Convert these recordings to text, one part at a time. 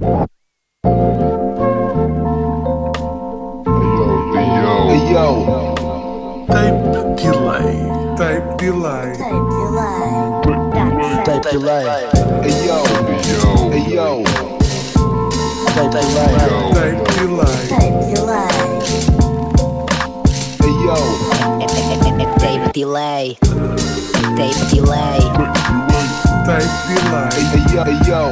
Yo, Tape delay. Delay. Delay. yo, Yo, yo, delay. yo, delay. yo, Tape delay. Tape delay. Tape delay. hey yo, hey yo,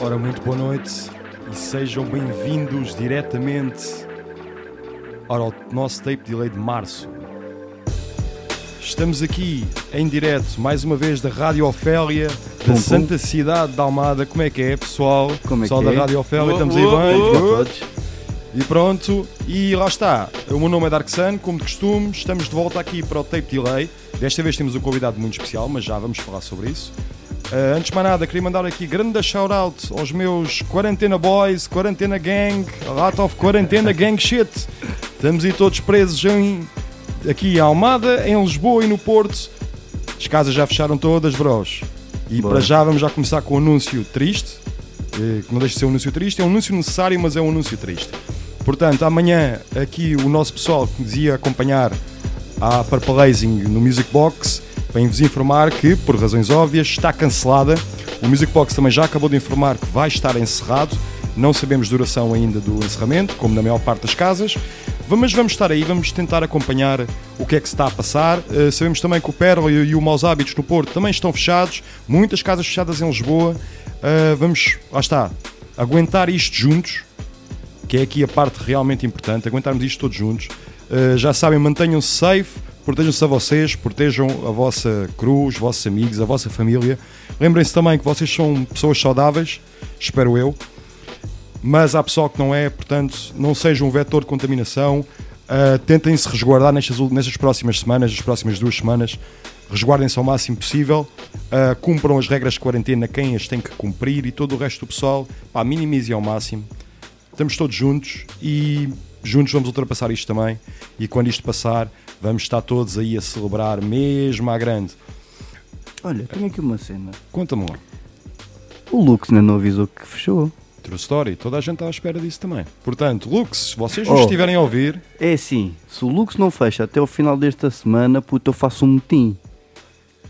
Ora, muito boa noite e sejam bem-vindos diretamente ao nosso tape delay de março. Estamos aqui em direto, mais uma vez, da Rádio Ofélia, da. Santa Cidade da Almada. Como é que é, pessoal? Como é pessoal que da é? Rádio Ofélia, Boa, estamos aí boa, bem? boa. Good. E pronto, e lá está. O meu nome é Dark Sun, como de costume, estamos de volta aqui para o Tape Delay. Desta vez temos um convidado muito especial, mas já vamos falar sobre isso. Ah, antes de mais nada, queria mandar aqui grande shout-out aos meus Quarentena Boys, Quarentena Gang, a lot of Quarentena Gang shit. Estamos aí todos presos em, aqui em Almada, em Lisboa e no Porto. As casas já fecharam todas, bros. E Bora. para já vamos já começar com um anúncio triste, eh, que não deixa de ser um anúncio triste, é um anúncio necessário, mas é um anúncio triste. Portanto, amanhã aqui o nosso pessoal que nos ia acompanhar à Purple Hazing no Music Box vem-vos informar que, por razões óbvias, está cancelada. O Music Box também já acabou de informar que vai estar encerrado. Não sabemos duração ainda do encerramento, como na maior parte das casas. Mas vamos estar aí, vamos tentar acompanhar o que é que se está a passar. Eh, sabemos também que o Pérola e, o Maus Hábitos no Porto também estão fechados. Muitas casas fechadas em Lisboa. Eh, vamos, lá está, aguentar isto juntos que é aqui a parte realmente importante, aguentarmos isto todos juntos. Uh, já sabem, mantenham-se safe, protejam-se a vocês, protejam a vossa cruz, os vossos amigos, a vossa família. Lembrem-se também que vocês são pessoas saudáveis, espero eu, mas há pessoal que não é, portanto, não sejam um vetor de contaminação. Uh, tentem se resguardar nestas, nestas próximas semanas, nas próximas duas semanas. Resguardem-se ao máximo possível. Uh, cumpram as regras de quarentena, quem as tem que cumprir e todo o resto do pessoal, pá, minimizem ao máximo estamos todos juntos e juntos vamos ultrapassar isto também. E quando isto passar, vamos estar todos aí a celebrar, mesmo à grande. Olha, tenho aqui uma cena. Conta-me lá. O Lux ainda não avisou que fechou. True story, toda a gente está à espera disso também. Portanto, Lux, se vocês Oh. nos estiverem a ouvir, É assim, se o Lux não fecha até o final desta semana, puto, eu faço um motim.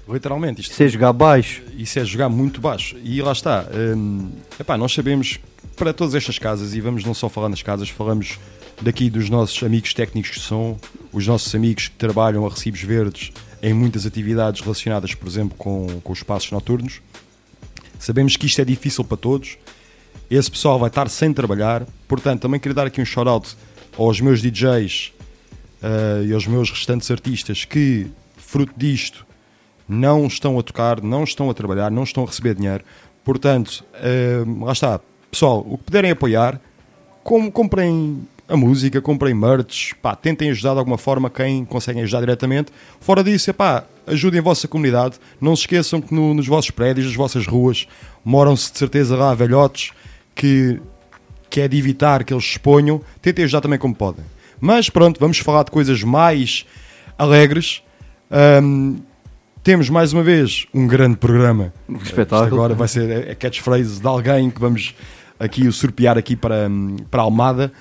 literalmente, isto, Se é jogar baixo, isso é jogar muito baixo. E lá está. hum, epá, nós sabemos para todas estas casas, e vamos não só falar nas casas, falamos daqui dos nossos amigos técnicos de som, os nossos amigos que trabalham a recibos verdes em muitas atividades relacionadas, por exemplo, com, com os espaços noturnos. Sabemos que isto é difícil para todos. Esse pessoal vai estar sem trabalhar. Portanto, também queria dar aqui um shout-out aos meus DJs eh, e aos meus restantes artistas que, fruto disto, não estão a tocar, não estão a trabalhar, não estão a receber dinheiro. Portanto, eh, lá está. Pessoal, o que puderem apoiar, com- comprem a música, comprem merch, pá, tentem ajudar de alguma forma quem conseguem ajudar diretamente. Fora disso, epá, ajudem a vossa comunidade. Não se esqueçam que no- nos vossos prédios, nas vossas ruas, moram-se de certeza lá velhotes que, que é de evitar que eles se exponham. Tentem ajudar também como podem. Mas pronto, vamos falar de coisas mais alegres. Ahm, temos mais uma vez um grande programa. um Isto espetáculo. agora vai ser a catchphrase de alguém que vamos aqui usurpiar aqui para, hum, para Almada.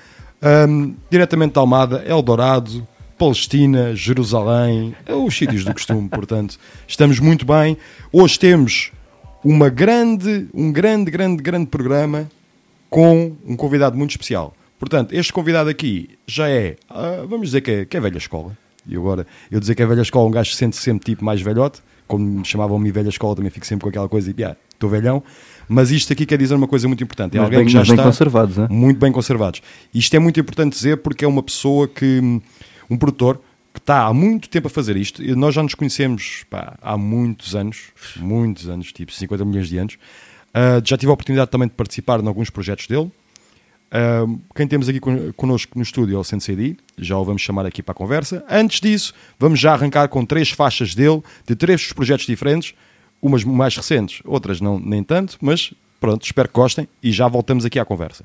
Hum, diretamente de Almada, Eldorado, Palestina, Jerusalém, é os sítios do costume, portanto, estamos muito bem. Hoje temos uma grande, um grande, grande, grande programa com um convidado muito especial. Portanto, este convidado aqui já é, ah, vamos dizer que é, que é velha escola. E agora, eu dizer que é velha escola, um gajo se sente sempre tipo mais velhote, como me chamavam-me velha escola, também fico sempre com aquela coisa de, ah, estou velhão. Mas isto aqui quer dizer uma coisa muito importante. É Mas alguém bem, que já bem está conservados, hein? muito bem conservados. Isto é muito importante dizer porque é uma pessoa que, um produtor, que está há muito tempo a fazer isto. Nós já nos conhecemos pá, há muitos anos, muitos anos, tipo 50 milhões de anos. Ah, já tive a oportunidade também de participar em alguns projetos dele. Ah, quem temos aqui con- connosco no estúdio é o Sensei já o vamos chamar aqui para a conversa. Antes disso, vamos já arrancar com três faixas dele, de três projetos diferentes, umas mais recentes, outras não, nem tanto, mas pronto, espero que gostem e já voltamos aqui à conversa.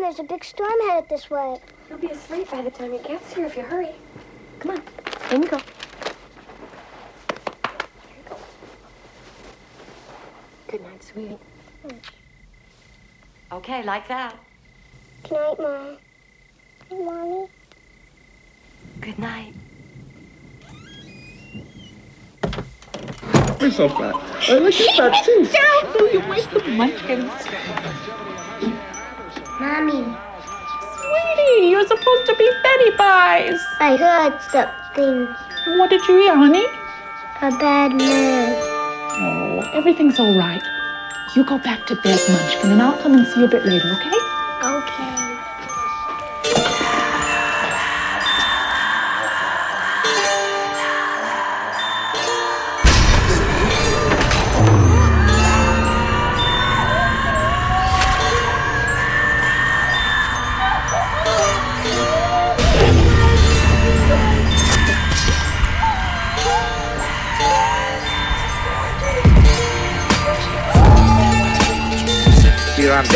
on. There's a big storm headed this way. You'll be asleep by the time your cat's here if you hurry. Come on, in you go. Good night, sweetie. Mm. Okay, like that. Good night, Mom. Hey, Mommy. Good night. You're so fat. I like you fat too. Don't you waste the munchkins. Mommy. Sweetie, you're supposed to be Betty Buys. I heard something. What did you hear, honey? A bad man. Oh, everything's all right. You go back to bed, Munchkin, and I'll come and see you a bit later, okay? Okay.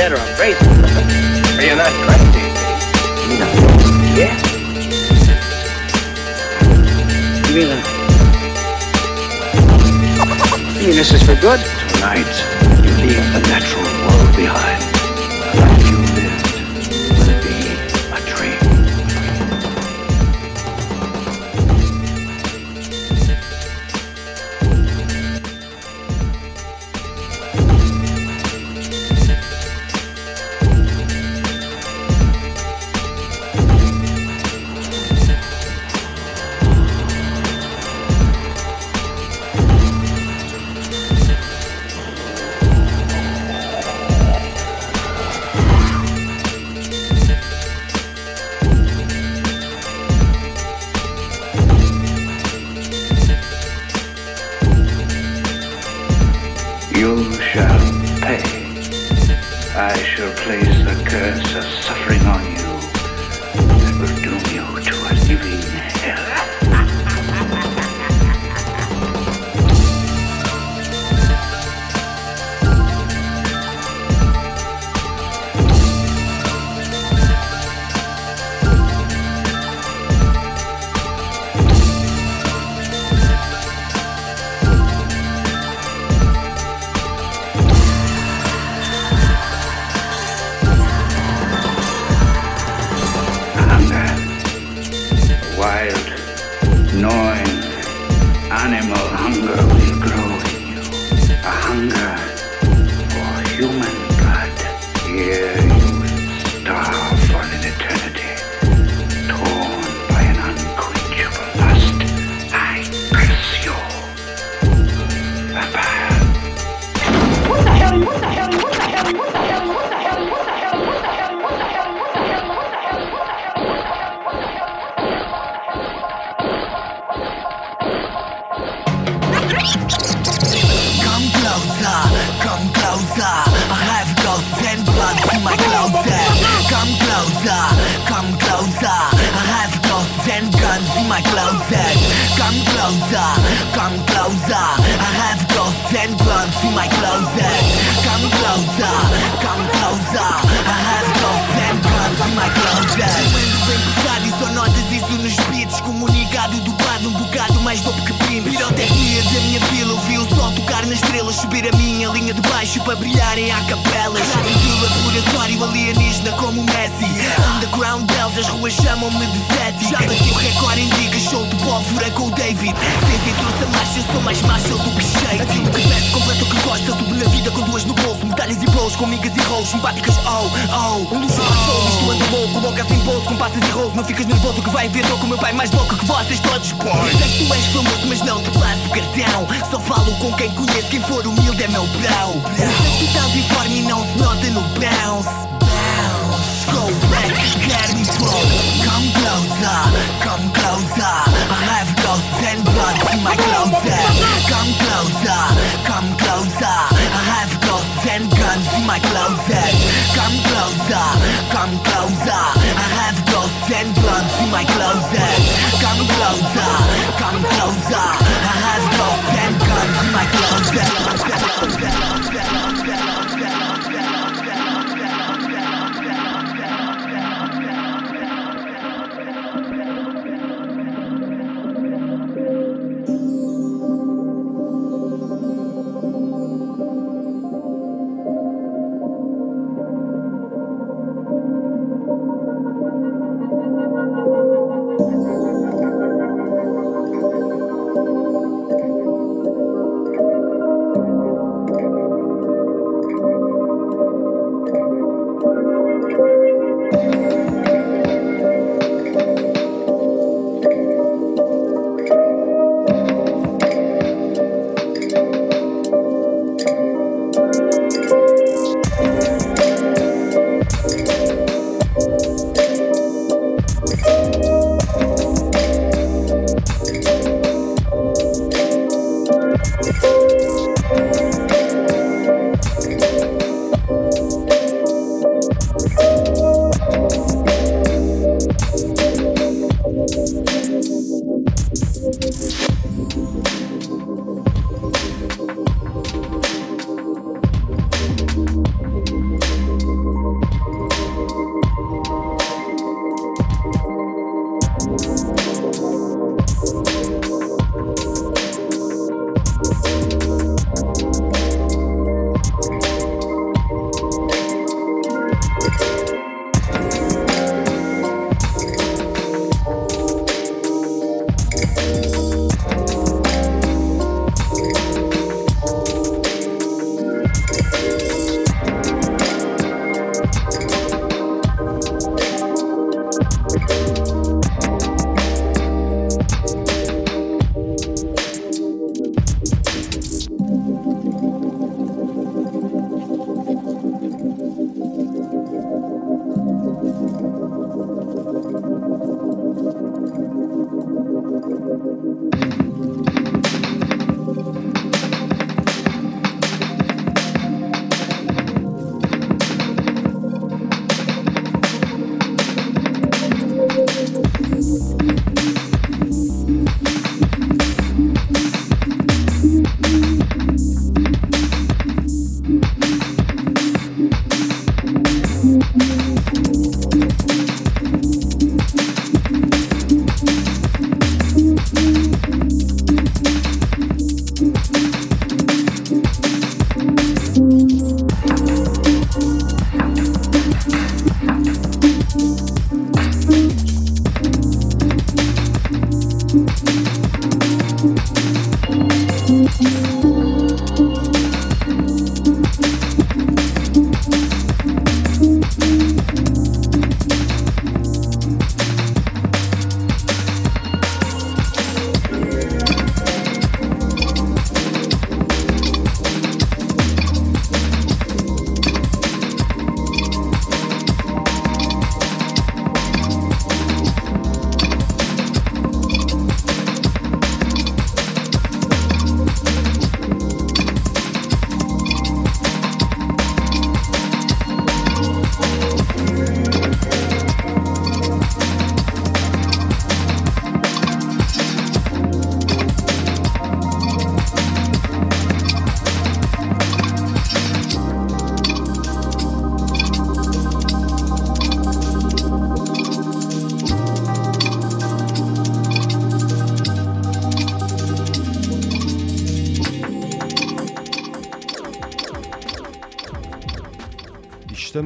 dead or I'm crazy. You're not crazy. You know. Yeah. You mean? You mean this is for good? Tonight, you leave the natural world behind. primal hunger will grow in you, a hunger for human blood. Yeah. Closer, come closer. I have ghosts and blunts in my closet. Come closer, come closer. I have ghosts and guns in my closet. Bem pesado e mais dope que primos. Pirotecnia da minha vila, ouvi o sol tocar nas estrelas. Subir a minha linha de baixo para brilharem a capelas. Do laboratório alienígena como o Messi. Underground bells, as ruas chamam-me de Zeti. Já bati o recorde em digas, show de pólvora com o David. Sem trouxe a marcha, sou mais macho do que shake. Aquilo que peço, completo o que gosta. Subo na vida com duas no bolso. Medalhas e bros, com migas e rolls. Simpáticas, oh, oh. Um luxo passou, isto anda louco. Boca sem bolso, com passas e rolls. Não ficas nervoso que vai ver, com meu pai mais louco que vocês todos. Sei que tu és famoso, mas não te passo cartão. Só falo com quem conheço, quem for humilde é meu brão. Tu estás uniforme e não se nota no bounce. Bounce. Go back, get me flow. Come closer, come closer. I have ghosts and bloods in my closet. Come closer, come closer. I have ghosts and guns in my closet. Come closer, come closer. I have and blunts in my closet. Come closer, come closer. I have ghosts and guns in my closet.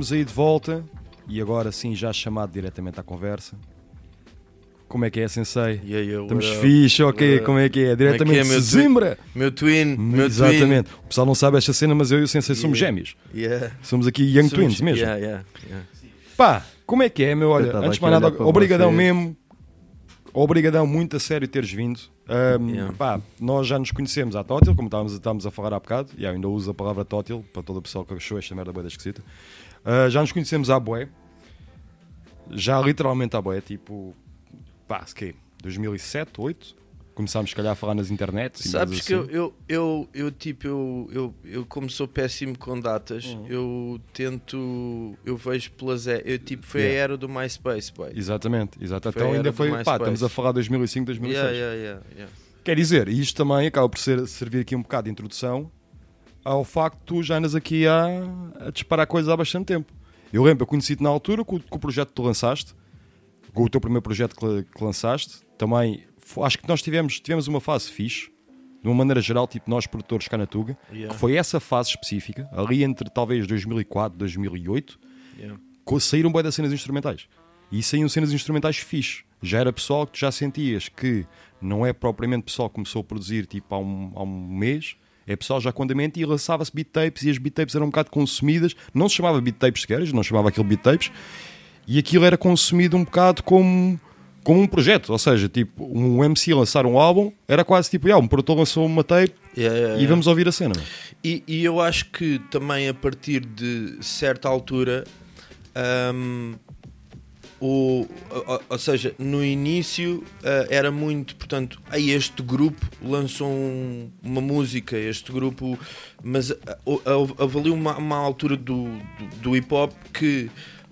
Estamos aí de volta e agora sim já chamado diretamente à conversa. Como é que é, Sensei? E aí, eu, Estamos up? fixe, ok? Up? Como é que é? Como é Diretamente que é, de meu Sesimbra! twin? Meu twin, meu Exatamente. O pessoal não sabe esta cena, mas eu e o Sensei somos Yeah. gêmeos. Yeah. Somos aqui Young Somos- Twins mesmo. Yeah, yeah, yeah. Pá, como é que é, meu? Eu Olha, antes de mais nada, obrigadão vocês. mesmo. Obrigadão muito a sério teres vindo. Yeah. pá, nós já nos conhecemos à Tótil, como estávamos, estávamos a falar há bocado, e ainda uso a palavra Tótil para todo o pessoal que achou esta merda boa esquisita. Ah, já nos conhecemos à Boé. Já literalmente à Boé, tipo, pá, se quê? 2007, 2008? Começámos, se calhar, a falar nas internets. Sabes merdas que eu, assim. eu, eu, eu, tipo, eu, eu, eu como sou péssimo com datas, Uhum. eu tento, eu vejo pelas, eu tipo, foi a Yeah. era do MySpace, boy. Exatamente, exato. A Então ainda foi, pá, estamos a falar 2005, 2006. Yeah, yeah, yeah, yeah. Quer dizer, isto também acaba por ser, servir aqui um bocado de introdução ao facto de tu já andas aqui a, a disparar coisas há bastante tempo. Eu lembro, eu conheci-te na altura com, o- com o projeto que tu lançaste, com o teu primeiro projeto que, que lançaste. Também acho que nós tivemos, tivemos uma fase fixe, de uma maneira geral, tipo nós produtores cá na Tuga, Yeah. que foi essa fase específica, ali entre talvez 2004 e 2008, Yeah. saíram bem das cenas instrumentais. E saíam cenas instrumentais fixe. Já era pessoal que tu já sentias que não é propriamente pessoal que começou a produzir tipo há um, há um mês, é pessoal já com andamento e lançava-se beat tapes e as beat tapes eram um bocado consumidas. Não se chamava beat tapes sequer, não se chamava aquilo beat tapes. E aquilo era consumido um bocado como, como um projeto. Ou seja, tipo, um MC lançar um álbum era quase tipo, yeah, um produtor lançou uma tape Yeah, yeah, e vamos ouvir a cena. E, e eu acho que também a partir de certa altura, hum, o, ou, ou seja, no início ah, era muito, portanto, aí este grupo lançou um- uma música, este grupo, mas houve houve ali uma, uma altura do, do, do hip hop que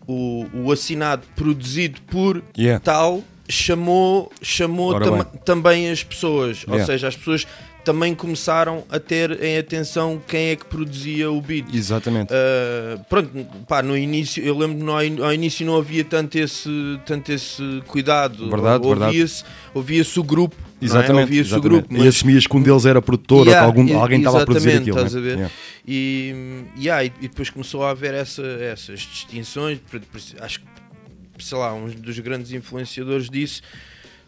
o, o assinado produzido por Yeah. tal chamou, chamou tam- também as pessoas, ou Yeah. seja, as pessoas também começaram a ter em atenção quem é que produzia o beat. Exatamente. Uh, pronto, pá, no início, eu lembro que ao início não havia tanto esse, tanto esse cuidado. Verdade, verdade. ouvia-se, ouvia-se o grupo. é? Exatamente. Ouvia-se o grupo. E assumias que um deles era produtor Yeah, ou algum, e- alguém estava a produzir aquilo. Estás né? a ver? Yeah. E, yeah, e, e depois começou a haver essa, essas distinções. Acho que, sei lá, um dos grandes influenciadores disso,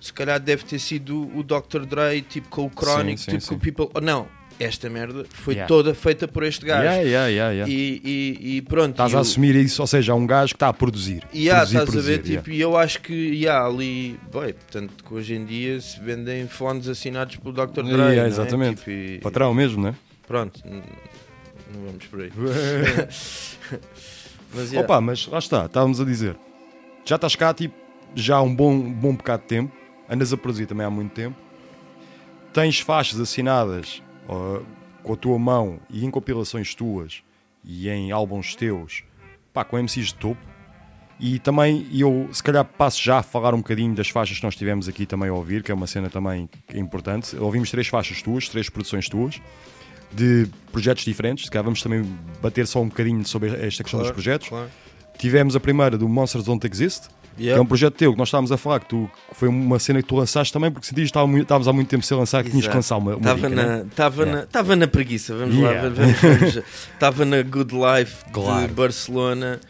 se calhar deve ter sido o Dr. Dre, tipo com o Chronic, sim, tipo sim. com o People. Oh, não, esta merda foi Yeah. toda feita por este gajo. Yeah, yeah, yeah, yeah. E, e, e pronto. Estás a assumir isso, ou seja, há um gajo que está a produzir. e produzir, estás a produzir, ver, tipo, e eu acho que yeah, ali, bem, portanto, que hoje em dia se vendem fones assinados pelo Dr. Dre. Yeah, não é? exatamente. Tipo, e- Patrão mesmo, né? Pronto, não vamos por aí. Mas, yeah. Opa, mas lá está, estávamos a dizer. Já estás cá, tipo, já há um bom, bom bocado de tempo. Andas a produzir também há muito tempo. Tens faixas assinadas ó, com a tua mão e em compilações tuas e em álbuns teus, pá, com MCs de topo. E também eu, se calhar, passo já a falar um bocadinho das faixas que nós tivemos aqui também a ouvir, que é uma cena também importante. Ouvimos três faixas tuas, três produções tuas, de projetos diferentes. Se calhar vamos também bater só um bocadinho sobre esta questão dos Claro, projetos. claro. Tivemos a primeira do Monsters Don't Exist, que Yeah. é um projeto teu que nós estávamos a falar, que, tu, que foi uma cena que tu lançaste também, porque sentias que estávamos há muito tempo sem lançar, que tinhas que Exato. lançar uma, Estava na, né? estava Yeah. na, na preguiça, vamos Yeah. lá. Estava na Good Life Claro. de Barcelona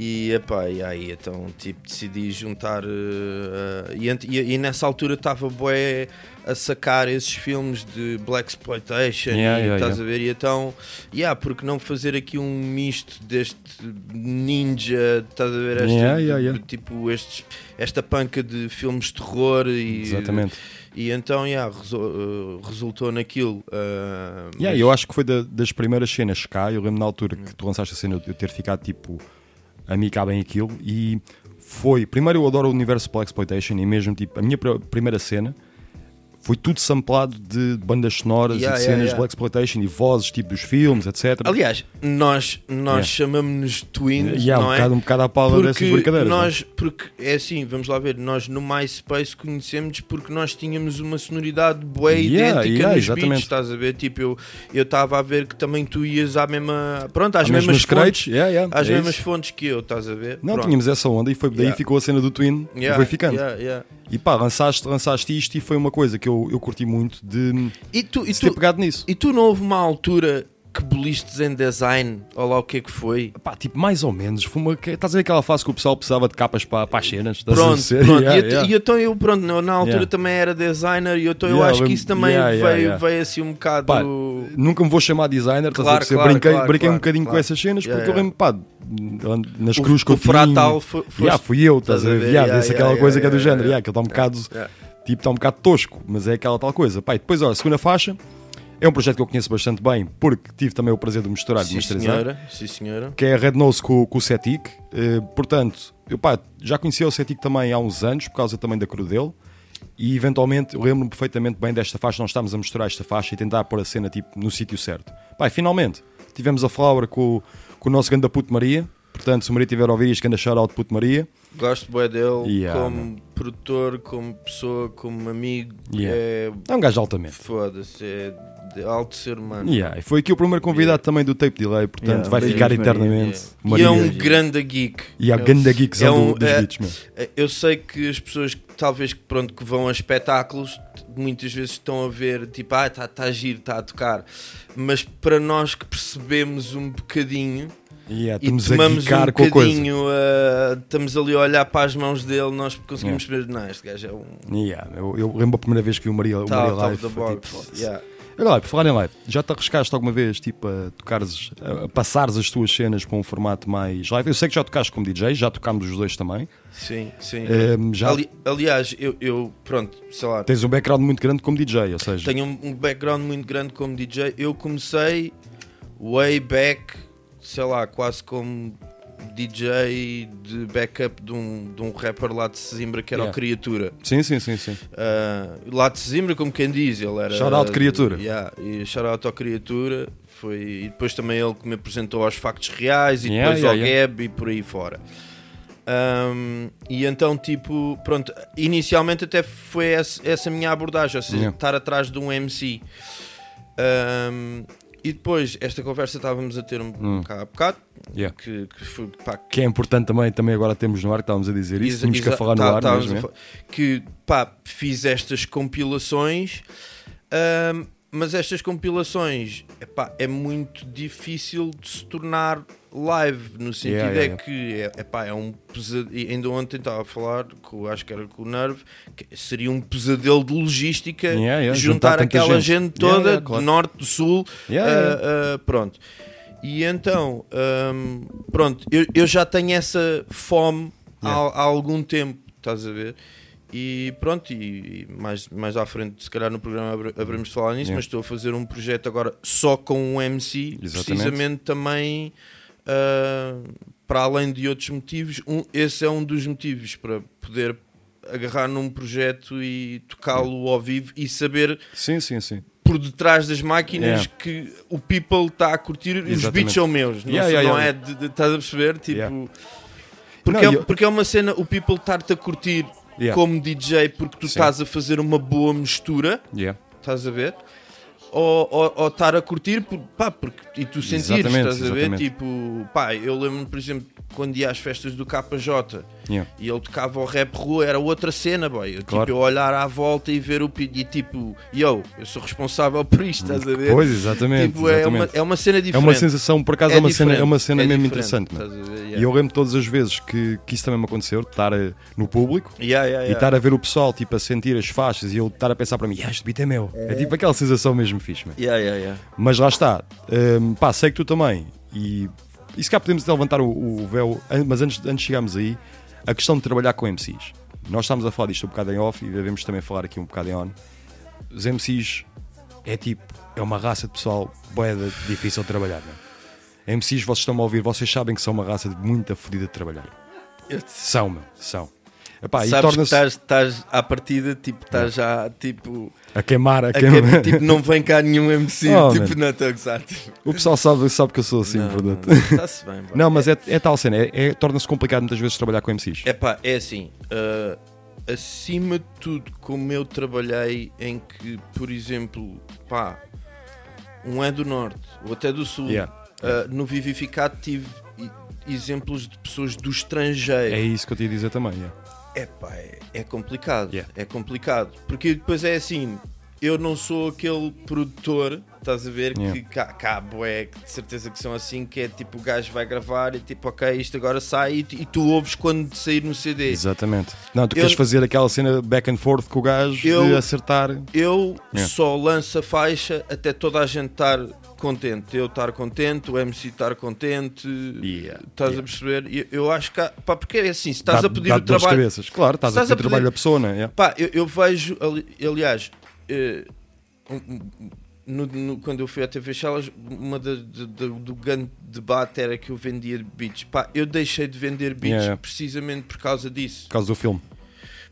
e, epá, e aí então tipo, decidi juntar. eh, e, e, e nessa altura estava bué a sacar esses filmes de Black Exploitation, Yeah, e, yeah, estás yeah. a ver? E então, yeah, porque não fazer aqui um misto deste ninja, estás a ver? Esta, Yeah. Tipo, estes, esta panca de filmes de terror e. Exatamente. E então, yeah, eh, resultou naquilo. eh, Yeah, mas- eu acho que foi da- das primeiras cenas cá. Eu lembro na altura que tu lançaste a cena eu ter ficado tipo a mim cá bem aquilo. E foi. Primeiro, eu adoro o universo Black Exploitation e mesmo tipo a minha pr- primeira cena foi tudo samplado de bandas sonoras Yeah, e de yeah, cenas de yeah. Black Exploitation e vozes tipo dos filmes, etc. Aliás, nós, nós Yeah. chamamos-nos twins, Yeah, um não é? bocado- um bocado à pala dessas brincadeiras, Nós, porque é assim, vamos lá ver, nós no MySpace conhecemos porque nós tínhamos uma sonoridade Yeah, idêntica yeah, nos exatamente. beats, estás a ver? Tipo, eu eu estava a ver que também tu ias à mesma, pronto, às mesmas fontes, crates, yeah, yeah, às é mesmas isso. fontes que eu, estás a ver? Não, Pronto. tínhamos essa onda e foi daí Yeah. ficou a cena do Twin e Yeah, foi ficando. yeah, yeah. E pá, lançaste, lançaste isto e foi uma coisa que eu, eu curti muito de, E tu, e ter tu, pegado nisso. E tu não houve uma altura que bolistes em design, ou lá o que é que foi. Pá, tipo, mais ou menos. Foi uma, que- estás a ver aquela fase que o pessoal precisava de capas para, para as cenas? Estás Pronto, pronto. Yeah, e, eu- yeah. e então eu, pronto, na altura Yeah. também era designer e eu, então eu acho que isso também veio, veio assim um bocado. Pá, nunca me vou chamar designer, estás a Claro, perceber? claro, brinquei claro, brinquei um claro, bocadinho com claro. essas cenas porque eu lembro, pá, nas O- cruzes que o eu tinha. fratal fo- foste- Yeah, fui eu, estás a ver? ver? Yeah, aquela coisa que é do género, yeah. que ele está um bocado. Tipo, está um bocado tosco, mas é aquela tal coisa. E depois, ó, a segunda faixa é um projeto que eu conheço bastante bem porque tive também o prazer de misturar de Sim, senhora. Sim, senhora. que é a Red Nose com, com o Cetic. Eh, portanto, eu pá, já conhecia o Cetic também há uns anos, por causa também da cru dele. E eventualmente eu lembro-me perfeitamente bem desta faixa, nós estávamos a misturar esta faixa e tentar pôr a cena tipo, no sítio certo. Pá, e finalmente tivemos a Flower com, o- com o nosso ganda Puto Maria. Portanto, se o Maria tiver a ouvir isto, ganda shout-out Puto Maria. Gosto bem dele Yeah, como produtor, como pessoa, como amigo. Yeah. É, É um gajo altamente. Foda-se, é de alto ser humano. Yeah, e foi aqui o primeiro convidado também do Tape Delay, portanto Yeah, vai Maria, ficar Maria. eternamente. E é um grande geek. E a É- ganda geekzão é um- do- dos é- beats, meu. é- Eu sei que as pessoas que talvez que, pronto, que vão a espetáculos muitas vezes estão a ver tipo, ah, está tá a giro, está a tocar. Mas para nós que percebemos um bocadinho Yeah, e estamos a tomamos um a coisa. bocadinho, ah, estamos ali a olhar para as mãos dele, nós conseguimos Yeah. perceber, não, este gajo é um Yeah, eu, eu lembro a primeira vez que vi o Maria, o Maria Live. tipo. Olha lá, por falar em live, já te arriscaste alguma vez tipo, a, tocares, a, a passares as tuas cenas para um formato mais live? Eu sei que já tocaste como DJ, já tocámos os dois também. Sim, sim. Ehm, já Ali- aliás, eu, eu, pronto, sei lá, tens um background muito grande como DJ, ou seja, tenho um, um background muito grande como DJ. Eu comecei way back, sei lá, quase como DJ de backup de um, de um rapper lá de Sesimbra que era Yeah. o Criatura. sim, sim, sim, sim. Ah, lá de Sesimbra, como quem diz, ele era. Shout out Criatura. Yeah, e shout out ao Criatura. Foi, e depois também ele que me apresentou aos factos reais e Yeah, depois yeah, ao yeah. Gab e por aí fora. Um, e então, tipo, pronto, inicialmente até foi essa, essa minha abordagem, ou seja, Yeah. estar atrás de um MC. Um, e depois, esta conversa estávamos a ter um Hum. cá há bocado, Yeah. que, que foi pá, Que é importante também, também agora temos no ar, que estávamos a dizer isso, tínhamos que a falar no tá- ar mesmo. é? Que pá, fiz estas compilações, ahm, mas estas compilações epá, é muito difícil de se tornar live, no sentido Yeah, yeah, é que é, epá, é um pesadelo. Ainda ontem estava a falar, com, acho que era com o Nerve, que seria um pesadelo de logística Yeah, yeah, juntar, juntar aquela gente. gente, Yeah, toda, yeah, claro. de norte, do sul, Yeah, yeah. ah, pronto. E então, hum, pronto, eu, eu já tenho essa fome há, há algum tempo, estás a ver? E pronto, e, mais, mais à frente, se calhar no programa haveremos de falar nisso, Yeah. mas estou a fazer um projeto agora só com um MC, Exatamente. precisamente também ah, para além de outros motivos. Um, esse é um dos motivos para poder agarrar num projeto e tocá-lo ao vivo e saber Sim, sim, sim. por detrás das máquinas Yeah. que o people está a curtir e os Exatamente. beats são meus. Não, Yeah, yeah, não é de, de- estás a perceber? Tipo, porque, Não, é, eu- porque é uma cena, o people estar-te a curtir Yeah. como DJ porque tu Sim. estás a fazer uma boa mistura, Yeah. estás a ver? Ou, ou, ou estar a curtir por, pá, porque, e tu sentires, Exatamente, estás a ver? exatamente. Tipo, pá, eu lembro-me, por exemplo, quando ia às festas do KJ Yeah. e ele tocava o rap rua, era outra cena, boy. Eu, Claro. tipo, eu olhar à volta e ver o e tipo, yo, eu sou responsável por isto, estás a ver? Pois, exatamente. Tipo, é uma, exatamente. é uma cena É diferente. uma sensação, por acaso, é, uma, cena, é uma cena é mesmo interessante. ver? E Yeah. eu lembro todas as vezes que, que isso também me aconteceu, de estar eh, no público Yeah, yeah, e yeah. estar a ver o pessoal tipo, a sentir as faixas e eu estar a pensar para mim, ah, este beat é meu. É tipo aquela sensação mesmo fixe. man. Yeah, yeah, yeah. Mas lá está, hum, pá, sei que tu também. E, e se cá podemos levantar o, o véu, mas antes, antes de chegarmos aí, a questão de trabalhar com MCs. Nós estamos a falar disto um bocado em off e devemos também falar aqui um bocado em on. Os MCs é tipo, é uma raça de pessoal boeda difícil de trabalhar. Não? MCs, vocês estão a ouvir, vocês sabem que são uma raça de muita fodida de trabalhar. São, meu, são. Epá, e Sabes que estás, estás à partida, tipo, estás já, tipo, a queimar, a a queimar. que- tipo, não vem cá nenhum MC, Oh, tipo, man. não estou a gozar. Tipo. O pessoal sabe, sabe que eu sou assim, Não, portanto. Está-se bem, bro. Não, mas é, é tal cena, é, é- torna-se complicado muitas vezes trabalhar com MCs. É pá, é assim, ah, acima de tudo, como eu trabalhei em que, por exemplo, pá, um é do Norte ou até do Sul, Yeah. ah, no Vivificado tive exemplos de pessoas do estrangeiro. É isso que eu te ia dizer também. yeah. É pá, é, é complicado. Yeah. É complicado. Porque depois é assim, eu não sou aquele produtor, estás a ver? Yeah. Que cá, cá que de certeza que são assim, que é tipo o gajo vai gravar e tipo, ok, isto agora sai e, tu- e tu ouves quando sair no CD. Exatamente. Não, tu Eu- queres fazer aquela cena back and forth com o gajo de Eu- acertar. Eu Yeah. só lanço a faixa até toda a gente estar contente. Eu estar contente, o MC estar contente. Estás a perceber? Eu, acho que. há- Pá, porque é assim, se estás Dá- a pedir o trabalho. cabeças. Claro, estás se a pedir o trabalho da pessoa, não é? Yeah. Pá, eu, eu vejo, ali- aliás, eh, um- no- no- quando eu fui à TV Chalas, uma da- da- da- do grande debate era que eu vendia beats. Pá, eu deixei de vender beats Yeah, yeah. precisamente por causa disso. Por causa do filme.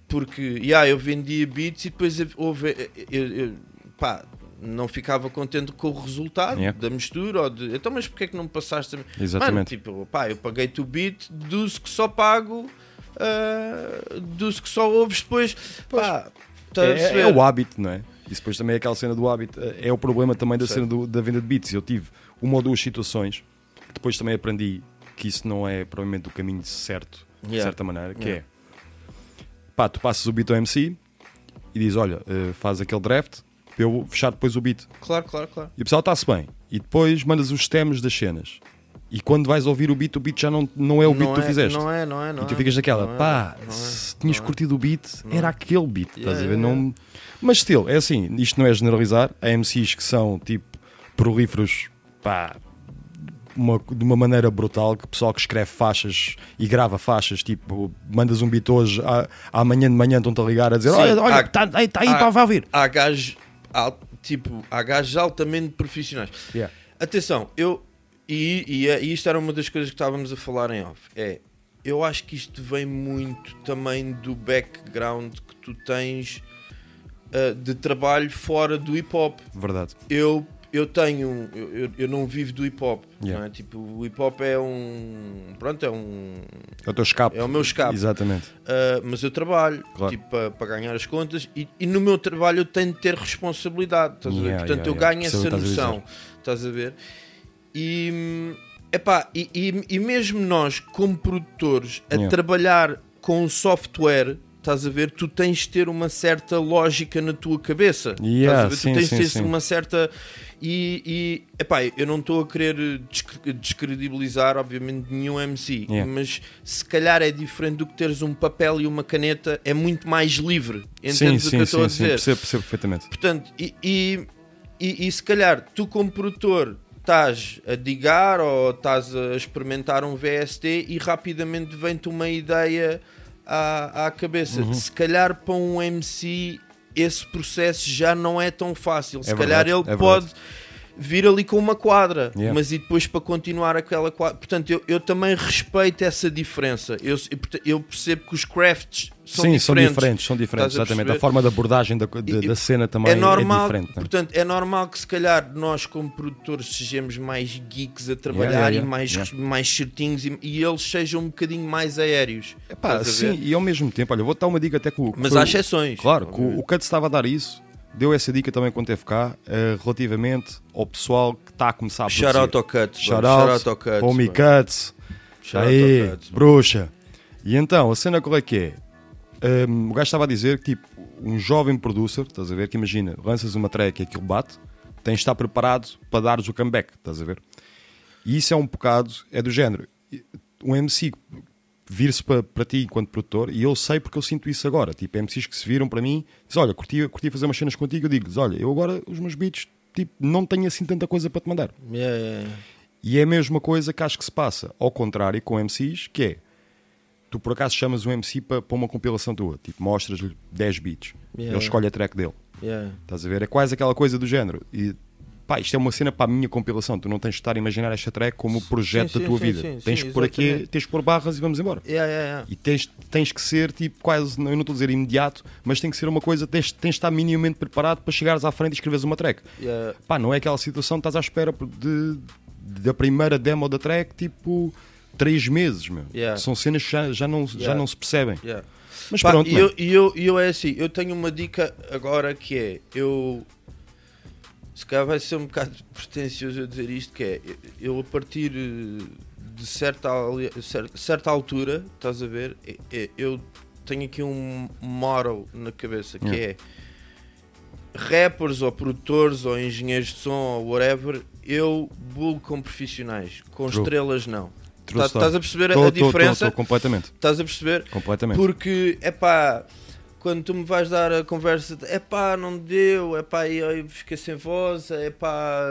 Porque, yeah, eu vendia beats e depois houve. Eu, eu- pá, não ficava contente com o resultado Yeah. da mistura. Ou de, então, mas porquê é que não me passaste? a- Exatamente. Mano, tipo, pá, eu paguei-te o beat, deduzo que só pago, ah, deduzo que só ouves depois. Pá, a É, é o hábito, não é? Isso depois também é aquela cena do hábito. É o problema também da Sim. cena do- da venda de beats. Eu tive uma ou duas situações que depois também aprendi que isso não é provavelmente o caminho certo, de Yeah. certa maneira, que Yeah. é pá, tu passas o beat ao MC e dizes, olha, eh, faz aquele draft para eu fechar depois o beat. Claro, claro, claro. E o pessoal está-se bem. E depois mandas os stems das cenas. E quando vais ouvir o beat, o beat já não, não é o beat Não que tu é- fizeste. não é, não é, não e tu é. ficas naquela, é, pá, é, se tinhas curtido o beat, era aquele beat. estás a ver? Yeah, Não... Mas still, é assim, isto não é generalizar. Há MCs que são tipo prolíferos, pá, uma, de uma maneira brutal. Que o pessoal que escreve faixas e grava faixas, tipo, mandas um beat hoje, à- amanhã de manhã estão-te a ligar a dizer: Sim, Olha, olha, está aí, tá aí, estava a ouvir. Há gajos, tipo, há gajos altamente profissionais. Yeah. Atenção, eu. E, e, e isto era uma das coisas que estávamos a falar em off. É. Eu acho que isto vem muito também do background que tu tens ah, de trabalho fora do hip hop. Verdade. Eu, eu tenho. Eu, eu- não vivo do hip hop. Yeah. É? Tipo, o hip hop é um. Pronto, é um. É o teu escape. É o meu escape. Exatamente. Uh, mas eu trabalho Claro. tipo, para, ganhar as contas e, e no meu trabalho eu tenho de ter responsabilidade. Estás a ver? Yeah, Portanto, yeah, eu yeah. ganho o essa noção. Estás a ver? E, epá, e, e, e mesmo nós, como produtores, a Yeah. trabalhar com software. Estás a ver? Tu tens de ter uma certa lógica na tua cabeça. Yeah, sim, tu tens sim, de ter sim. uma certa. E, e epá, eu não estou a querer descre- descredibilizar, obviamente, nenhum MC, Yeah. mas se calhar é diferente do que teres um papel e uma caneta, é muito mais livre. Sim, Entendes o que sim, eu estou sim, a sim, dizer? percebo, percebo perfeitamente. Portanto, e, e, e, e se calhar tu, como produtor, estás a digar ou estás a experimentar um VST e rapidamente vem-te uma ideia à, à cabeça. Uhum. Se calhar para um MC esse processo já não é tão fácil. Se É calhar verdade, ele é pode vir ali com uma quadra, Yeah. mas e depois para continuar aquela quadra. Portanto, eu, eu também respeito essa diferença. Eu, eu, percebo que os crafts são Sim, diferentes. são diferentes, são diferentes, Estás a exatamente. A perceber? forma de abordagem da, da, da cena também é normal, diferente. não é? portanto, é normal que se calhar nós como produtores sejamos mais geeks a trabalhar Yeah, yeah, e mais, mais certinhos e, e eles sejam um bocadinho mais aéreos. Pá, Estás a ver? sim, e ao mesmo tempo, olha, vou dar uma dica até com Mas há exceções. Claro, que o, o Cuts estava a dar isso, deu essa dica também quando teve cá, eh, relativamente ao pessoal que está a começar a Shout produzir. out ao Cuts, Shout out, Shout ao Cuts, bro. Cuts. Shout out Aí, Cuts, bruxa. E então, a cena qual é que é? Um, o gajo estava a dizer que, tipo, um jovem producer, estás a ver, que imagina, lanças uma track e aquilo bate, tens de estar preparado para dares o comeback, estás a ver? E isso é um bocado, é do género. Um MC vir-se para, para ti enquanto produtor, e eu sei porque eu sinto isso agora. Tipo, MCs que se viram para mim, dizem, olha, curti, curti fazer umas cenas contigo, eu digo-lhes, olha, eu agora, os meus beats, tipo, não tenho assim tanta coisa para te mandar. Yeah, yeah, yeah. E é a mesma coisa que acho que se passa ao contrário com MCs, que é tu por acaso chamas um MC para, para uma compilação tua, tipo, mostras-lhe 10 beats, ele escolhe a track dele. Estás a ver? É quase aquela coisa do género. E pá, isto é uma cena para a minha compilação. Tu não tens de estar a imaginar esta track como o projeto sim, da tua sim, vida. sim, tens que pôr aqui, tens que pôr barras e vamos embora. Yeah, yeah, yeah. E tens, tens que ser tipo quase, não- eu não estou a dizer imediato, mas tem que ser uma coisa, tens, tens de estar minimamente preparado para chegares à frente e escreveres uma track. Pá, não é aquela situação, estás à espera de, da primeira demo da track, tipo, três meses, meu. São cenas que já, já, não, já não se percebem. Mas Pá, pronto, e eu, eu, e eu é assim, eu tenho uma dica agora que é, eu se calhar vai ser um bocado pretencioso eu dizer isto, que é eu a partir eh, de certa, certa altura, estás a ver, eu tenho aqui um moral na cabeça que é rappers ou produtores ou engenheiros de som ou whatever, eu bulo com profissionais, com True. estrelas não. Tá-. Estás a perceber Tô- a tô- diferença? tô completamente. Estás a perceber? Completamente. Porque, é pá, quando tu me vais dar a conversa, é pá, não deu, é pá, eu fiquei sem voz, é pá,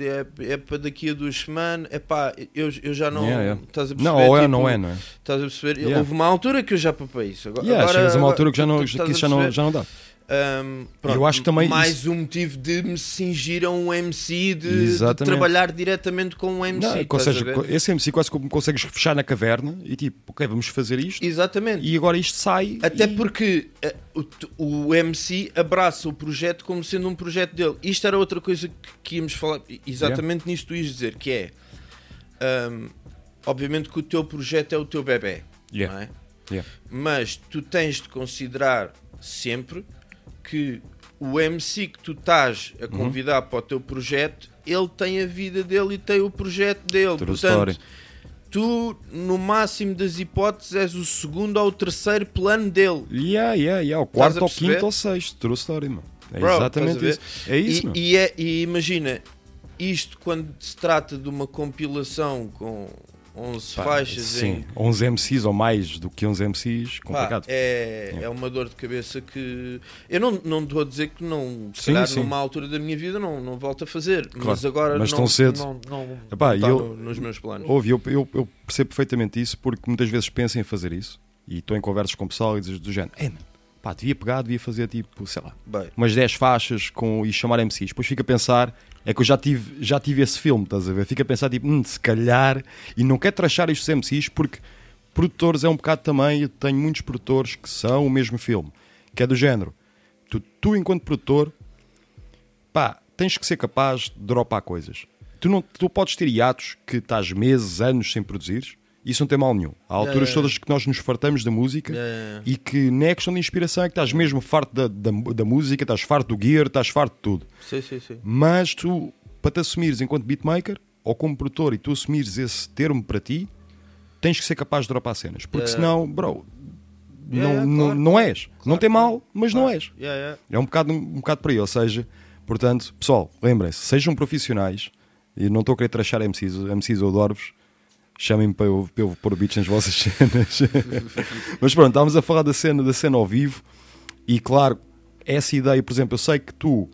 é, é para daqui a duas semanas, é pá, eu, eu já não. Yeah, yeah. Estás a perceber? Não, ou é Tipo, não é, não é? Estás a perceber? Yeah. Houve uma altura que eu já papei isso. Agora, Yeah, agora, chegas a uma altura que já não- que já não- já não dá. Um, pronto, Eu acho que também mais isso- um motivo de me cingir a um MC, de, de trabalhar diretamente com um MC. Não, estás consegues, a ver? esse MC quase que consegues fechar na caverna e tipo, ok, vamos fazer isto. Exatamente. E agora isto sai. Até e- porque eh, o, o MC abraça o projeto como sendo um projeto dele. Isto era outra coisa que, que íamos falar, exatamente nisso tu ias dizer, que é hum, obviamente que o teu projeto é o teu bebê, Yeah. é? Yeah. Mas tu tens de considerar sempre que o MC que tu estás Uhum. a convidar para o teu projeto, ele tem a vida dele e tem o projeto dele. True Portanto, story. tu, no máximo das hipóteses, és o segundo ou o terceiro plano dele. Yeah, yeah, yeah. O quarto ou quinto ou sexto. True story, mano. É Bro, exatamente isso. É isso, e, e, é, e imagina, isto quando se trata de uma compilação com 11 Pá, faixas Sim, em 11 MCs ou mais do que 11 MCs, Pá, complicado. é, é uma dor de cabeça que eu não, não estou a dizer que não, se Sim, calhar sim. numa altura da minha vida não, não volto a fazer, Claro, mas agora mas não, tão cedo. não, não, Epá, não está eu- no- nos meus planos. Ouve, eu, eu, eu percebo perfeitamente isso porque muitas vezes penso em fazer isso e estou em conversas com o pessoal e dizes do género, "É, pá, devia pegar, devia fazer tipo, sei lá, Bem. umas 10 faixas com, e chamar MCs. Depois fica a pensar, é que eu já tive, já tive esse filme, estás a ver? Fica a pensar, tipo, hum, se calhar, e não quero trachar estes MCs porque produtores é um bocado também, eu tenho muitos produtores que são o mesmo filme, que é do género. Tu, tu enquanto produtor, pá, tens que ser capaz de dropar coisas. Tu, não, tu podes ter hiatos que estás meses, anos sem produzires, isso não tem mal nenhum. Há alturas todas que nós nos fartamos da música e que não é questão de inspiração, é que estás mesmo farto da, da, da música, estás farto do gear, estás farto de tudo. Sim, sim, sim. Mas tu, para te assumires enquanto beatmaker ou como produtor e tu assumires esse termo para ti, tens que ser capaz de dropar cenas. Porque senão, bro, não, yeah, não, claro, não claro, és. não tem mal, mas não és. Yeah, yeah. É um bocado, um bocado por aí. Ou seja, portanto, pessoal, lembrem-se, sejam profissionais. E não estou a querer trachar MCs, MCs eu adoro-vos. Chamem-me para eu, para eu pôr beats nas vossas cenas. Mas pronto, estávamos a falar da cena, da cena ao vivo. E claro, essa ideia, por exemplo, eu sei que tu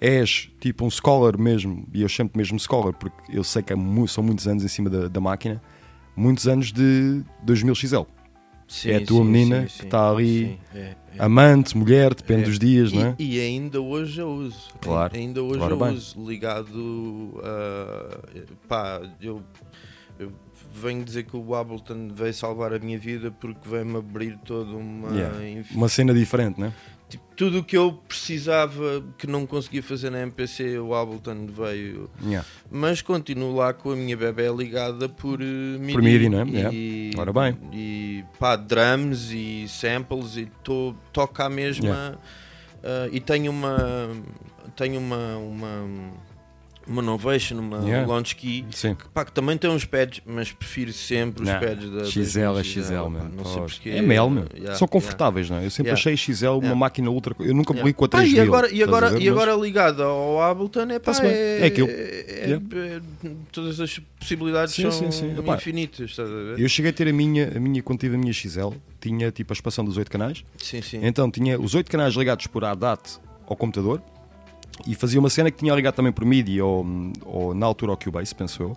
és tipo um scholar mesmo, e eu chamo-te mesmo scholar, porque eu sei que é mu- são muitos anos em cima da, da máquina, muitos anos de 2000XL. Sim, é a tua sim, menina sim, que está ali, é, é. amante, mulher, depende É. dos dias, e, não é? E ainda hoje eu uso. Claro. Ainda hoje Ora eu bem. uso. Ligado a. pá, eu, eu venho dizer que o Ableton veio salvar a minha vida porque veio-me abrir toda uma. Yeah. inf- Uma cena diferente, não é? tipo, tudo o que eu precisava que não conseguia fazer na MPC, o Ableton veio. Yeah. Mas continuo lá com a minha bebé ligada por eh, MIDI. Por MIDI, não é? E, Yeah. Ora bem. E pá, drums e samples e to, toca a mesma. Yeah. eh, e tenho uma. Tenho uma. uma uma Novation, uma Yeah. Launch Key, Sim. que, pá, que também tem uns pads, mas prefiro sempre os Não, pads da XL é 2000 XL, meu. Não sei. É mel, meu. Yeah, São confortáveis, não é? Eu sempre Yeah. achei XL uma Yeah. máquina ultra. Eu nunca Yeah. com a Pá, 3000. e agora, e agora, ver? e Mas- agora ligado ao Ableton é, pá, é, É aquilo. é- Yeah. é- todas as possibilidades Sim, são sim, sim. Epá, infinitas, estás a ver? Eu cheguei a ter a minha, a minha quando tive a minha XL, tinha tipo a expansão dos 8 canais. Sim, sim. Então tinha os 8 canais ligados por ADAT ao computador e fazia uma cena que tinha ligado também por MIDI ou, ou na altura ao Cubase, penso eu.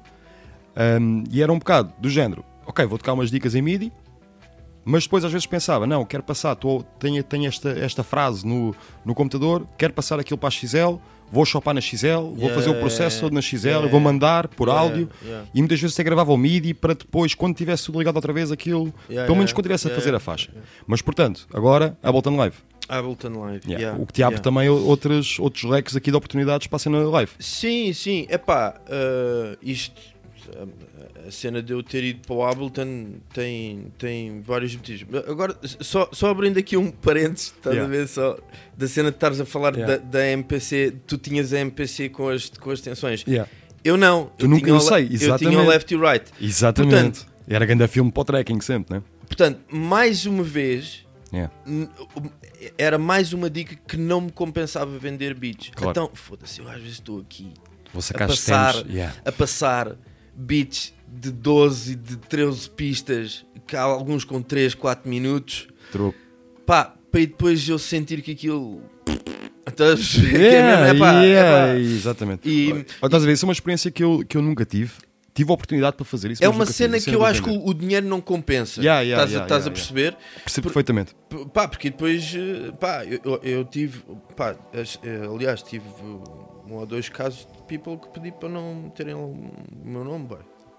Um, e era um bocado do género, ok, vou tocar umas dicas em MIDI, mas depois às vezes pensava, não, quero passar, tô, tenho, tenho esta, esta frase no, no computador, quero passar aquilo para a XL, vou chopar na XL, vou Yeah, fazer o processo todo na XL, yeah, vou mandar por yeah, áudio yeah. e muitas vezes até gravava o MIDI para depois, quando tivesse tudo ligado outra vez, aquilo, Yeah, pelo menos yeah, quando tivesse a yeah, fazer yeah, a faixa. Mas portanto, agora Ableton Live. Ableton Live. Yeah. yeah, o que te abre também outros, outros leques aqui de oportunidades para a cena live. Sim, sim, epá, uh, isto, a- cena de eu ter ido para o Ableton tem, tem vários motivos. Agora, só, só abrindo aqui um parênteses, estás Yeah. a ver só, da cena de estares a falar Yeah. da, da MPC, tu tinhas a MPC com as, com as tensões. Yeah. Eu não. Tu eu nunca tinha o sei, Eu tinha exatamente. o left e right. Exatamente. Portanto, Era grande filme para o tracking sempre, né? Portanto, mais uma vez, Yeah. era mais uma dica que não me compensava vender beats. Claro. Então, foda-se, eu às vezes estou aqui a passar, yeah. a passar beats de 12 e de 13 pistas, que há alguns com 3, 4 minutos. True. Pá, para depois eu sentir que aquilo. Estás a? Que é mesmo, é pá, é pá. Exatamente. E- Olha, Estás a ver, isso é uma experiência que eu, que eu nunca tive. Tive a oportunidade para fazer isso. É uma cena a que eu acho que o, dinheiro não compensa. Yeah, yeah, estás a- yeah, estás a perceber? Percebo Por- perfeitamente. Pá, porque depois, eh, pá, eu, eu- tive, pá, eh, aliás, tive um ou dois casos de people que pedi para não terem o meu nome.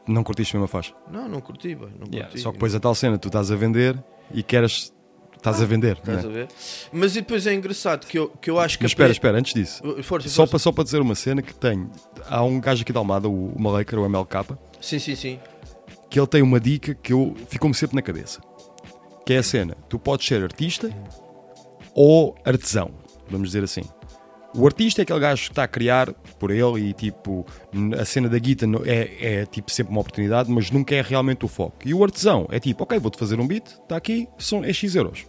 Não curtiste mesmo a faixa. Não, não curti, boy, não curti. Só que depois a tal cena, tu estás a vender e queres. Estás a vender. Estás né? a ver? Mas e depois é engraçado que eu, que eu acho que. Mas espera, espera, antes disso. Força, só, força. Para, só para dizer uma cena que tem. Há um gajo aqui da Almada, o, o Malaker, o MLK, Sim, sim, sim. que ele tem uma dica que eu ficou-me sempre na cabeça. Que é a cena, tu podes ser artista ou artesão, vamos dizer assim. O artista é aquele gajo que está a criar por ele e tipo, a cena da guita é, é tipo sempre uma oportunidade, mas nunca é realmente o foco. E o artesão é tipo, ok, vou-te fazer um beat, está aqui, são, é X euros.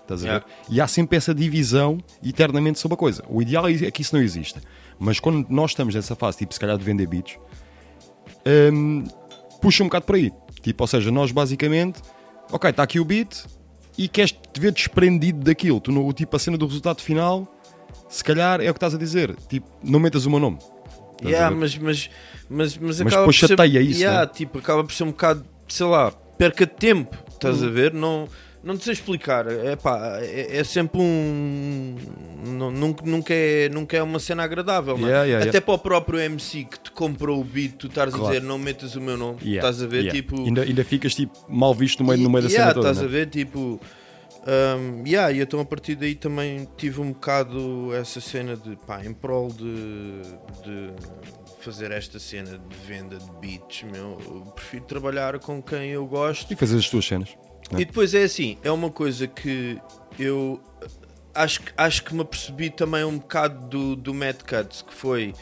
Estás a ver? Yeah. E há sempre essa divisão eternamente sobre a coisa. O ideal é que isso não exista. Mas quando nós estamos nessa fase, tipo, se calhar de vender beats, hum, puxa um bocado por aí. Tipo, ou seja, nós basicamente, ok, está aqui o beat e queres te ver desprendido daquilo. Tu, no, tipo, a cena do resultado final, se calhar é o que estás a dizer. Tipo, não metas o meu nome. Yeah, mas, mas, mas, mas, Mas acaba por ser, isso, yeah, né? tipo, acaba por ser um bocado, sei lá, perca de tempo, estás Hum. a ver? Não, não te sei explicar. É pá, é, é sempre um. nunca, nunca, é, nunca é uma cena agradável, é? Yeah, yeah, Até para o próprio MC que te comprou o beat, tu estás Claro. a dizer não metas o meu nome, estás a ver? Tipo, ainda, ainda ficas tipo, mal visto no meio, no meio da cena toda. estás né? a ver? Tipo. Um, yeah, e então a partir daí também tive um bocado essa cena de pá, em prol de, de fazer esta cena de venda de beats, meu, eu prefiro trabalhar com quem eu gosto E fazer as tuas cenas. né? e depois é assim, é uma coisa que eu acho, que- acho que me apercebi também um bocado do, do Mad Cuts, que foi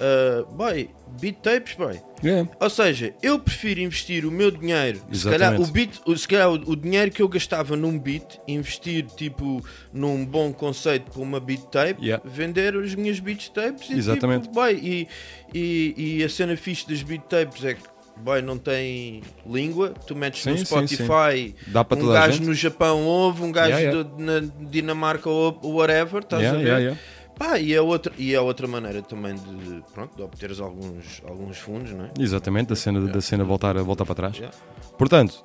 uh, boy, beat tapes, boy. Yeah. Ou seja, eu prefiro investir o meu dinheiro, se calhar, o Exatamente. beat, o- se calhar o, o dinheiro que eu gastava num beat, investir tipo num bom conceito para uma beat tape, Yeah. vender as minhas beat tapes e, Exatamente. Tipo, boy, e, e, e a cena fixe das beat tapes é que boy, não tem língua, tu metes no Sim, sim, Spotify, sim. Para um gajo no Japão ouve, um gajo Yeah, yeah. na Dinamarca ouve, whatever, estás Yeah, a ver? Pá, e é outra, e é outra maneira também de, pronto, de obteres alguns, alguns fundos, não é? Exatamente, a cena, da cena voltar, voltar para trás. Yeah. Portanto,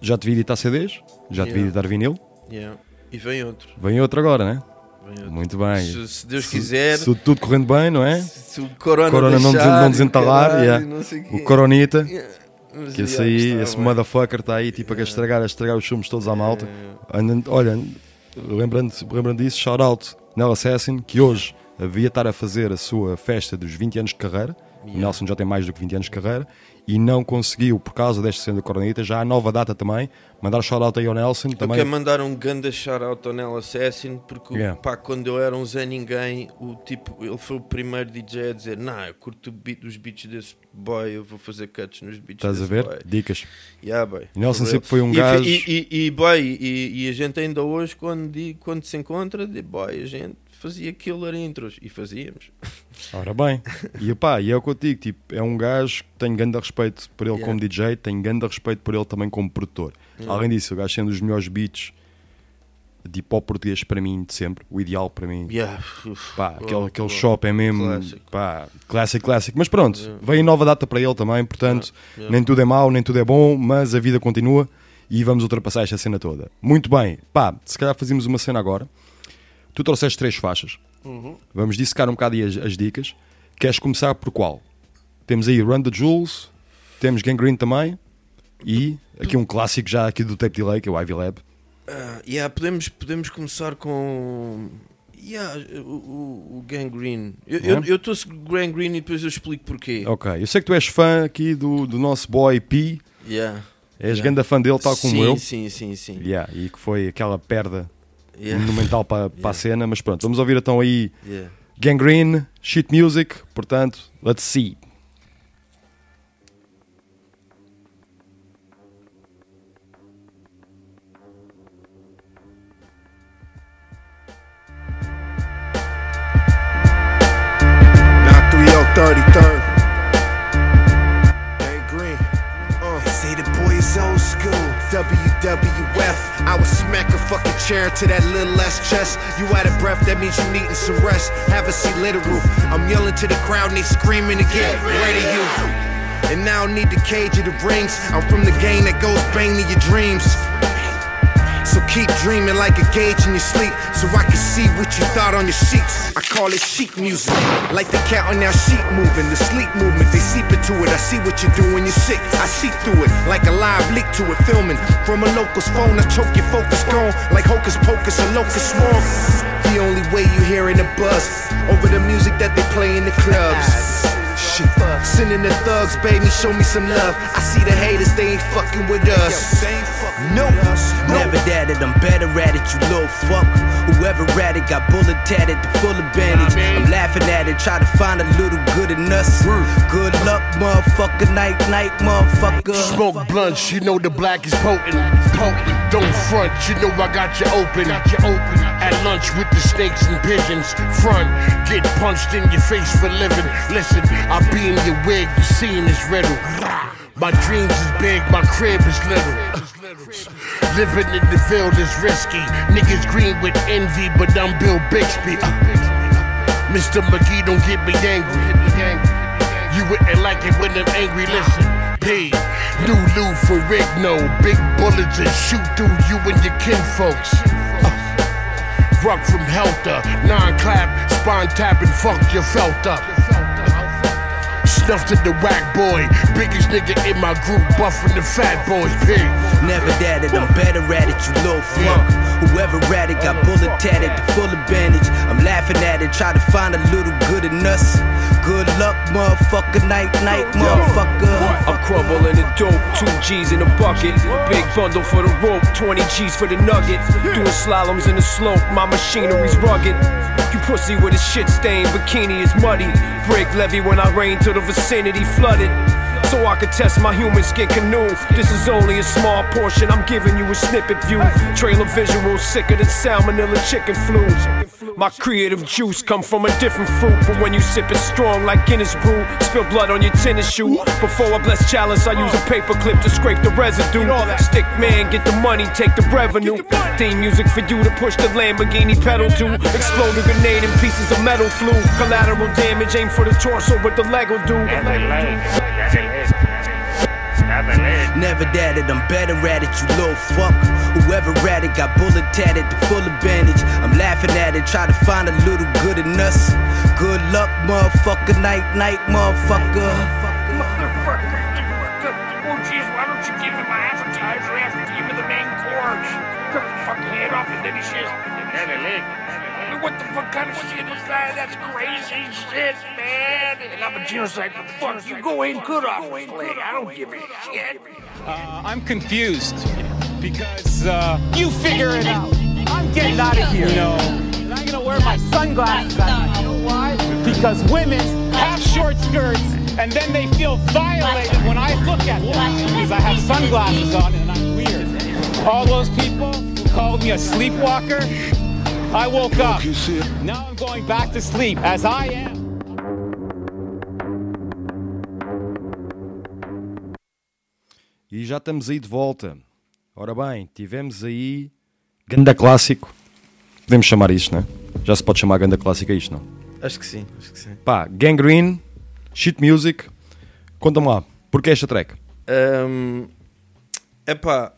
já te vi editar CDs, já te vi editar vinil, Yeah. E vem outro. vem outro agora, né? Outro. Muito bem. Se, se Deus quiser, Se tudo correndo bem, não é? se o corona, Corona não, deixar, não desentalar, caralho, não o Coronita, que esse aí, esse bem. motherfucker está aí tipo a estragar, a estragar os filmes todos à malta. Olha, lembrando, lembrando disso, shout out Nell Assassin, que hoje havia estar a fazer a sua festa dos 20 anos de carreira. O Nelson já tem mais do que 20 anos de carreira e não conseguiu, por causa desta cena da Coronita, já há nova data também. Mandar shout out aí ao Nelson Eu também. quero mandar um ganda shout-out ao Nel Assassin porque Yeah. pá, quando eu era um Zé Ninguém, o tipo, ele foi o primeiro DJ a dizer: Não, eu curto beat, os beats desse boy, eu vou fazer cuts nos beats Estás a ver? boy. Dicas. Yeah, boy. Nelson sempre foi um e, gajo- E, e, e, boy, e, e a gente ainda hoje, quando, quando se encontra, de boy, a gente fazia killer intros e fazíamos. Ora bem, e pá, e é o que eu digo, tipo, é um gajo que tenho grande respeito por ele Yeah. como DJ, tenho grande respeito por ele também como produtor. Yeah. Além disso, o gajo sendo dos melhores beats de hip hop português para mim de sempre, o ideal para mim. Yeah. Pá, boa, aquele, aquele boa. shop é mesmo, Clássico. pá, clássico, clássico. Mas pronto, Yeah. vem nova data para ele também, portanto, Yeah, yeah. nem tudo é mau, nem tudo é bom, mas a vida continua e vamos ultrapassar esta cena toda. Muito bem, pá, se calhar fazemos uma cena agora. Tu trouxeste três faixas. Uhum. Vamos dissecar um bocado as, as dicas. Queres começar por qual? Temos aí Run the Jewels, temos Gangrene também e aqui um clássico já aqui do Tape Delay, que é o Ivy Lab. Ah, yeah, podemos, podemos começar com. Yeah, o, o, Gangrene. Eu Yeah. eu- eu trouxe Gangrene e depois eu explico porquê. Ok, eu sei que tu és fã aqui do, do nosso boy P. Yeah. És Yeah. grande fã dele, tal como sim, eu. Sim, sim, sim. Yeah, e que foi aquela perda monumental para, para yeah. a cena, mas pronto, vamos ouvir então aí yeah. Gangrene, Shit Music, portanto, let's see. Now 30, 30. I would smack a fucking chair to that little ass chest. You out of breath, that means you needing some rest. Have a seat literal. I'm yelling to the crowd and they screaming get ready you. And now I need the cage of the rings. I'm from the game that goes bang to your dreams. So keep dreaming like a gauge in your sleep So I can see what you thought on your sheets. I call it sheet music Like the cat on our sheet moving The sleep movement, they seep into it I see what you do when you're sick. I see through it like a live leak to it Filming. From a local's phone I choke your focus gone. Like hocus pocus, a locust swarm. The only way you hearing the buzz Over the music that they play in the clubs Shit. Sending the thugs, baby, show me some love. I see the haters, they ain't fucking with us. No, Never doubted, I'm better at it, you little fuck. Whoever at it got bullet tatted, the full advantage. I'm laughing at it, try to find a little good in us. Good luck, motherfucker, night, night, motherfucker. Smoke blunts, you know the black is potent. Potent. Don't front, you know I got you open. Got you open. At lunch with the snakes and pigeons. Front, get punched in your face for living. Listen, I be in your wig, you seeing this riddle. My dreams is big, my crib is little. Living in the field is risky. Niggas green with envy, but I'm Bill Bixby. Mr. McGee, don't get me angry. You wouldn't like it when I'm angry. Listen, P. New Lou for Rick, no. Big bullets and shoot through you and your kinfolks. Uh, Ruck from Helter, non clap, spine tapping, fuck your felt up. Snuffed to the whack boy, biggest nigga in my group, buffing the fat boys, pig. Never doubted, I'm better at it, you little fuck. Whoever at it got bullet tatted, the full advantage. I'm laughing at it, try to find a little good in us. Good luck, motherfucker, night, night, motherfucker. I'm crumbling the dope, two G's in a bucket. Big bundle for the rope, 20 G's for the nugget. Doing slaloms in the slope, my machinery's rugged. You pussy with a shit stained bikini is muddy. Break levy when I rain till the vicinity flooded. So I could test my human skin canoe. This is only a small portion, I'm giving you a snippet view. Trailer visuals sicker than salmonella chicken flu. My creative juice come from a different fruit, but when you sip it strong like Guinness brew, spill blood on your tennis shoe. Before I bless chalice, I use a paper clip to scrape the residue. Stick man, get the money, take the revenue. Theme music for you to push the Lamborghini pedal to. Explode a grenade in pieces of metal flew. Collateral damage, aim for the torso, what the Lego do. Never doubted, I'm better at it, you little fuck. Whoever at it got bullet tatted, the full advantage. I'm laughing at it, try to find a little good in us. Good luck, motherfucker, night, night, motherfucker. Motherfucker. Oh, jeez, why don't you give me my appetizer after you give me the main course? Cut the fucking head off and then he says, I mean, what the fuck kind of shit is that? That's crazy shit, man. And I'm a genocide. Fuck, you go in good off the play. I don't give a shit. Uh, I'm confused because uh, you figure it out. I'm getting out of here. You know, and I'm gonna wear my sunglasses. Out. You know why? Because women have short skirts and then they feel violated when I look at them because I have sunglasses on and I'm weird. All those people who called me a sleepwalker, I woke up. Now I'm going back to sleep as I am. E já estamos aí de volta. Ora bem, tivemos aí ganda clássico. Podemos chamar isto, não é? Já se pode chamar ganda clássico a isto, não? Acho que sim, acho que sim. Pá, Gangrene, Shit Music. Conta-me lá, porquê esta track? Um, epá,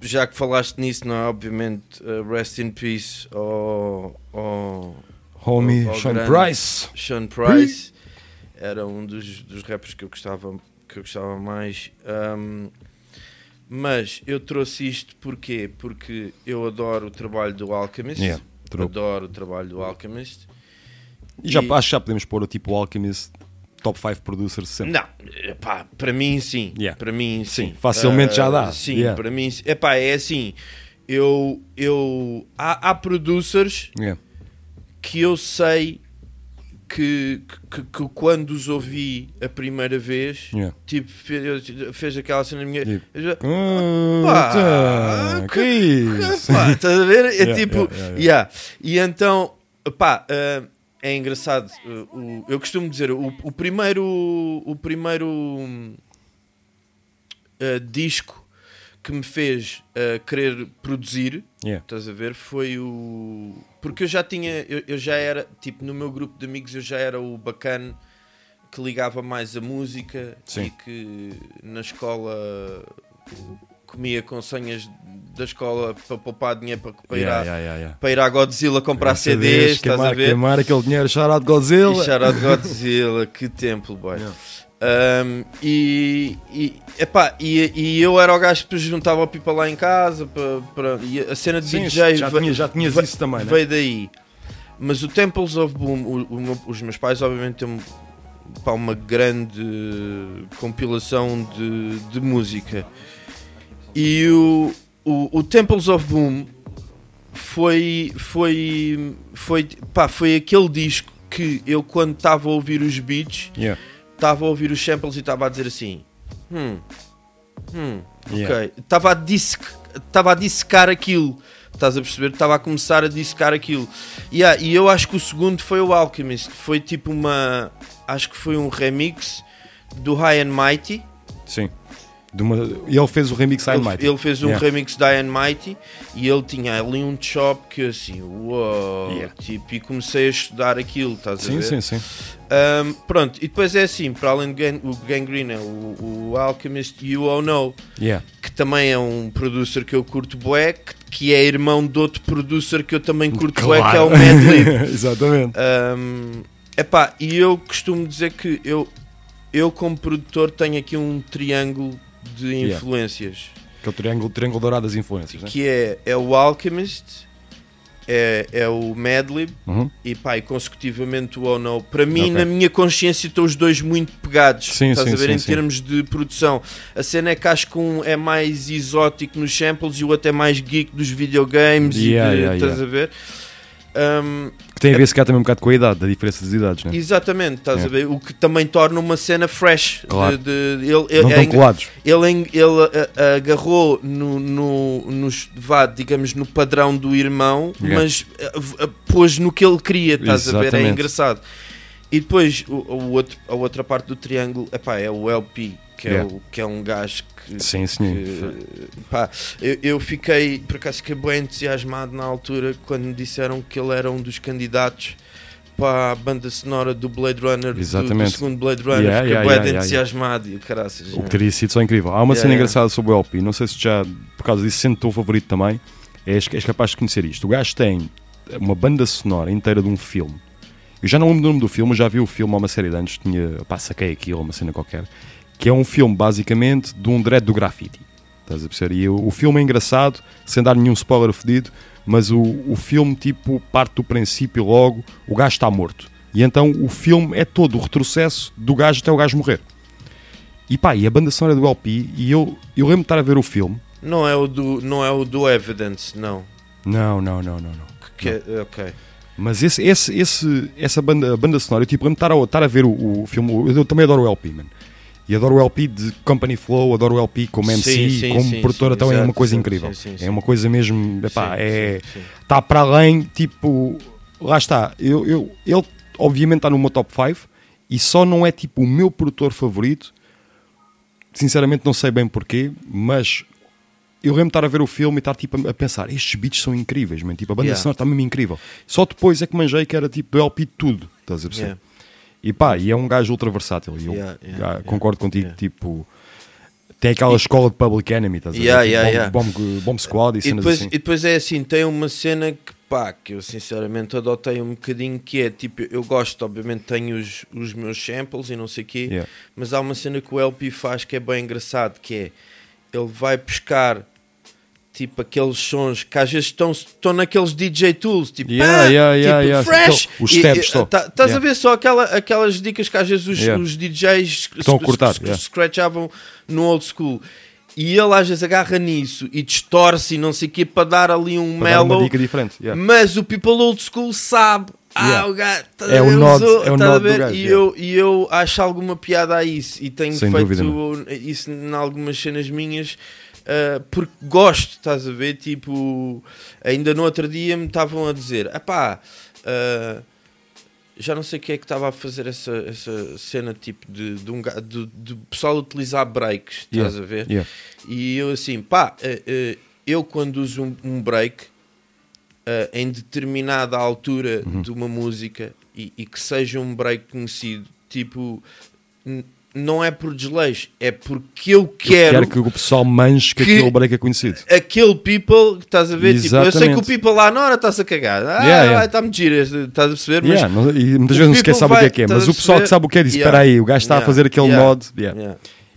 já que falaste nisso, não é? Obviamente, uh, Rest in Peace ao, ao, Homie ao Sean grande Price. Sean Price era um dos, dos rappers que eu gostava, que eu gostava mais. Um, mas eu trouxe isto porquê? Porque eu adoro o trabalho do Alchemist. Yeah, adoro o trabalho do Alchemist. E já, acho que já podemos pôr o tipo Alchemist top 5 producers sempre. Não, epá, para mim sim. Yeah. Para mim sim. Sim, facilmente já dá. Ah, Sim, Yeah. para mim sim. Epá, é assim. Eu, eu, há, há producers Yeah. que eu sei que, que, que quando os ouvi a primeira vez, Yeah. tipo, fez, fez aquela cena na minha. eu já- Ah, Pá, tá, que isso? Pá, estás a ver? É Yeah, tipo, yeah, yeah. E então, pá, ah, é engraçado. uh, o- eu costumo dizer, o, o primeiro, o primeiro uh, disco que me fez uh, querer produzir, Yeah. estás a ver, foi o. Porque eu já tinha, eu, eu já era, tipo, no meu grupo de amigos, eu já era o bacana que ligava mais a música Sim. e que na escola comia com senhas da escola para poupar dinheiro para, para, ir, Yeah, à, yeah, yeah, yeah. para ir à Godzilla comprar CDs, CDs, estás a queimar, ver? queimar aquele dinheiro, shout out Godzilla. E shout out Godzilla, que templo, boy. Um, e, e, epá, e, e eu era o gajo que juntava o pipa lá em casa para, para, e a cena de Sim, DJ já ve- tinha- já tinhas ve- isso também, né? veio daí. Mas o Temples of Boom, o- o meu- os meus pais, obviamente, têm pá, uma grande compilação de, de música. E o, o, o Temples of Boom foi, foi, foi, pá, foi aquele disco que eu, quando estava a ouvir os beats, Yeah. estava a ouvir os samples e estava a dizer assim: hum, hum, Yeah. ok. Estava a, a dissecar aquilo. Estás a perceber? Estava a começar a dissecar aquilo. Yeah, e eu acho que o segundo foi o Alchemist. Foi tipo uma. Acho que foi um remix do High and Mighty. Sim. De uma, e ele fez o remix Ele, Mighty. ele fez um Yeah. remix da Mighty e ele tinha ali um chop que assim, uau, Yeah. tipo, e comecei a estudar aquilo, estás a Sim, ver? sim, sim. Um, pronto, e depois é assim, para além do Gang, o Gangrene, é o, o Alchemist e o Oh No, Yeah. que também é um producer que eu curto bué, que, que é irmão de outro producer que eu também curto bué, que é o Mad. Exatamente. Um, epá, e eu costumo dizer que eu, eu como produtor tenho aqui um triângulo de Yeah. influências Aquele triângulo, triângulo dourado das influências. né? que é, é o Alchemist, é, é o Madlib Uhum. e e consecutivamente o Oh No. Para mim, Ok. na minha consciência, estão os dois muito pegados. Sim, estás sim, a ver sim, em sim. termos de produção. A cena é que acho que um é mais exótico nos samples e o outro é mais geek dos videogames. Yeah, e de, yeah, estás yeah. a ver? Um, Que tem a ver se calhar também um bocado com a idade, da diferença das idades, né? Exatamente, estás Yeah. a ver? O que também torna uma cena fresh. de- Claro. de- ele, Não é enga- colados. Ele, en- ele a- a- agarrou no, no, nos- vá, digamos, no padrão do irmão, Yeah. mas a- pôs no que ele queria, estás a ver? É Exatamente. engraçado. E depois o, o outro, a outra parte do triângulo epá, é o LP, que, Yeah. é, o, que é um gajo que. Sim, senhor. que, pá, eu, eu fiquei, por acaso, fiquei bem entusiasmado na altura quando me disseram que ele era um dos candidatos para a banda sonora do Blade Runner, do- do, segundo Blade Runner. Yeah, fiquei yeah, yeah, entusiasmado e o caraças. O que teria sido só incrível. Há uma cena engraçada sobre o LP, não sei se já, por causa disso, sendo o teu favorito também, és, és capaz de conhecer isto. O gajo tem uma banda sonora inteira de um filme. Eu já não lembro do nome do filme, eu já vi o filme há uma série de anos, tinha, pá, saquei aquilo, uma cena qualquer, que é um filme basicamente de um dread do grafite. Estás a perceber? E o, o filme é engraçado, sem dar nenhum spoiler fedido, mas o, o filme, tipo, parte do princípio logo, o gajo está morto. E então o filme é todo o retrocesso do gajo até o gajo morrer. E pá, e a banda sonora do LP, e eu, eu lembro de estar a ver o filme. Não é o do, não é o do Evidence, não. Não, não, não, não, não. Que, é- ok. Mas esse, esse, esse, essa banda, banda sonora, eu tipo, lembro de estar a, estar a ver o, o filme, eu também adoro o LP, mano. E adoro o LP de Company Flow, adoro o LP como MC, Sim, sim, como sim, produtora, então é uma coisa incrível. é uma coisa mesmo, epá, é, está para além, tipo, lá está. Eu, eu, ele, obviamente, está no meu top 5 e só não é tipo o meu produtor favorito. Sinceramente, não sei bem porquê, mas eu lembro de estar a ver o filme e estar tipo, a pensar: estes beats são incríveis, man. tipo, a banda Yeah. sonora está mesmo incrível. Só depois é que manjei que era tipo do LP de tudo, estás a perceber? Yeah. E pá, e é um gajo ultra versátil. E eu Yeah, yeah, ah, yeah, concordo contigo, tipo. Tem aquela escola de Public Enemy, estás a ver? Yeah, Tipo, yeah, bomb, yeah. Bomb, Bomb Squad e E cenas depois, assim. e depois é assim, tem uma cena que pá, que eu sinceramente adotei um bocadinho que é tipo, eu gosto, obviamente tenho os, os meus samples e não sei o quê, Yeah. mas há uma cena que o LP faz que é bem engraçado, que é ele vai buscar tipo aqueles sons que às vezes estão, estão naqueles DJ tools, tipo, Yeah, pá, yeah, tipo yeah. fresh. Aquele- os steps e- só. tá- Estás Yeah. a ver só aquela, aquelas dicas que às vezes os, os DJs Estão a cortar, yeah. scratchavam no old school. E ele às vezes agarra nisso e distorce e não sei o quê para dar ali um Para dar uma mellow. dica diferente. Mas o people old school sabe. Ah, o gajo. tá É o nod- usou, é o tá nod do ver? gajo, E eu, e eu acho alguma piada a isso. E tenho Sem feito dúvida, isso em algumas cenas minhas. Ah, porque gosto, estás a ver? Tipo, ainda no outro dia me estavam a dizer: ah pá, já não sei quem é que estava a fazer essa, essa cena tipo de, de, um, de, de pessoal utilizar breaks, estás Yeah, a ver? yeah. E eu assim, pá, eh, eu quando uso um, um break em determinada altura Uhum. de uma música e, e que seja um break conhecido, tipo, não é por desleixo, é porque eu Eu quero, quero que o pessoal manche que, que- aquele break é conhecido. aquele people, estás a ver? Tipo, eu sei que o people lá na hora está-se a cagar. Ah, Yeah, yeah. está-me giro, estás a perceber? Mas Yeah, não- e muitas o vezes não sequer people sabe o que é que é, mas o pessoal que sabe o que é diz: espera aí, o gajo está a fazer aquele mod.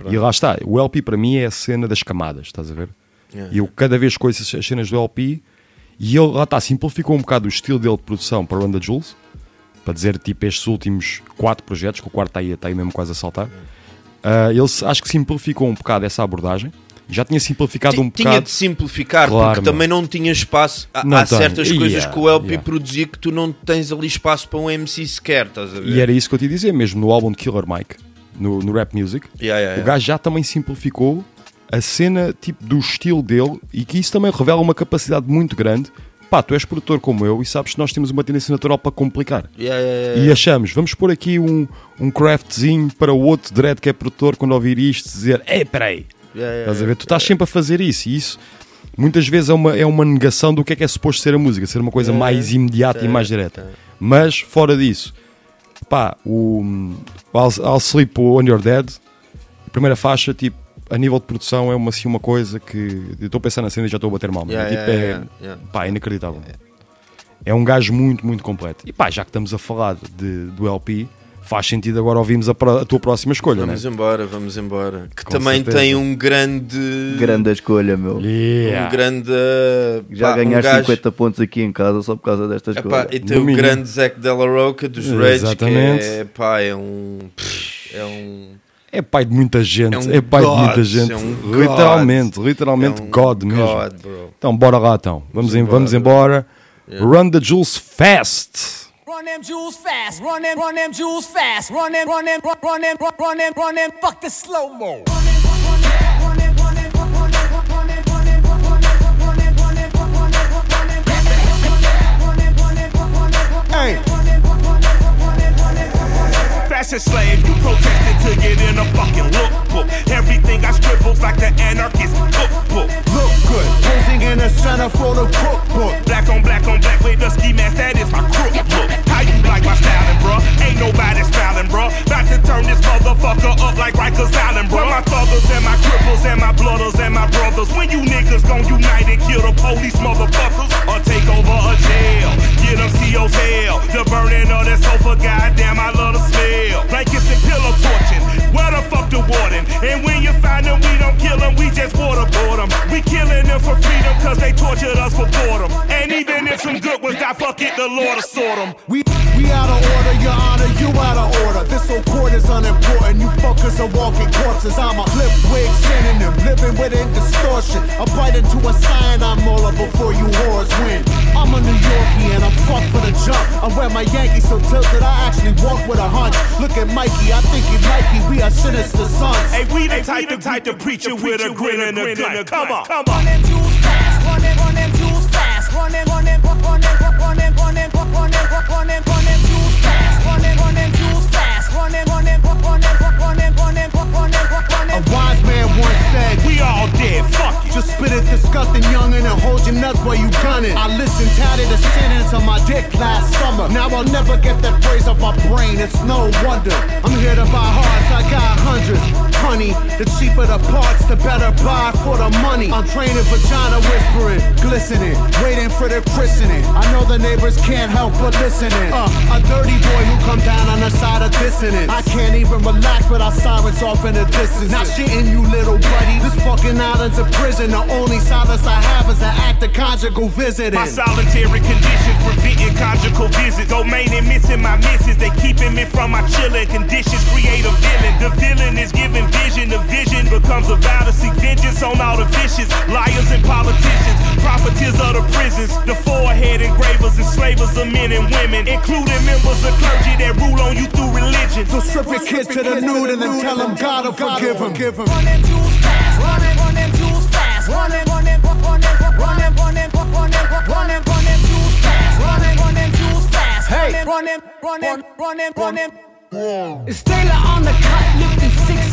E lá está, o LP para mim é a cena das camadas, estás a ver? E eu cada vez que ouço as cenas do LP e ele lá está, simplificou um bocado o estilo dele de produção para Run the Jules, para dizer tipo estes últimos quatro projetos, que o quarto está aí, está aí mesmo quase a saltar. Ah, ele acho que simplificou um bocado essa abordagem. Já tinha simplificado Ti- um tinha bocado. de simplificar, Claro, porque meu. também não tinha espaço. Há, Não há certas Yeah, coisas que o LP yeah. produzia que tu não tens ali espaço para um MC sequer, estás a ver? E era isso que eu te dizer mesmo no álbum de Killer Mike, no, no Rap Music. Yeah, O gajo já também simplificou a cena tipo do estilo dele e que isso também revela uma capacidade muito grande. Pá, tu és produtor como eu e sabes que nós temos uma tendência natural para complicar. Yeah, yeah, yeah, E achamos, vamos pôr aqui um, um craftzinho para o outro dread que é produtor quando ouvir isto dizer, ei, peraí, estás a ver? Tu estás sempre a fazer isso e isso muitas vezes é uma, é uma negação do que é que é suposto ser a música, ser uma coisa mais imediata e mais direta. Mas fora disso, pá, o I'll, I'll Sleep on Your Dead, a primeira faixa, tipo, a nível de produção é uma, assim, uma coisa que eu estou a pensar na cena e já estou a bater mal, Yeah, tipo, yeah, é, yeah, yeah. pá, é inacreditável. É um gajo muito, muito completo. E pá, já que estamos a falar de, do LP, faz sentido agora ouvirmos a, a tua próxima escolha, Vamos né? embora, vamos embora. Que Com também certeza. tem um grande. Grande escolha, meu. Yeah. Um grande. Já pá, ganhaste um gajo, 50 pontos aqui em casa só por causa desta Epá, escolha. e tem o mínimo. grande Zac Della Roca dos Rage, que é, pá, é um. É um. É pai de muita gente, É é, um pai de muita God, gente. é um literalmente, God. literalmente É um God mesmo. God, bro. Então, bora lá então. Vamos, Vamos em, vamos embora. Yeah. Run the Jules Fast. Run them jewels fast, run them, run them jewels fast, run them, run them, run, run them, run, run them, run them, fuck the slow mo. Hey. Fashion slave, you protested to get in a fucking lookbook. Everything I scribbles like the anarchist cookbook. Look good, posing in the center for the cookbook. Black on black on black with the ski mask, that is my crook. How you like my styling, bruh? Ain't nobody styling, bruh. About to turn this motherfucker up like Rikers Island, bruh. My thuggers and my cripples and my blooders and my brothers. When you niggas gon' unite and kill the police motherfuckers or take over a jail, get them CO's hell. The burning of that sofa, goddamn, I love the smell. Blankets and pillow torching. Where the fuck the warden? And when you find them, we don't kill them, we just waterboard them. We killing them for freedom, cause they tortured us for boredom. And even if some good ones die, fuck it, the Lord will sort them. We we out of order, your honor, you out of order. This whole court is unimportant. You fuckers are walking corpses. I'm a flip wig synonym, living within distortion. I bite into a cyanide molar before you whores win. I'm a New Yorkie and I'm fucked for the jump. I wear my Yankees so tilted, I actually walk with a hunch. Look at Mikey, I think he's Nike. We are sinister sons. Hey, we the type, the type to preach it with a grin and a gun. Come on, come on. Run them fast, run them, run them fast, one and one and one and one and too fast. One and too fast. One and one and one and A wise man once said, We all dead. Fuck it. Just spit it, disgusting youngin' and hold your nuts while you gunning. I listened, tatted a sentence on my dick last summer. Now I'll never get that phrase off my brain. It's no wonder. I'm here to buy hearts. I got hundreds. Honey, the cheaper the parts, the better buy for the money. I'm training vagina whispering, glistening, waiting for the christening. I know the neighbors can't help but listening. Uh, a dirty boy who come down on the side of dissonance. I can't even relax without sirens off in the distance. Not shitting you, little buddy. This fucking island's a prison. The only silence I have is an act of conjugal visiting. My solitary conditions preventing conjugal visits. Domain and missing my misses. They keeping me from my chilling conditions. Create a villain. The villain is giving vision. The vision becomes a vow to seek vengeance on all the vicious liars and politicians. Profiteers of the prisons. The forehead engravers, enslavers of men and women, including members of clergy that rule on you through religion. So strip your kids to the nude and then tell them God will forgive them. Give them. Run them jewels fast, run them, run them jewels fast, run them, run them, run them, run them, run them, run them, run them, run them, run them jewels fast, run them, run them jewels fast, Hey, running, running, running, running. It's Taylor on the cut,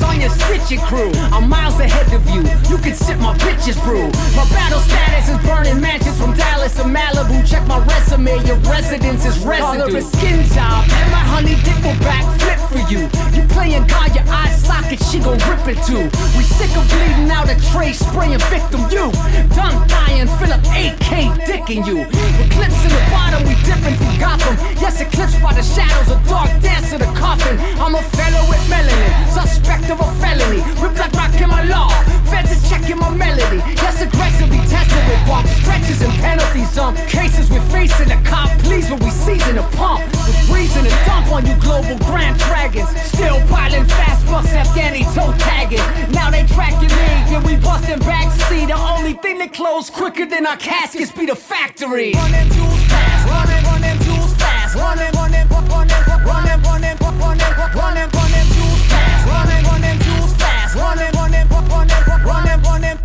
on your stitching crew. I'm miles ahead of you. You can sip my bitches brew. My battle status is burning mansions from Dallas to Malibu. Check my resume, your residence is residue. Call a skin job, and my honey dick will backflip for you. You playing God, your eye socket, she gon' rip it too. We sick of bleeding out a tray, spraying victim you. Done dying, Philip AK dicking you. Eclipse in the bottom, we dipping from Gotham. Yes, eclipsed by the shadows, a dark dance to the coffin. I'm a fellow with melanin, suspect of a felony. Rip like rock in my law. Feds is checking my melody. Yes, aggressively tested with bump stretches and penalties. Dumb cases we're facing. A cop please when we season a pump. With reason to dump on you global grand dragons. Still piling fast bucks Afghani toe tagging. Now they tracking me. Yeah, we busting back. See, the only thing that close quicker than our caskets be the factory. Running too fast. Running, running too fast. Running, running, running, running, running, running, running, running.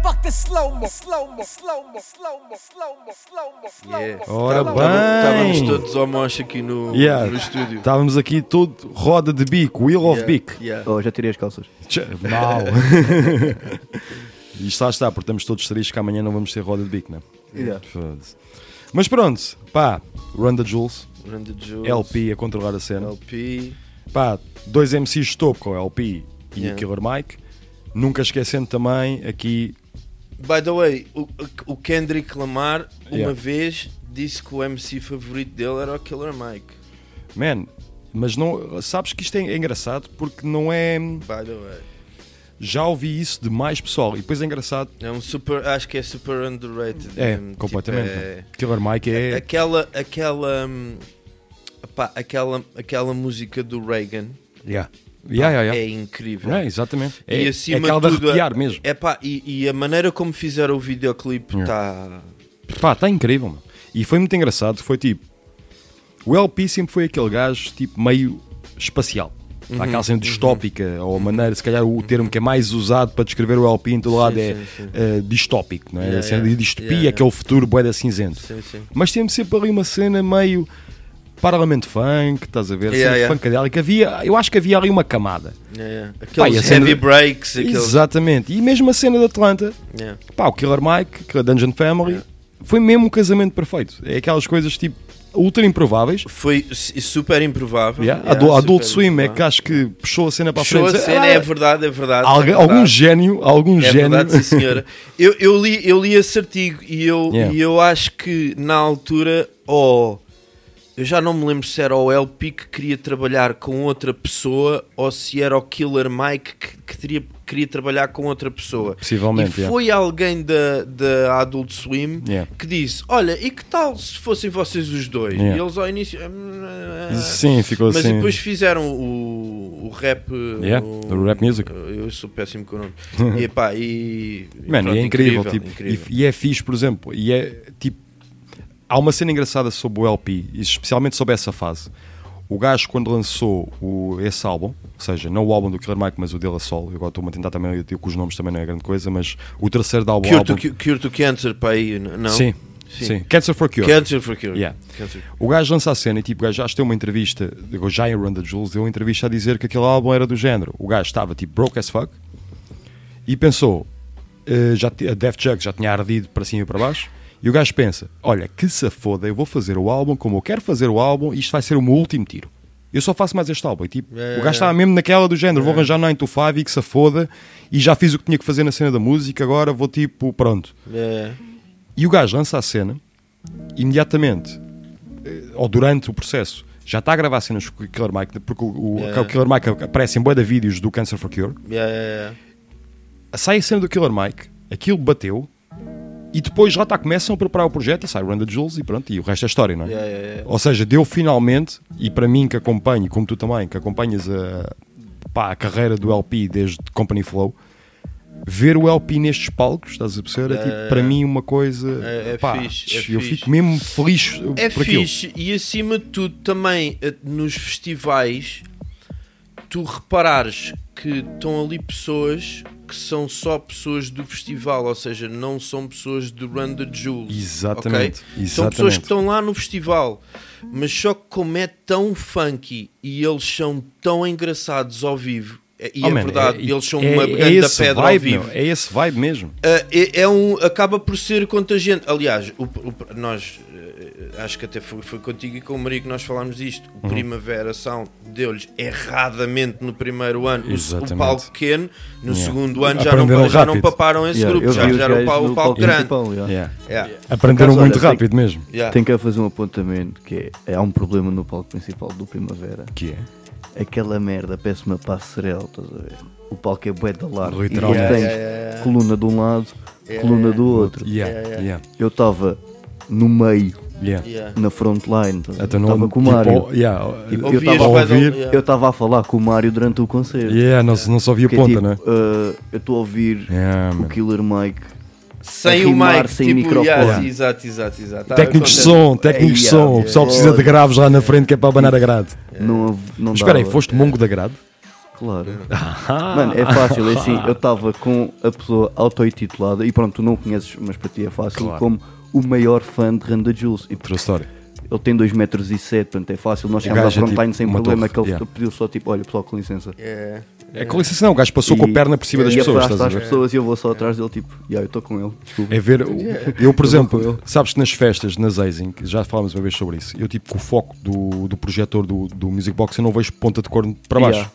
Fuck the slow mo, slow mo, slow mo, slow mo, slow mo, slow mo, slow mo. Ora bem. Estávamos todos ao moche aqui no, Yeah. no estúdio. Estávamos aqui todo roda de bico, wheel of Yeah, bico. yeah. Oh, já tirei as calças. Tchê, Mau. Isto lá está, porque estamos todos tristes que amanhã não vamos ter roda de bico, né? Yeah. Foda-se. Mas pronto, pá, Run the Jules, Run the Jewels, LP a controlar a cena. LP. Pá, dois MCs de topo com o LP e Yeah. o Killer Mike. Nunca esquecendo também aqui. By the way, o, o Kendrick Lamar uma Yeah. vez disse que o MC favorito dele era o Killer Mike. Man, mas não. Sabes que isto é engraçado porque não é. By the way. Já ouvi isso de mais pessoal e depois é engraçado. É um super, acho que é super underrated. É, mesmo, completamente. tipo, é- Killer Mike é. Aquela, aquela, hum, epá, aquela, aquela música do Reagan. Yeah. Yeah, yeah, yeah. É incrível. É, exatamente. E É, acima é aquela de tudo, mesmo. Epá, e, e a maneira como fizeram o videoclipe está. Pá, está incrível, mano. E foi muito engraçado. Foi tipo. O LP sempre foi aquele gajo tipo meio espacial. Uhum, Há aquela cena distópica, ou a maneira, se calhar o termo que é mais usado para descrever o LP em todo lado Sim, é sim, sim. eh, distópico, não é? Yeah, a cena yeah. de distopia, Yeah, aquele futuro boeda cinzento. Mas temos sempre ali uma cena meio parlamento funk, estás a ver? Yeah, yeah. funkadélica. Havia, eu acho que havia ali uma camada. Yeah, yeah. Pá, heavy de- breaks. Aqueles... Exatamente. E mesmo a cena de Atlanta, Yeah. pá, o Killer Mike, que a Dungeon Family, foi mesmo um casamento perfeito. É aquelas coisas tipo ultra improváveis. Foi su- super improvável. Yeah. Yeah, Adu- Adult super Swim é improvável. que acho que puxou a cena para a Puxou frente. a cena, Ah, é verdade, é verdade. Algu- é verdade. algum gênio, algum É gênio. verdade, sim, senhora. Eu, eu, li, eu li esse artigo e eu, Yeah. e eu acho que na altura, oh, eu já não me lembro se era o LP que queria trabalhar com outra pessoa ou se era o Killer Mike que, que teria- queria trabalhar com outra pessoa. Possivelmente, E yeah. foi alguém da, da Adult Swim Yeah. que disse: Olha, e que tal se fossem vocês os dois? Yeah. E eles ao início. Sim, ficou Mas assim. depois fizeram o, o rap. Yeah, o, o rap music. Eu sou péssimo com o nome. e, pá, e, e pronto, e é incrível, incrível, tipo, incrível. E, e é fixe, por exemplo, e é tipo. Há uma cena engraçada sobre o LP, especialmente sobre essa fase. O gajo, quando lançou o, esse álbum, ou seja, não o álbum do Killer Mike, mas o dele a solo, agora estou-me a tentar também, eu digo que os nomes também não é grande coisa, mas o terceiro álbum. Cure to, álbum Cure to Cancer, para aí, não? Sim, sim, Cancer for Cure. Cancer for Cure. Yeah. Cancer. O gajo lança a cena e tipo, o gajo já tem uma entrevista, em Run the Jules, deu uma entrevista a dizer que aquele álbum era do género. O gajo estava tipo broke as fuck e pensou, eh, já, a Def Jug já tinha ardido para cima e para baixo. E o gajo pensa: olha, que se foda, eu vou fazer o álbum como eu quero fazer o álbum e isto vai ser o meu último tiro. Eu só faço mais este álbum. E, tipo, É, o gajo estava mesmo naquela do género: vou arranjar 9 to 5 e que se foda. E já fiz o que tinha que fazer na cena da música, agora vou tipo, pronto. É. E o gajo lança a cena, imediatamente, eh, ou durante o processo, já está a gravar cenas com o Killer Mike, porque o, o- o Killer Mike aparece em boa de vídeos do Cancer for Cure. Yeah. Sai a cena do Killer Mike, aquilo bateu, e depois lá está, começam a preparar o projeto e sai Run the Jules e pronto, e o resto é história, não é? Yeah, yeah, yeah. Ou seja, deu finalmente, e para mim que acompanho, como tu também, que acompanhas a, pá, a carreira do LP desde Company Flow, ver o LP nestes palcos, estás a perceber? É, tipo, É, para mim uma coisa. É- é pá, fixe, é eu fixe. fico mesmo feliz É por aquilo. fixe e acima de tudo também eh, nos festivais tu reparares que estão ali pessoas que são só pessoas do festival, ou seja, não são pessoas do Run the Jewels. Exatamente, ok? São pessoas exatamente. que estão lá no festival, mas só que como é tão funky e eles são tão engraçados ao vivo, é- e Oh, é man, verdade, é- eles são é- uma é grande esse pedra vibe, ao vivo. meu, é esse vibe mesmo. Uh, é, é um, acaba por ser contagiante. Aliás, o- o- nós acho que até foi, foi contigo e com o Maria que nós falámos disto. O Uhum. Primavera Sound deu-lhes erradamente no primeiro ano o- palco pequeno, no Yeah. segundo ano já não, Aprenderam já não rápido. paparam esse Yeah, grupo, eu já, era o palco, palco grande. yeah. Yeah. Yeah. Aprenderam Por acaso, muito olha, tem- rápido mesmo. Yeah. Tem que fazer um apontamento que é, há um problema no palco principal do Primavera. Que é? Aquela merda parece uma passarela, estás a ver? O palco é bué da largo. Literalmente. E Yeah, tens yeah, yeah. coluna de um lado, Yeah, coluna yeah. do outro. Yeah, Yeah, yeah. yeah. Eu estava no meio, Yeah. Yeah. na frontline, a? Então estava com o tipo, Mário. yeah, E eu estava a ouvir, yeah. eu estava a falar com o Mário durante o concerto. Yeah, não não ouvia Que é ponta, tipo, né? uh, eu estou a ouvir Yeah, o. Killer Mike Sem a o mic, sem tipo, microfone. yeah, exato, exato, exato. Tá, Técnicos de som, técnicos de som. yeah, O pessoal yeah. precisa de graves lá na frente que é para abanar a grade. Não, não Espera aí, foste mongo da grade? Claro. Mano, é fácil, é assim, eu estava com a pessoa auto-intitulada e pronto, tu não conheces, mas para ti é fácil, Claro. como o maior fã de Randa Jules. E, True story. Ele tem 2 metros e 7, portanto é fácil, nós O chegamos à é frontline tipo sem problema, torre, que ele yeah. pediu só tipo, olha pessoal, com licença. Yeah. É com licença não, o gajo passou com a perna por cima das e pessoas, estás as pessoas e eu vou só atrás dele, tipo, yeah, eu estou com ele, desculpa. É ver, Yeah. eu por exemplo, sabes que nas festas, nas Azing, já falámos uma vez sobre isso, eu tipo com o foco do, do projetor do, do Music Box eu não vejo ponta de corno para baixo. Yeah.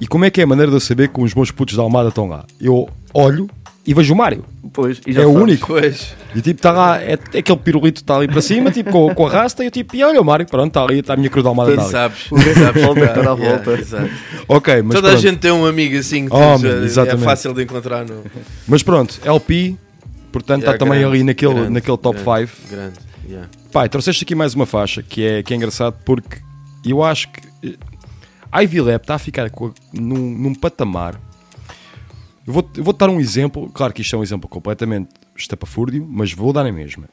E como é que é a maneira de eu saber que os meus putos da Almada estão lá? Eu olho e vejo o Mário. Pois, e já é o único. Pois. E tipo, está lá, é, é aquele pirulito está ali para cima, tipo com, com a rasta, e eu tipo, e olha o Mário, pronto, está ali, está a minha cruz da Almada. Ali. sabes, sabes Volta a estar à Yeah, volta. exato. Ok, mas Toda a pronto. gente tem um amigo assim que Oh, man, é fácil de encontrar no. Mas pronto, LP, portanto está Yeah, também ali naquele, grande, naquele top grande, 5. Grande, yeah. Pai, trouxeste aqui mais uma faixa que é, que é engraçado porque eu acho que eh, a Ivy Lab está a ficar a- num, num patamar. Eu vou, eu vou dar um exemplo, claro que isto é um exemplo completamente estapafúrdio, mas vou dar na mesma.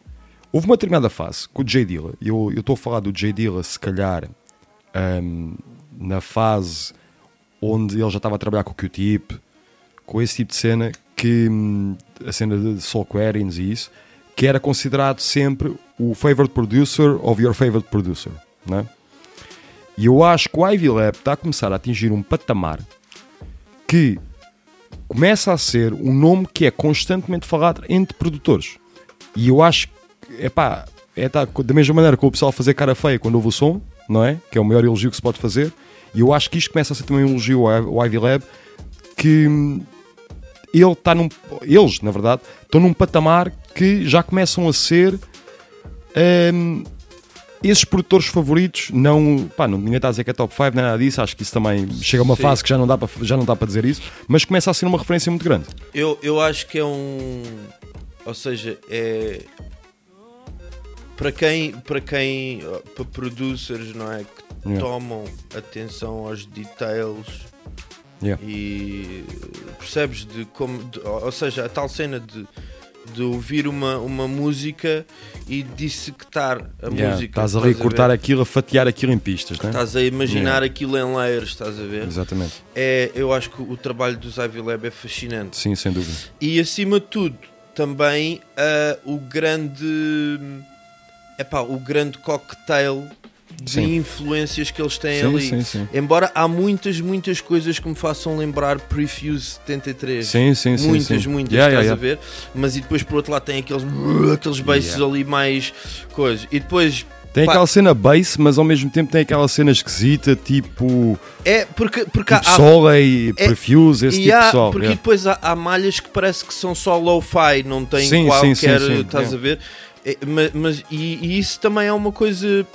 Houve uma determinada fase com o J Dilla, eu estou a falar do J Dilla, se calhar ahm, na fase onde ele já estava a trabalhar com o Q-Tip, com esse tipo de cena, que hum, a cena de Soul Aquarians e isso, que era considerado sempre o favorite producer of your favorite producer, né? E eu acho que o Ivy Lab está a começar a atingir um patamar que começa a ser um nome que é constantemente falado entre produtores. E eu acho que, epá, é tá, da mesma maneira que o pessoal fazer cara feia quando ouve o som, não é? Que é o maior elogio que se pode fazer. E eu acho que isto começa a ser também um elogio ao Ivy Lab que hum, ele está num. Eles, na verdade, estão num patamar que já começam a ser hum, esses produtores favoritos. Não, pá, não, ninguém está a dizer que é top 5, nem nada disso. Acho que isso também chega a uma Sim. fase que já não, dá para, já não dá para dizer isso, mas começa a ser uma referência muito grande. Eu, eu acho que é um. Ou seja, é. Para quem, para quem, para producers, não é? Que Yeah. tomam atenção aos details Yeah. e percebes de como, de- ou seja, a tal cena de, de ouvir uma, uma música e dissectar a Yeah, música. Estás ali a cortar aquilo, a fatiar aquilo em pistas, né? Estás a imaginar Yeah. aquilo em layers, estás a ver? Exatamente. É, eu acho que o trabalho dos Ivy Lab é fascinante. Sim, sem dúvida. E acima de tudo, também ah, o grande. Epá, o grande cocktail de Sim. influências que eles têm Sim, ali. sim, sim. Embora há muitas, muitas coisas que me façam lembrar Prefuse 73. Sim, sim, sim, Muitas, muitas, Yeah, estás yeah, a ver? Mas e depois por outro lado tem aqueles, aqueles basses Yeah. ali mais coisas. E depois. Tem pá, aquela cena bass, mas ao mesmo tempo tem aquela cena esquisita, tipo. É, porque, porque tipo Soleil, é- Prefuse, esse e tipo há- de sol. Porque depois há, há malhas que parece que são só low-fi, não tem Sim, qualquer. sim, sim, sim, estás a ver? É, ma- mas, e, e isso também é uma coisa.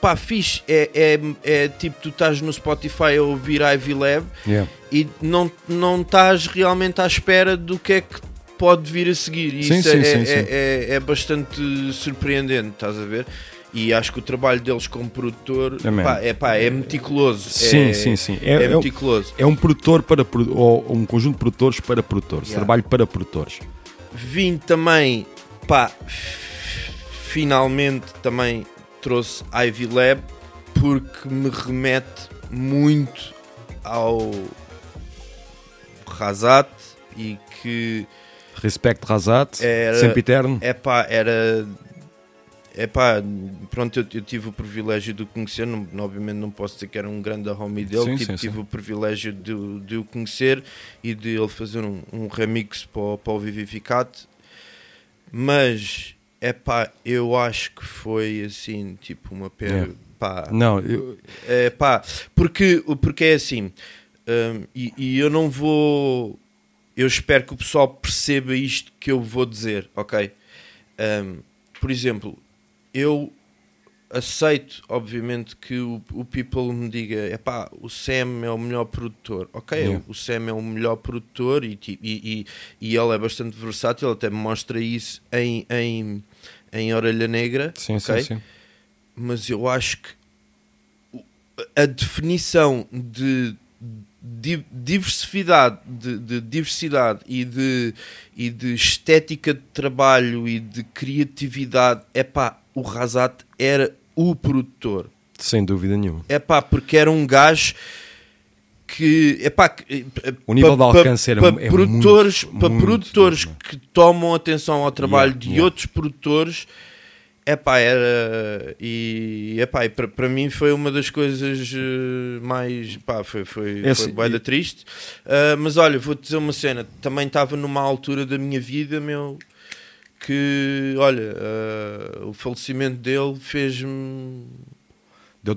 Pá, fixe. É, é, é tipo, tu estás no Spotify a ouvir Ivy Lab Yeah. e não, não estás realmente à espera do que é que pode vir a seguir. E Sim, isso sim, é, sim, é, sim. é- é bastante surpreendente, estás a ver? E acho que o trabalho deles como produtor É pá, é, pá, é meticuloso. Sim, é, sim, sim. É, um- meticuloso. É um produtor para. Ou um conjunto de produtores para produtores. Yeah. Trabalho para produtores. Vim também, pá, finalmente também trouxe Ivy Lab porque me remete muito ao Razat, e que Respect Razat, era, sempre eterno. É pá, era. É pá, pronto, eu, eu tive o privilégio de o conhecer. Não, obviamente, não posso dizer que era um grande homie dele. Sim, tive, sim, tive sim. o privilégio de, o- de o conhecer e de ele fazer um, um remix para, o- para o Vivificat. Mas, é pá, eu acho que foi assim, tipo, uma pena. Yeah. Pá, Não, eu- é pá, porque, porque é assim, hum, e, e eu não vou. Eu espero que o pessoal perceba isto que eu vou dizer, ok? Hum, por exemplo, eu aceito, obviamente, que o, o people me diga: é pá, o Sam é o melhor produtor, ok? Yeah. O Sam é o melhor produtor e, e, e, e ele é bastante versátil, até me mostra isso em, em, em Orelha Negra, Sim, ok? sim, sim. mas eu acho que a definição de di- diversidade, de, de diversidade e de, e de estética de trabalho e de criatividade, é pá, o Razat era o produtor. sem dúvida nenhuma. É pá, porque era um gajo que é que, O nível pa- de pa- alcance era pa- mu- é produtores, muito, para muito, produtores que tomam atenção ao trabalho Yeah, de yeah. outros produtores é pá, era e é pá, para, para mim foi uma das coisas eh, mais pá, foi, foi, É foi e- triste Ah, mas olha, vou-te dizer uma cena também estava numa altura da minha vida meu que olha, ah, o falecimento dele fez-me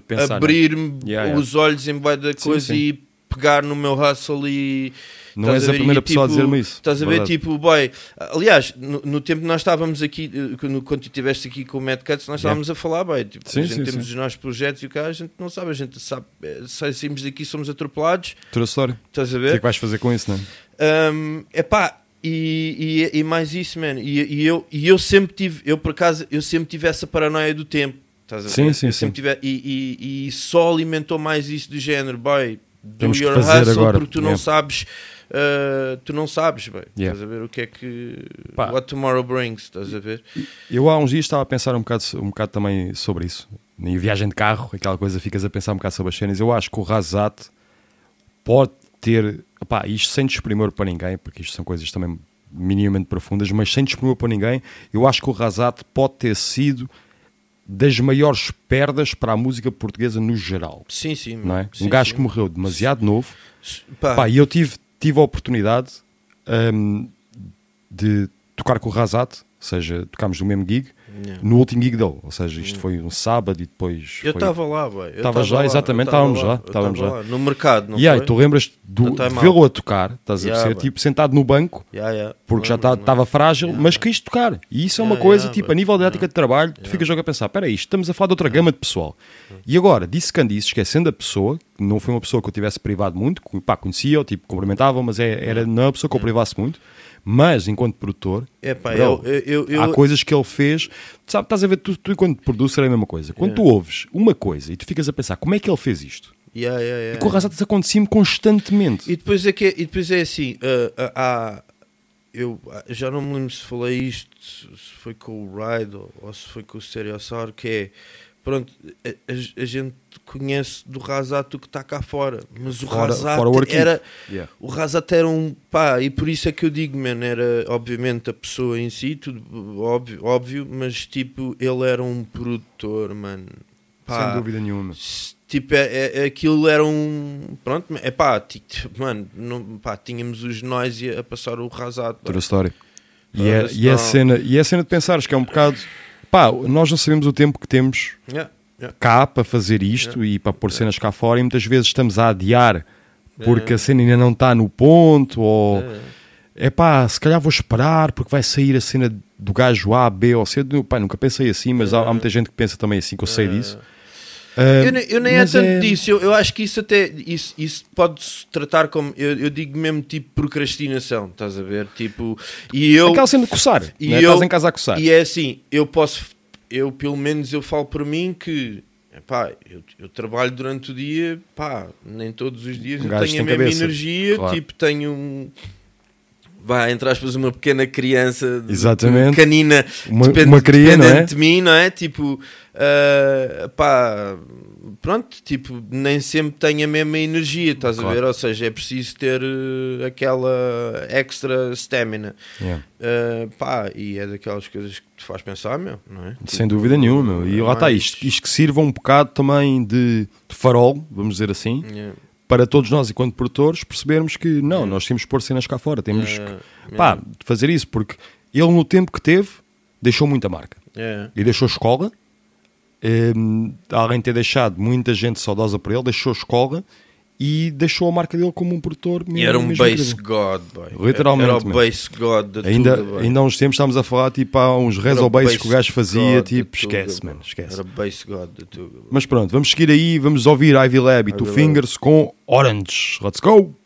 pensar. não é? abrir-me Yeah, yeah. os olhos em bué da Sim, coisa sim. e pegar no meu hustle e Não és a ver? primeira E, pessoa a tipo, dizer-me isso, Estás a ver, tipo, boy, aliás, no, no tempo que nós estávamos aqui, eh, quando, tu estiveste aqui com o Mad Cuts, nós estávamos a falar, bem, tipo, Sim, a gente sim, temos sim. os nossos projetos e o cara, a gente não sabe, a gente sabe, eh, saímos daqui, somos atropelados, Tua história. estás a O que ver? é que vais fazer com isso, não é? Um, epá, e, e, e mais isso, man. E, e eu, e eu sempre tive, eu por acaso, eu sempre tive essa paranoia do tempo. Estás a ver? Sim, sim, Eu sim. tive- e, e, e só alimentou mais isso do género, boy. Do Temos your hustle agora, porque tu não yeah. sabes, uh, tu não sabes, boy. Yeah. Estás a ver o que é que. Pá. What tomorrow brings, estás a ver? Eu há uns dias estava a pensar um bocado, um bocado também sobre isso. Em viagem de carro, aquela coisa, ficas a pensar um bocado sobre as cenas. Eu acho que o Razat pode ter, opá, isto sem desprimor para ninguém, porque isto são coisas também minimamente profundas, mas sem desprimor para ninguém, eu acho que o Razat pode ter sido das maiores perdas para a música portuguesa no geral. Sim, sim. Não é? sim, um gajo sim. que morreu demasiado novo. Pá. Pá, e eu tive, tive a oportunidade hum, de tocar com o Razat, ou seja, tocámos no mesmo gig, Yeah. no último gig dele. Ou seja, isto foi um sábado e depois. Eu foi- estava lá, boy. Eu Estava já, lá, exatamente, estávamos lá, já. Estávamos já. lá, No mercado, não E aí, foi? tu lembras do, de vê-lo a tocar, estás a Yeah, perceber? boy. Tipo, sentado no banco, Yeah, yeah. porque já estava frágil, mas quis tocar. E isso é uma Yeah, coisa, yeah, tipo, a nível de ética de trabalho, tu ficas logo a pensar: espera aí, isto estamos a falar de outra gama de pessoal. E agora, dissecando isso, esquecendo a pessoa, não foi uma pessoa que eu tivesse privado muito, pá, conhecia, tipo, cumprimentava, mas é, era, não é uma pessoa que eu privasse muito. Mas, enquanto produtor, É, bro, eu- eu- eu- há coisas que ele fez. Sabe, estás a ver, tu, tu enquanto producer é a mesma coisa. Quando Yeah. tu ouves uma coisa e tu ficas a pensar como é que ele fez isto, Yeah, yeah, e com o Razat isso acontecia-me constantemente. E depois é, que, e depois é assim, ah, ah, há- eu ah, já não me lembro se falei isto, se se foi com o Ride ou, ou se foi com o Stereossauro, que é, pronto, a, a- gente conhece do Razat o que está cá fora, mas o Fora- Razat fora o arquivo. era, Yeah. o Razat era um, pá, e por isso é que eu digo, man, era obviamente a pessoa em si, tudo óbvio, óbvio mas tipo, ele era um produtor, mano. Pá, Sem dúvida nenhuma. Tipo, é, é- aquilo era um. Pronto, é pá, ti- mano, não, pá, tínhamos os noise a passar o rasado. Toda a história. E é, e, é cena, e é a cena de pensares que é um bocado. Pá, nós não sabemos o tempo que temos Yeah, yeah. cá para fazer isto e para pôr cenas cá fora, e muitas vezes estamos a adiar porque a cena ainda não está no ponto, ou é pá, se calhar vou esperar porque vai sair a cena do gajo A, B ou C. Pá, nunca pensei assim, mas há, há muita gente que pensa também assim, que eu sei disso. Ah, Eu, nem- eu nem é tanto disso, eu, eu acho que isso até isso, isso pode-se tratar como eu, eu digo mesmo tipo procrastinação, estás a ver? Tipo, e eu Aquela cena de coçar, e né? eu, Estás em casa a coçar. E é assim, eu posso, eu pelo menos eu falo por mim que pá, eu, eu trabalho durante o dia, pá, nem todos os dias Um eu tenho a mesma cabeça, energia, claro. tipo, tenho um vá, entre aspas, uma pequena criança Exatamente. canina Uma- depend- uma cria, é? dependente de mim, não é? Tipo, ah, pá, pronto, tipo, nem sempre tenho a mesma energia, estás Claro. a ver? Ou seja, é preciso ter eh, aquela extra stamina. Yeah. Ah, pá, e é daquelas coisas que te faz pensar, meu, não é? Sem dúvida nenhuma, meu. E lá está, isto, isto que sirva um bocado também de, de farol, vamos dizer assim, Yeah. Para todos nós, enquanto produtores, percebermos que não, nós temos que pôr cenas cá fora, temos Yeah. que pá, fazer isso, porque ele, no tempo que teve, deixou muita marca. Yeah. E deixou escola, hum, além de ter deixado muita gente saudosa por ele, deixou escola e deixou a marca dele como um produtor. E era um mesmo bass. God, boy. Literalmente. Era o bass God da ainda, boy. ainda há uns tempos estávamos a falar, tipo, há uns rezo o bass que o gajo fazia, God tipo, esquece, boy. mano, esquece. Era bass God Tuga. boy. Mas pronto, vamos seguir aí, vamos ouvir Ivy Lab e Two Lab. Fingers com Orange. Let's go!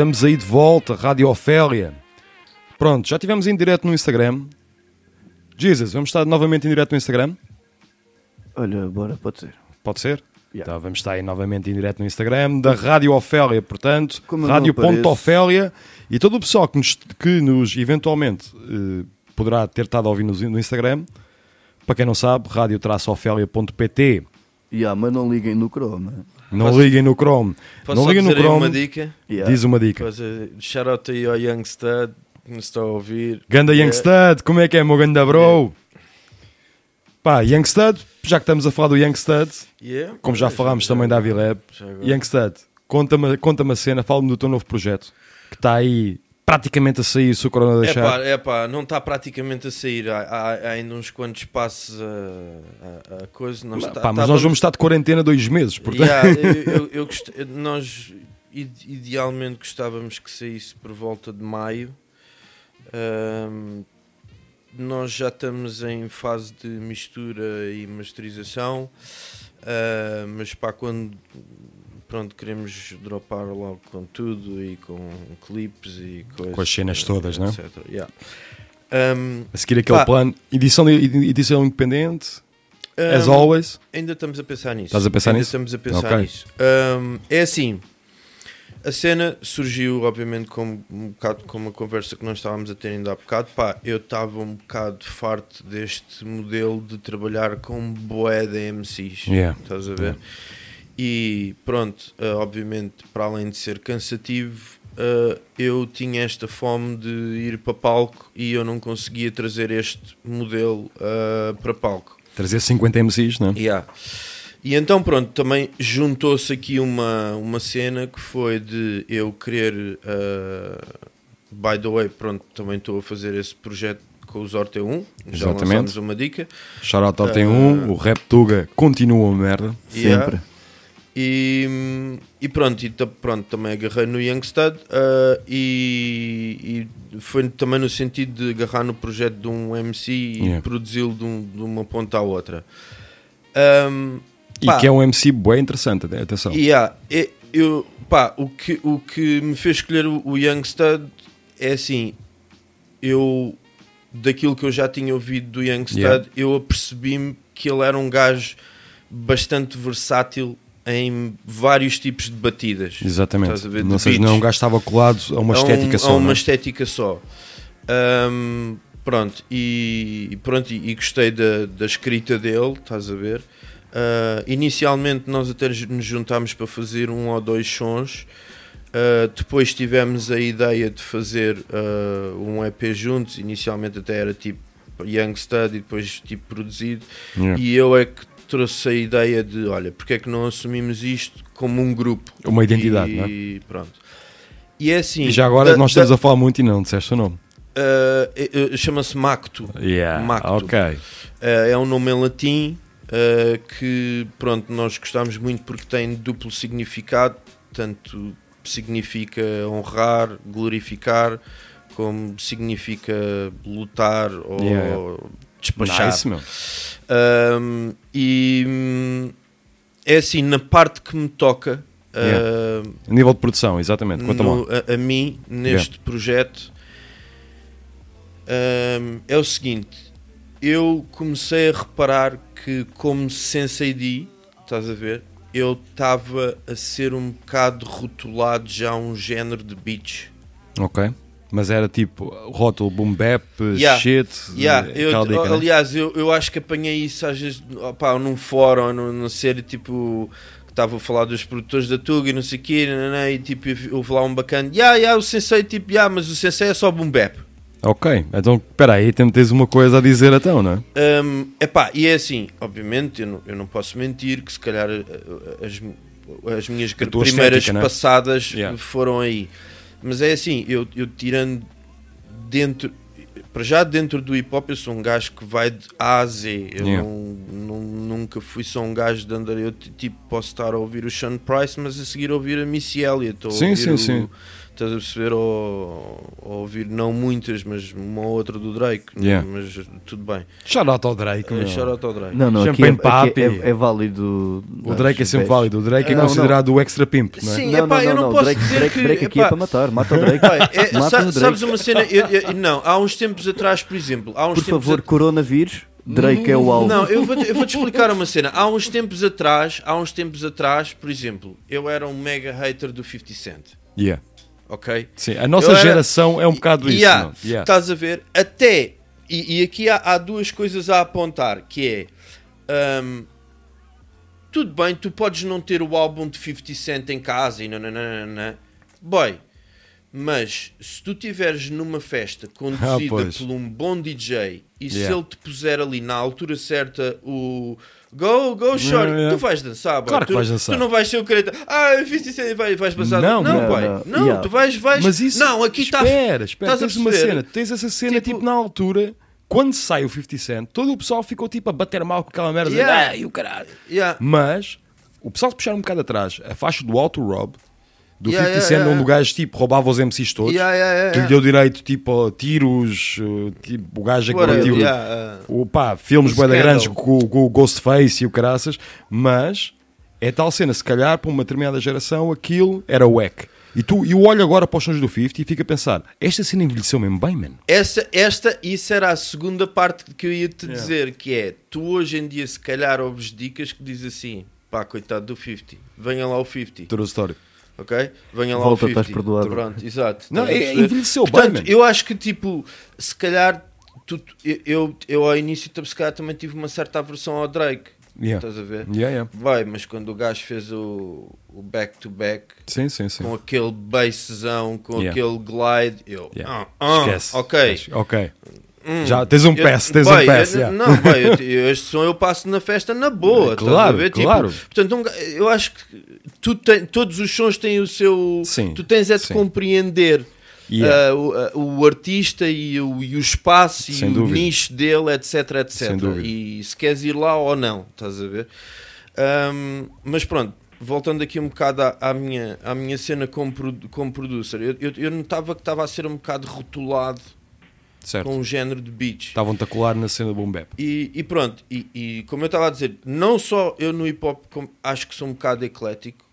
Estamos aí de volta, Rádio Ofélia. Pronto, já tivemos em direto no Instagram. Jesus, vamos estar novamente em direto no Instagram? Olha, bora, pode ser. Pode ser? Então vamos estar aí novamente em direto no Instagram da Rádio Ofélia, portanto, rádio.ofélia e todo o pessoal que nos, que nos eventualmente eh, poderá ter estado a ouvir no, no Instagram, para quem não sabe, radio-ofélia.pt. Yeah, mas não liguem no Chrome. Não Posso- liguem no Chrome. Posso não só liguem no Chrome. uma dica? Diz uma dica. Coisa, shout out aí ao Youngstud que nos está a ouvir. Ganda Yeah. Youngstud, como é que é, meu ganda bro? Pá, Youngstud, já que estamos a falar do Youngstud, Yeah, como já falámos já- também da agora. Youngstud, conta-me conta a cena, fala-me do teu novo projeto, que está aí praticamente a sair se o Corona É deixar. pá, é pá, não está praticamente a sair. Há, há- há ainda uns quantos passos a, a- a coisa. Nós Pá, tá- mas nós vamos estar de quarentena dois meses, portanto. Yeah, eu, eu- eu gost- nós ide- idealmente gostávamos que saísse por volta de maio. Ahm, nós já estamos em fase de mistura e masterização, ah, mas pá, quando pronto, queremos dropar logo com tudo e com clipes e coisas. Com as cenas todas, não é? etc. Yeah. Ahm, a seguir aquele pá, plano, edição, edição independente, as Um, always. Ainda estamos a pensar nisso. Estás a pensar ainda nisso? Estamos a pensar Ok. nisso. Um, é assim. A cena surgiu, obviamente, como um bocado como a conversa que nós estávamos a ter ainda há bocado. Pá, eu estava um bocado farto deste modelo de trabalhar com boé de MCs. Yeah. Estás a ver? Yeah. E pronto, uh, obviamente, para além de ser cansativo, uh, eu tinha esta fome de ir para palco e eu não conseguia trazer este modelo uh, para palco. Trazer 50 MCs, não é? Yeah. E então, pronto, também juntou-se aqui uma, uma cena que foi de eu querer. by the way, pronto, também estou a fazer esse projeto com os Orte 1. Já Exatamente. lançámos uma dica. Shout out ao Uh, T1, o Rap Tuga continua uma merda. Yeah. Sempre. E, e pronto, e pronto, também agarrei no Youngstud uh, e, e foi também no sentido de agarrar no projeto de um MC e Yeah. produzi-lo de, um- de uma ponta à outra. Um, E pá, que é um MC bem interessante, atenção. Yeah, eu, pá, o, que, o que me fez escolher o, o Youngstud é assim, eu daquilo que eu já tinha ouvido do Youngstud, Yeah. eu apercebi-me que ele era um gajo bastante versátil em vários tipos de batidas. Exatamente. Ver? Não seja, não é um estava colado a uma A um- estética a só. uma não é? estética só. Ahm, pronto, e, pronto, e, gostei da, da escrita dele, estás a ver? Ah, inicialmente nós até nos juntámos para fazer um ou dois sons. Ah, depois tivemos a ideia de fazer ah, um EP juntos. Inicialmente até era tipo Young Stud e depois tipo produzido. Yeah. E eu é que trouxe a ideia de: olha, porque é que não assumimos isto como um grupo? Uma identidade, e, não é? pronto. E é assim. E já agora da- nós da- estamos a falar muito e não disseste o nome. Uh, chama-se Macto. Yeah, Macto. ok. Uh, é um nome em latim uh, que, pronto, nós gostamos muito porque tem duplo significado, tanto significa honrar, glorificar, como significa lutar ou yeah. Despachar. Nice, meu. Um, e é assim, na parte que me toca, Yeah. uh, A nível de produção, exatamente. Conta-me no- a, a mim, neste projeto, hum, é o seguinte: eu comecei a reparar que, como Sensei D, estás a ver, eu estava a ser um bocado rotulado já a um género de beats. Ok. Mas era tipo rótulo boom bap, Yeah, shit. yeah, eh, eu- dica, né? aliás, eu, eu acho que apanhei isso às vezes opá, num fórum, ou num, num série tipo que estava a falar dos produtores da Tuga e não sei o quê, nananã, e tipo houve lá um bacana, yeah, yeah, o sensei, tipo, yeah, mas o sensei é só boom bap. Ok, então espera aí, tens uma coisa a dizer então, não é? Um, epá, e é assim, obviamente, eu não, eu não posso mentir que se calhar uh, uh, as, as minhas primeiras estética, né? passadas Yeah. foram aí. Mas é assim, eu, eu tirando dentro, para já dentro do hip hop, eu sou um gajo que vai de A a Z. Eu Yeah. não, não- nunca fui só um gajo de andar. Eu tipo, posso estar a ouvir o Sean Price, mas a seguir a ouvir a Missy Elliott. ou Sim, ouvir sim, o- sim. Estás a perceber? Ou, ou ouvir não muitas, mas uma ou outra do Drake. Yeah. Mas tudo bem. Shout out ao Drake, Eh, meu. shout out ao Drake. Não, não, aqui, Champagne é, aqui Papi. é, é válido. O Drake é sempre das- válido. O Drake é Não, não. considerado o extra pimp, não é? Sim, Não, epá, não, eu não, não não, posso Drake- dizer Drake- que... Drake aqui epá, é para matar, mata o Drake. Epá, é- Mata sa- o Drake. Sabes uma cena? Eu- eu- não, há uns tempos atrás, por exemplo, há uns Por favor, at- coronavírus, Drake é o alvo. Não, eu vou-te vou-te explicar uma cena. Há uns tempos atrás, há uns tempos atrás, por exemplo, eu era um mega hater do 50 Cent. Yeah. Ok? Sim, a nossa era- geração é um bocado isso. Yeah? Yeah. Estás a ver? Até. E, e aqui há, há duas coisas a apontar: que é. hum, tudo bem, tu podes não ter o álbum de 50 Cent em casa e nananana. Boy, mas se tu estiveres numa festa conduzida Ah, por um bom DJ e se Yeah. ele te puser ali na altura certa o Go, go, shorty, Yeah, yeah. tu vais dançar, boy. Claro que tu, vais dançar. Tu não vais ser o careta, ah, 50 Cent, vai, vais passar. Não, Não, não, boy. não. Não, Yeah. tu vais, vais. Mas isso. Não, aqui está. Espera, espera. Tens uma cena. Tens essa cena, tipo, na altura, quando sai o 50 Cent, todo o pessoal ficou tipo a bater mal com aquela merda. Yeah. Ah, e o caralho. Yeah. Mas o pessoal se puxar um bocado atrás, a faixa do Auto Rob. Do Yeah, 50 yeah, Cent, yeah. onde o gajo tipo, roubava os MCs todos, Yeah, yeah, yeah, que lhe deu direito tipo, a tiros, uh, tipo, o gajo é que uh, o, pá, filmes Scandal. grandes com, com o Ghostface e o caraças, mas é tal cena, se calhar para uma determinada geração aquilo era wack. E tu, eu olho agora para os sons do 50 e fico a pensar, esta cena envelheceu mesmo bem, mano. Essa, esta, isso era a segunda parte que eu ia te Yeah. dizer, que é, tu hoje em dia se calhar ouves dicas que diz assim, pá, coitado do 50, venha lá o 50, True story. Ok? Venha lá Volta, o 50. estás perdoado. Pronto, exato. Não, é- envelheceu bem, Portanto, mano. eu acho que tipo, se calhar, tu, eu, eu, eu ao início se calhar também tive uma certa aversão ao Drake, Yeah. estás a ver? Yeah, yeah. Vai, mas quando o gajo fez o o back-to-back, Sim, sim, sim. com aquele basszão, com Yeah. aquele glide, eu, Yeah. ah, ah, Esquece. ok. Ok. Hum. Já tens um pass, tens Boy, um pass. eu- yeah. Não, boy, eu, este som eu passo na festa na boa. Claro? Tipo, claro. portanto, um eu acho que tu tem- todos os sons têm o seu. Sim, tu tens é de sim. compreender. Yeah. ah, o, ah, o artista e o, e o espaço Sem e dúvida. o nicho dele, etc, etc. E se queres ir lá ou não, estás a ver? Ahm, mas pronto, voltando aqui um bocado à, à minha, à minha cena como, como producer, eu, eu, eu notava que estava a ser um bocado rotulado Certo. com um género de beats. Estavam-te a colar na cena do boom bap. E, e pronto, e, e como eu estava a dizer, não só eu no hip hop acho que sou um bocado eclético,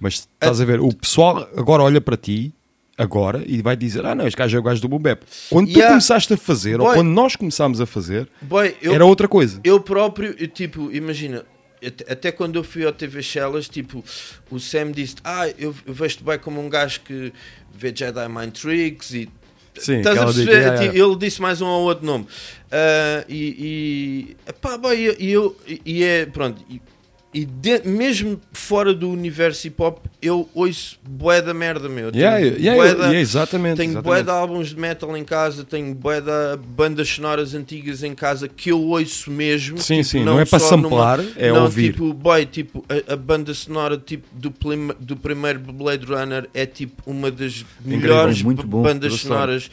Mas estás a ver, o pessoal agora olha para ti, agora, e vai dizer: Ah, não, este gajo é o gajo do boom bap. Quando tu Yeah. começaste a fazer, ou Boy. quando nós começámos a fazer, Boy, eu- era outra coisa. eu próprio, eu, tipo, imagina, até, até quando eu fui ao TV Shellas, tipo, o Sam disse: Ah, eu, eu vejo-te bem como um gajo que vê Jedi Mind Tricks e. Sim, Estás a dica, perceber? Tipo. Ele disse mais um ou outro nome. Ah, e, e, epá, boy, e eu, e, e é, pronto, e, e de- mesmo fora do universo hip hop, eu ouço bué da merda, meu. Tenho Yeah, yeah, bué da- yeah, exatamente, Tenho exatamente. bué de álbuns de metal em casa, tenho bué de bandas sonoras antigas em casa que eu ouço mesmo. Sim, tipo, sim, não é para só numa- samplar, é não, ouvir. Tipo, boy, tipo, a, a banda sonora tipo, do, plim- do primeiro Blade Runner é tipo uma das melhores bom, bandas sonoras.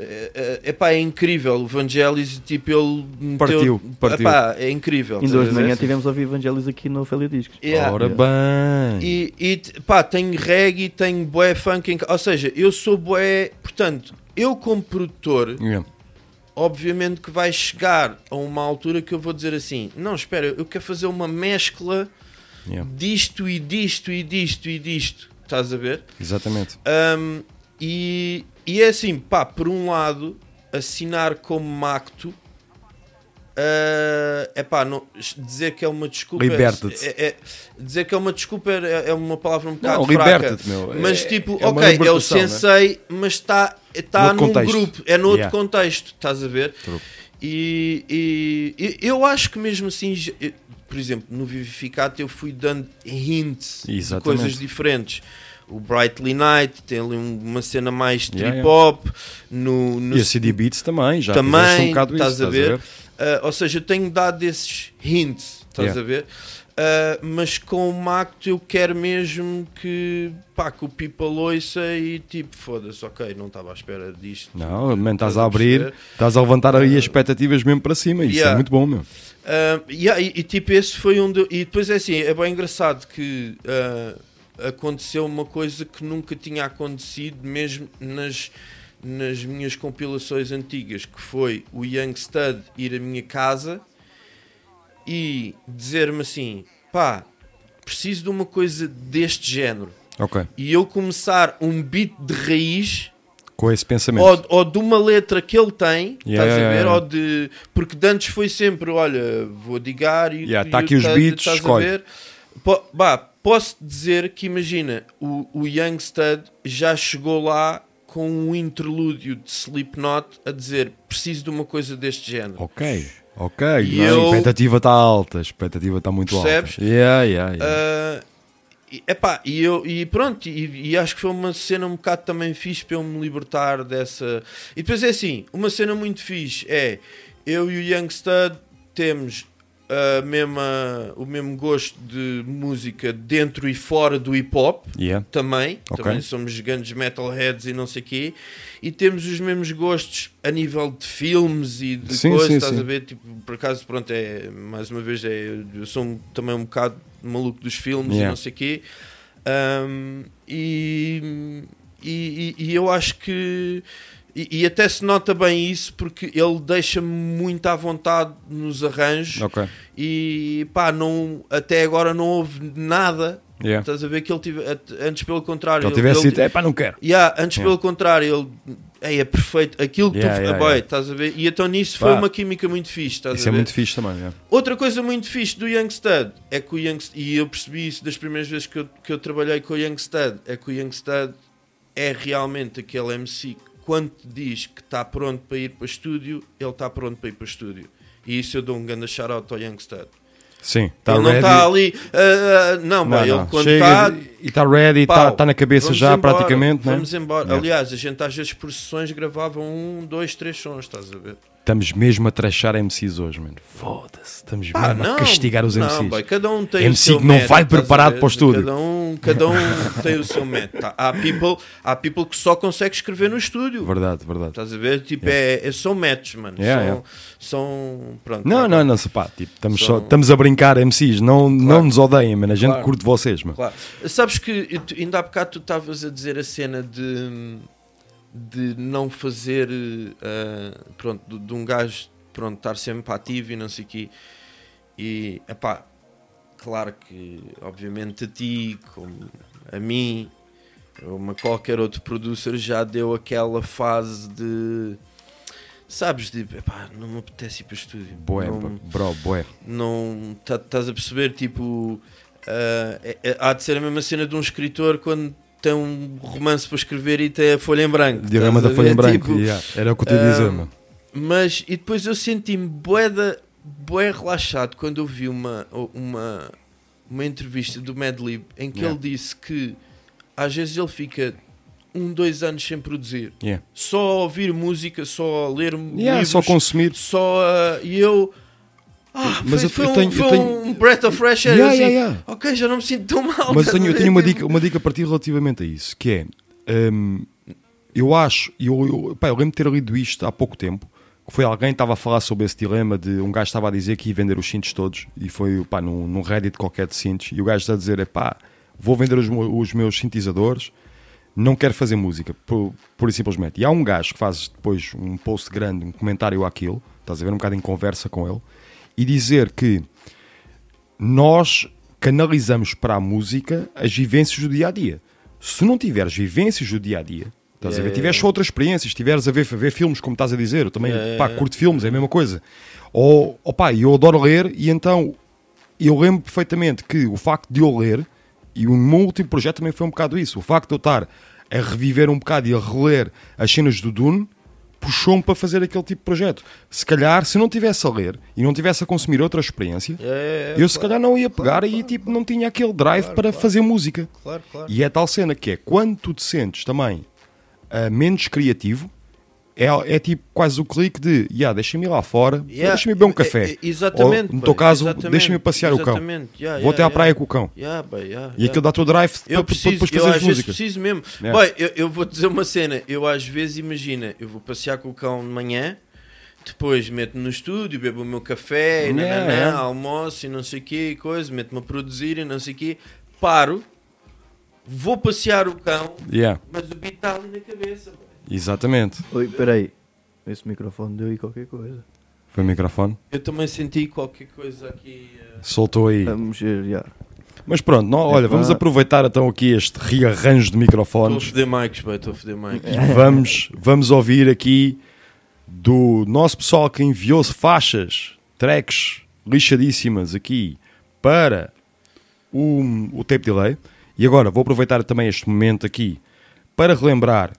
É, é, epá, é incrível. O Vangelis, tipo, ele meteu- Partiu, partiu. Epá, é incrível. Hoje a de manhã tivemos a ouvir Evangelis aqui no Ofélia Discos. Yeah. Ora bem. E, e pá, tenho reggae, tenho bué funk, em ou seja, eu sou bué, portanto, eu como produtor, Yeah. obviamente que vai chegar a uma altura que eu vou dizer assim, não, espera, eu quero fazer uma mescla Yeah. disto e disto e disto e disto, estás a ver? Exatamente. Um, e, e é assim, pá, por um lado, assinar como macto é pá, não, dizer que é uma desculpa. Liberta-te. É, é- dizer que é uma desculpa é, é uma palavra um bocado Não, fraca. meu. Mas É- tipo, é ok, é o né? sensei, mas está tá Noutro num contexto. grupo, é noutro Yeah. contexto, estás a ver? E, e- e eu acho que mesmo assim, eu- por exemplo, no Vivificate eu fui dando hints de Exatamente. coisas diferentes. O Brightly Night tem ali um- uma cena mais Yeah, trip hop. No, no E a CD Beats também, já fizeste um também, bocado isso, estás a ver? Ah, ou seja, eu tenho dado esses hints, estás Yeah. a ver? Ah, mas com o Macto eu quero mesmo que, pá, que o people ouça e tipo, foda-se, ok, não estava à espera disto. Não, man, estás Estás a a abrir, estás a levantar aí as expectativas mesmo para cima. Isso é Yeah. muito bom, meu. Ah, yeah, e, e, tipo, esse foi um. de- e depois é assim, é bem engraçado que ah, aconteceu uma coisa que nunca tinha acontecido, mesmo nas, nas minhas compilações antigas, que foi o Young Stud ir à minha casa e dizer-me assim: pá, preciso de uma coisa deste género. Ok. E eu começar um beat de raiz Com esse pensamento. ou, ou de uma letra que ele tem, Yeah, estás a ver? yeah. Ou de. Porque de antes foi sempre, olha, vou digar e. Yeah, tá aqui os beats, estás a escolhe. ver? Po- bah, posso dizer que imagina, o, o Young Stud já chegou lá com um interlúdio de Slipknot a dizer preciso de uma coisa deste género. Ok, ok. E eu- A expectativa está alta, a expectativa está muito Percebes? alta. Yeah, yeah, yeah. Ah, e, epá, e, eu, e pronto, e, e acho que foi uma cena um bocado também fixe para eu me libertar dessa. E depois é assim: uma cena muito fixe é eu e o Young Stud temos a mesma, o mesmo gosto de música dentro e fora do hip hop Yeah. também. Ok. Também somos grandes metalheads e não sei o quê. E temos os mesmos gostos a nível de filmes e de Sim, coisas, sim, estás sim. a ver? Tipo, por acaso, pronto, é mais uma vez, é, eu sou um- também um bocado maluco dos filmes e Yeah. não sei o quê. Um, e, e, e- e eu acho que. E, e até se nota bem isso porque ele deixa-me muito à vontade nos arranjos Ok. e pá, não, até agora não houve nada. Yeah. Estás a ver que ele tive, antes pelo contrário, Ele tivesse dito, "Epá, não quero." Yeah, antes Yeah. pelo contrário, ele "Ei, é perfeito, aquilo que Yeah, tu yeah, boy, estás a ver? E então nisso foi Pá. uma química muito fixe. Estás Isso a é ver? muito fixe também. Outra coisa muito fixe do Youngstud é que o Youngstud, e eu percebi isso das primeiras vezes que eu, que eu trabalhei com o Youngstud, é que o Youngstud é realmente aquele MC que quando te diz que está pronto para ir para estúdio, ele está pronto para ir para estúdio. E isso eu dou um grande shout-out ao Youngstud. Sim, tá ele não está ali, ah, não, Não, ele não. quando Chega está e está ready, está tá na cabeça já embora, praticamente. né? Vamos embora. Yeah. Aliás, a gente às vezes por sessões gravava um, dois, três sons, estás a ver? Estamos mesmo a trashar MCs hoje, mano. Foda-se. Estamos Pá, mesmo a castigar os não, MCs. boy, cada um tem o MC seu que não vai preparado para o estúdio. Cada um, cada um tem o seu método. Há, people, há people que só consegue escrever no estúdio. Verdade, verdade. Estás a ver? Tipo, é, é- são métodos, mano. Yeah, são, yeah. são. Pronto. Não, tá, não, não, pá, tipo, estamos, só, São- estamos a brincar, MCs, não, não nos odeiem, mano. A gente Claro. curte vocês, mano. Claro. Sabes que ainda há bocado tu estavas a dizer a cena de, de não fazer eh, pronto, de, de um gajo pronto, estar sempre ativo e não sei o quê. E epá, claro que obviamente a ti, como a mim, uma qualquer outro producer já deu aquela fase de sabes, de epá, não me apetece ir para o estúdio. Bué, não, bro, bué. não tá- estás a perceber tipo ah, é- é- há de ser a mesma cena de um escritor quando tem um romance para escrever e tem a folha em branco Diagrama da folha em branco, Tipo, yeah, era o que eu te ia dizer, ah, mano. mas e depois eu senti-me bué, da- bué relaxado quando eu vi uma, uma, uma entrevista do Madlib em que Yeah. ele disse que às vezes ele fica um, dois anos sem produzir Yeah. só a ouvir música, só a ler Yeah, livros, só consumir. só a- e eu ah, Mas foi, eu- foi eu um, tenho- eu tenho- um breath of fresh air Yeah, assim, yeah, yeah. ok, já não me sinto tão mal Mas tenho, eu tenho uma, dica, uma dica para ti relativamente a isso, que é, hum, eu acho, eu, eu, pá, eu lembro de ter lido isto há pouco tempo, que foi alguém que estava a falar sobre esse dilema de um gajo estava a dizer que ia vender os cintos todos, e foi pá, num, num Reddit qualquer de cintos, e o gajo está a dizer, é pá, vou vender os, os meus sintetizadores, não quero fazer música, por, pura e simplesmente. E há um gajo que faz depois um post grande, um comentário àquilo, estás a ver um bocado em conversa com ele, e dizer que nós canalizamos para a música as vivências do dia a dia. Se não tiveres vivências do dia a dia, estás a ver, Yeah, tiveres yeah. outras experiências, estiveres a ver, a ver filmes, como estás a dizer, eu também Yeah, pá, yeah, curto filmes, é a mesma coisa. Ou, ou pá, eu adoro ler e então eu lembro perfeitamente que o facto de eu ler, e o meu último projeto também foi um bocado isso, o facto de eu estar a reviver um bocado e a reler as cenas do Dune, puxou-me para fazer aquele tipo de projeto. Se calhar, se não tivesse a ler e não tivesse a consumir outra experiência, É, eu se claro, calhar não ia pegar e tipo, não tinha aquele drive para fazer música. Claro, claro. E é tal cena que é quando tu te sentes também ah, menos criativo, é, é tipo quase o clique de yeah, deixa-me ir lá fora, Yeah, deixa-me beber um é- café. é- exatamente, Ou, no teu caso, deixa-me passear o cão. Yeah, Vou até à praia com o cão. E aquilo dá-te o drive Eu para, preciso, para depois eu fazer às vezes música. preciso mesmo. Boy, eu, eu vou dizer uma cena. Eu às vezes imagina, eu vou passear com o cão de manhã, depois meto-me no estúdio, bebo o meu café, e nananã, almoço e não sei o quê, coisa, meto-me a produzir e não sei o quê, paro, vou passear o cão, mas o beat está ali na cabeça. boy. Exatamente. Oi, peraí. Esse microfone deu aí qualquer coisa. Foi o microfone. Eu também senti qualquer coisa aqui. eh, Soltou aí. A mexer, já. Mas pronto, não, olha, vamos aproveitar então aqui este rearranjo de Estou a microfones foder mics, bem, estou a foder mics. e vamos, vamos ouvir aqui do nosso pessoal que enviou faixas, tracks lixadíssimas aqui para o, o tape delay. E agora vou aproveitar também este momento aqui para relembrar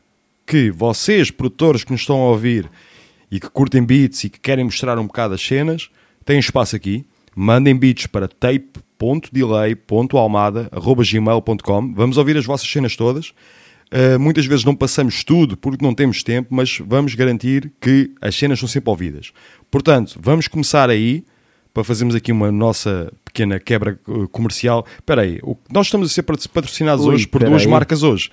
que vocês, produtores que nos estão a ouvir e que curtem beats e que querem mostrar um bocado as cenas, têm espaço aqui. Mandem beats para tape.delay.almada.gmail.com Vamos ouvir as vossas cenas todas. Uh, muitas vezes não passamos tudo porque não temos tempo, mas vamos garantir que as cenas são sempre ouvidas. Portanto, vamos começar aí para fazermos aqui uma nossa pequena quebra uh, comercial. Espera aí, nós estamos a ser patro- patrocinados Ui, hoje por duas aí. marcas hoje.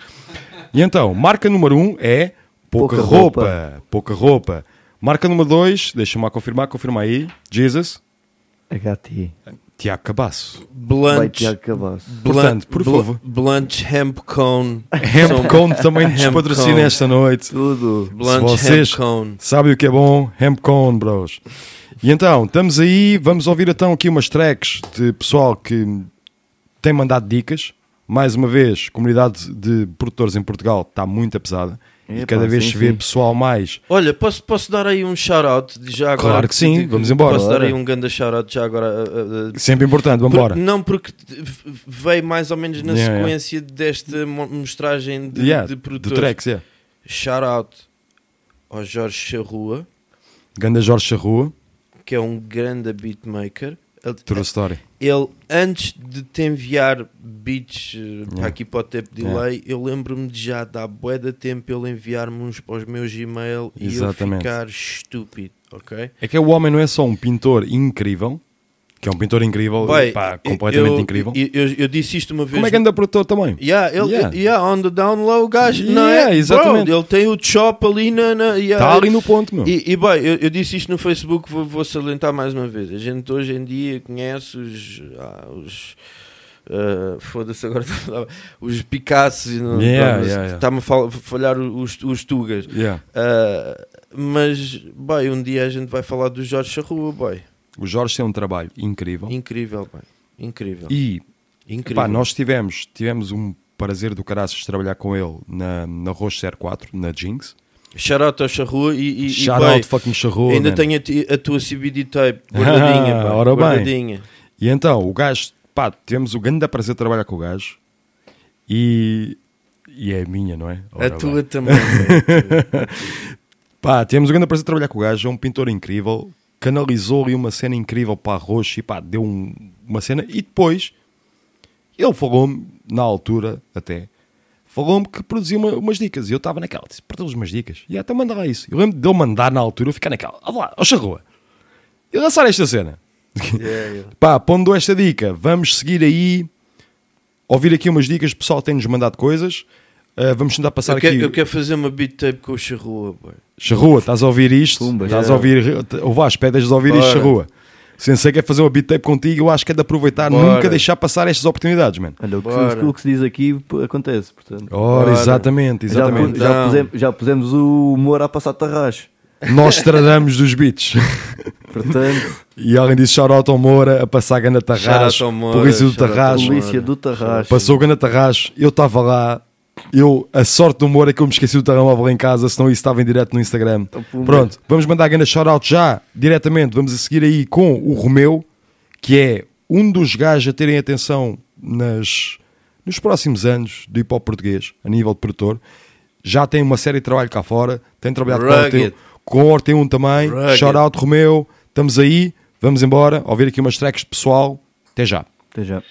E então, marca número um é pouca, Pouca roupa. roupa. Pouca roupa. Marca número dois, deixa-me lá confirmar, confirma aí. Jesus. HT. Tiago Cabasso. Blunt. Tiago Cabasso. Portanto, por favor. Blunt Hemp Cone. Hemp São- Cone também nos patrocina esta noite. Tudo. Blunt vocês Hemp Cone. sabem o que é bom, Hemp Cone, bros. E então, estamos aí, vamos ouvir então aqui umas tracks de pessoal que tem mandado dicas. Mais uma vez, comunidade de produtores em Portugal está muito pesada. e Epá, cada vez sim, se vê sim. pessoal mais. Olha, posso, posso dar aí um shout-out de já agora? Claro que sim, vamos embora. Posso dar aí um grande shout-out já agora? uh, uh, uh, Sempre importante, vamos por- embora. Não, porque veio mais ou menos na Yeah, yeah. sequência desta mo- mostragem de, Yeah, de produtores. tracks, yeah. Shout-out ao Jorge Charrua, Ganda Jorge Charrua, que é um grande beatmaker. Ele, true story. ele, antes de te enviar beats eh, Yeah. aqui para o Tape Delay, eu lembro-me de já dar bué de tempo ele enviar-me uns para os meus Gmail e eu Exatamente. ficar estúpido, ok? É que o homem não é só um pintor incrível, que é um pintor incrível, Bem, pá, completamente eu- incrível. Eu, eu- eu disse isto uma vez. Como é que anda produtor também? Yeah, ele, Yeah. yeah. on the down low, o gajo. não Yeah, é? exatamente. Bro, ele tem o chop ali na. na yeah. Está ali no ponto, meu. E, e bem, eu, eu disse isto no Facebook, vou, vou salientar mais uma vez. A gente hoje em dia conhece os. ah, os ah, Foda-se agora, os Picassos e não- Yeah, yeah, está-me a fal- falhar os, os Tugas. Ah, mas, bem, um dia a gente vai falar do Jorge Charrua, bem. O Jorge tem um trabalho incrível. Incrível, bem. Incrível. E Incrível. nós tivemos, tivemos um prazer do caraças de trabalhar com ele na, na Roche 04, na Jinx. Shout out ao Charrua e, e, Shout e bem, fucking Charrua, Ainda man. tenho a, a tua CBD tape guardadinha, pá, Ora bem. guardadinha. E então, o gajo, pá, tivemos o grande prazer de trabalhar com o gajo. E, e é minha, não é? A Ora tua bem. também, a tua. pá, tivemos o grande prazer de trabalhar com o gajo. É um pintor incrível. Canalizou ali uma cena incrível para a Roche e pá, deu um- uma cena. E depois, ele falou-me, na altura até, falou-me que produzia uma- umas dicas. E eu estava naquela, disse, produz umas dicas. E até manda lá isso. Eu lembro de eu mandar na altura, eu ficar naquela, olha lá, ó Charrua, e lançar esta cena. Pá, pondo esta dica, vamos seguir aí, ouvir aqui umas dicas, o pessoal tem-nos mandado coisas. Ah, vamos tentar passar Eu aqui. quero, eu quero fazer uma beat tape com o Charrua, boy. Charrua, estás a ouvir isto? Pumba, estás yeah. a ouvir. O Vasco, pedes de ouvir isto, Bora. Charrua. Sensei quer fazer uma beat tape contigo, eu acho que é de aproveitar, Bora. nunca deixar passar estas oportunidades, mano. Olha, o que, Bora. o que se diz aqui acontece, portanto. Ora, Bora. exatamente, Já, exatamente. pu- já, Não. pusemos, já pusemos o humor a passar tarracho. Nós tradamos dos beats. Portanto, E alguém disse shout-out ao Moura a passar Gana Tarracho, polícia do Tarracho. Polícia do tarracho. Passou Gana Tarracho, eu estava lá. Eu, a sorte do Moura é que eu me esqueci do telemóvel em casa, senão isso estava em direto no Instagram. pumba. Pronto, vamos mandar a Gana shout-out já, diretamente. Vamos a seguir aí com o Romeu, que é um dos gajos a terem atenção nas, nos próximos anos do hip hop português, a nível de produtor. Já tem uma série de trabalho cá fora, tem trabalhado com o Rugged. Com o Orteu também. Rugged. Shout-out Romeu, estamos aí, vamos embora, ouvir aqui umas tracks de pessoal. Até já. Até já.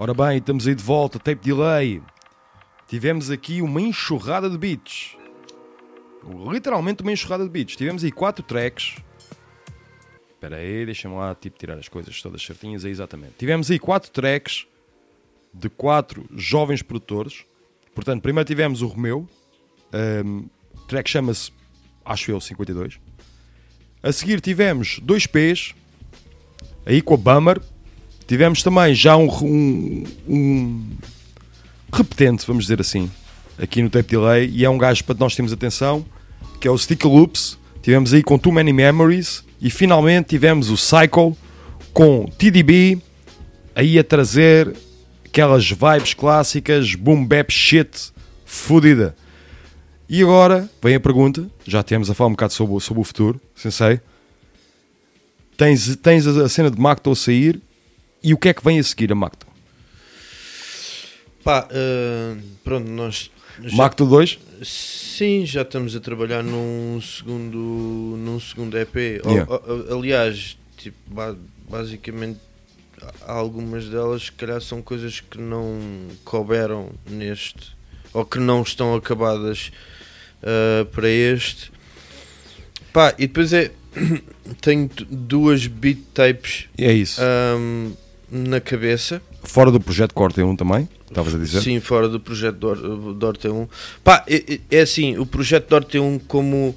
Ora bem, estamos aí de volta, tape delay. Tivemos aqui uma enxurrada de beats. Literalmente uma enxurrada de beats. Tivemos aí quatro tracks. Espera aí, deixa-me lá tipo, tirar as coisas todas certinhas. É exatamente. Tivemos aí quatro tracks de quatro jovens produtores. Portanto, primeiro tivemos o Romeu. Um, o track chama-se, acho eu, 52. A seguir tivemos dois P's. Aí com a Bummer. Tivemos também já um, um, um repetente, vamos dizer assim, aqui no Tape Delay. E é um gajo para nós termos atenção, que é o Sticker Loops. Tivemos aí com Too Many Memories. E finalmente tivemos o Cycle com TDB aí a trazer aquelas vibes clássicas, boom bap shit, fodida. E agora vem a pergunta, já temos a falar um bocado sobre, sobre o futuro, sensei. Tens, tens a a cena de Macto a sair e o que é que vem a seguir a Macto? Pá, ah, pronto, nós. já- Macto 2? Sim, já estamos a trabalhar num segundo, num segundo EP. O- Yeah. o- aliás, tipo, ba- basicamente, há algumas delas, se calhar, são coisas que não couberam neste, ou que não estão acabadas ah, para este. Pá, e depois é. Tenho duas beat tapes É isso. ahm, na cabeça. Fora do projeto Corte 1 também, estavas a dizer? Sim, fora do projeto do, do Orte1. Pá, é, é- é assim, o projeto do Orte1 como